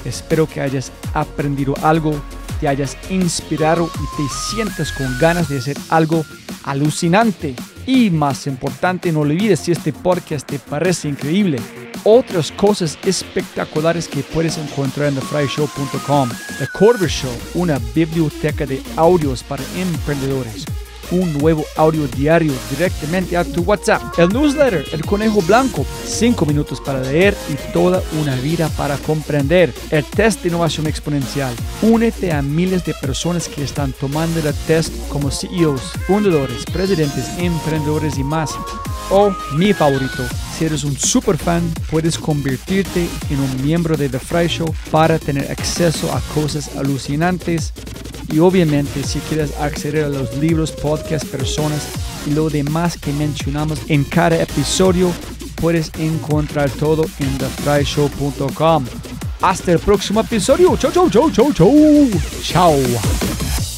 Espero que hayas aprendido algo te hayas inspirado y te sientas con ganas de hacer algo alucinante Y más importante, no olvides si este podcast te parece increíble. Otras cosas espectaculares que puedes encontrar en thefryshow.com. The Corber Show, una biblioteca de audios para emprendedores un nuevo audio diario directamente a tu WhatsApp. El newsletter, El Conejo Blanco, 5 minutos para leer y toda una vida para comprender. El test de innovación exponencial. Únete a miles de personas que están tomando el test como CEOs, fundadores, presidentes, emprendedores y más. O mi favorito, si eres un super fan, puedes convertirte en un miembro de The Fry Show para tener acceso a cosas alucinantes y obviamente si quieres acceder a los libros, podcasts, personas y lo demás que mencionamos en cada episodio, puedes encontrar todo en thefryshow.com. Hasta el próximo episodio. Chau, chau, chau, chau, chau. Chao.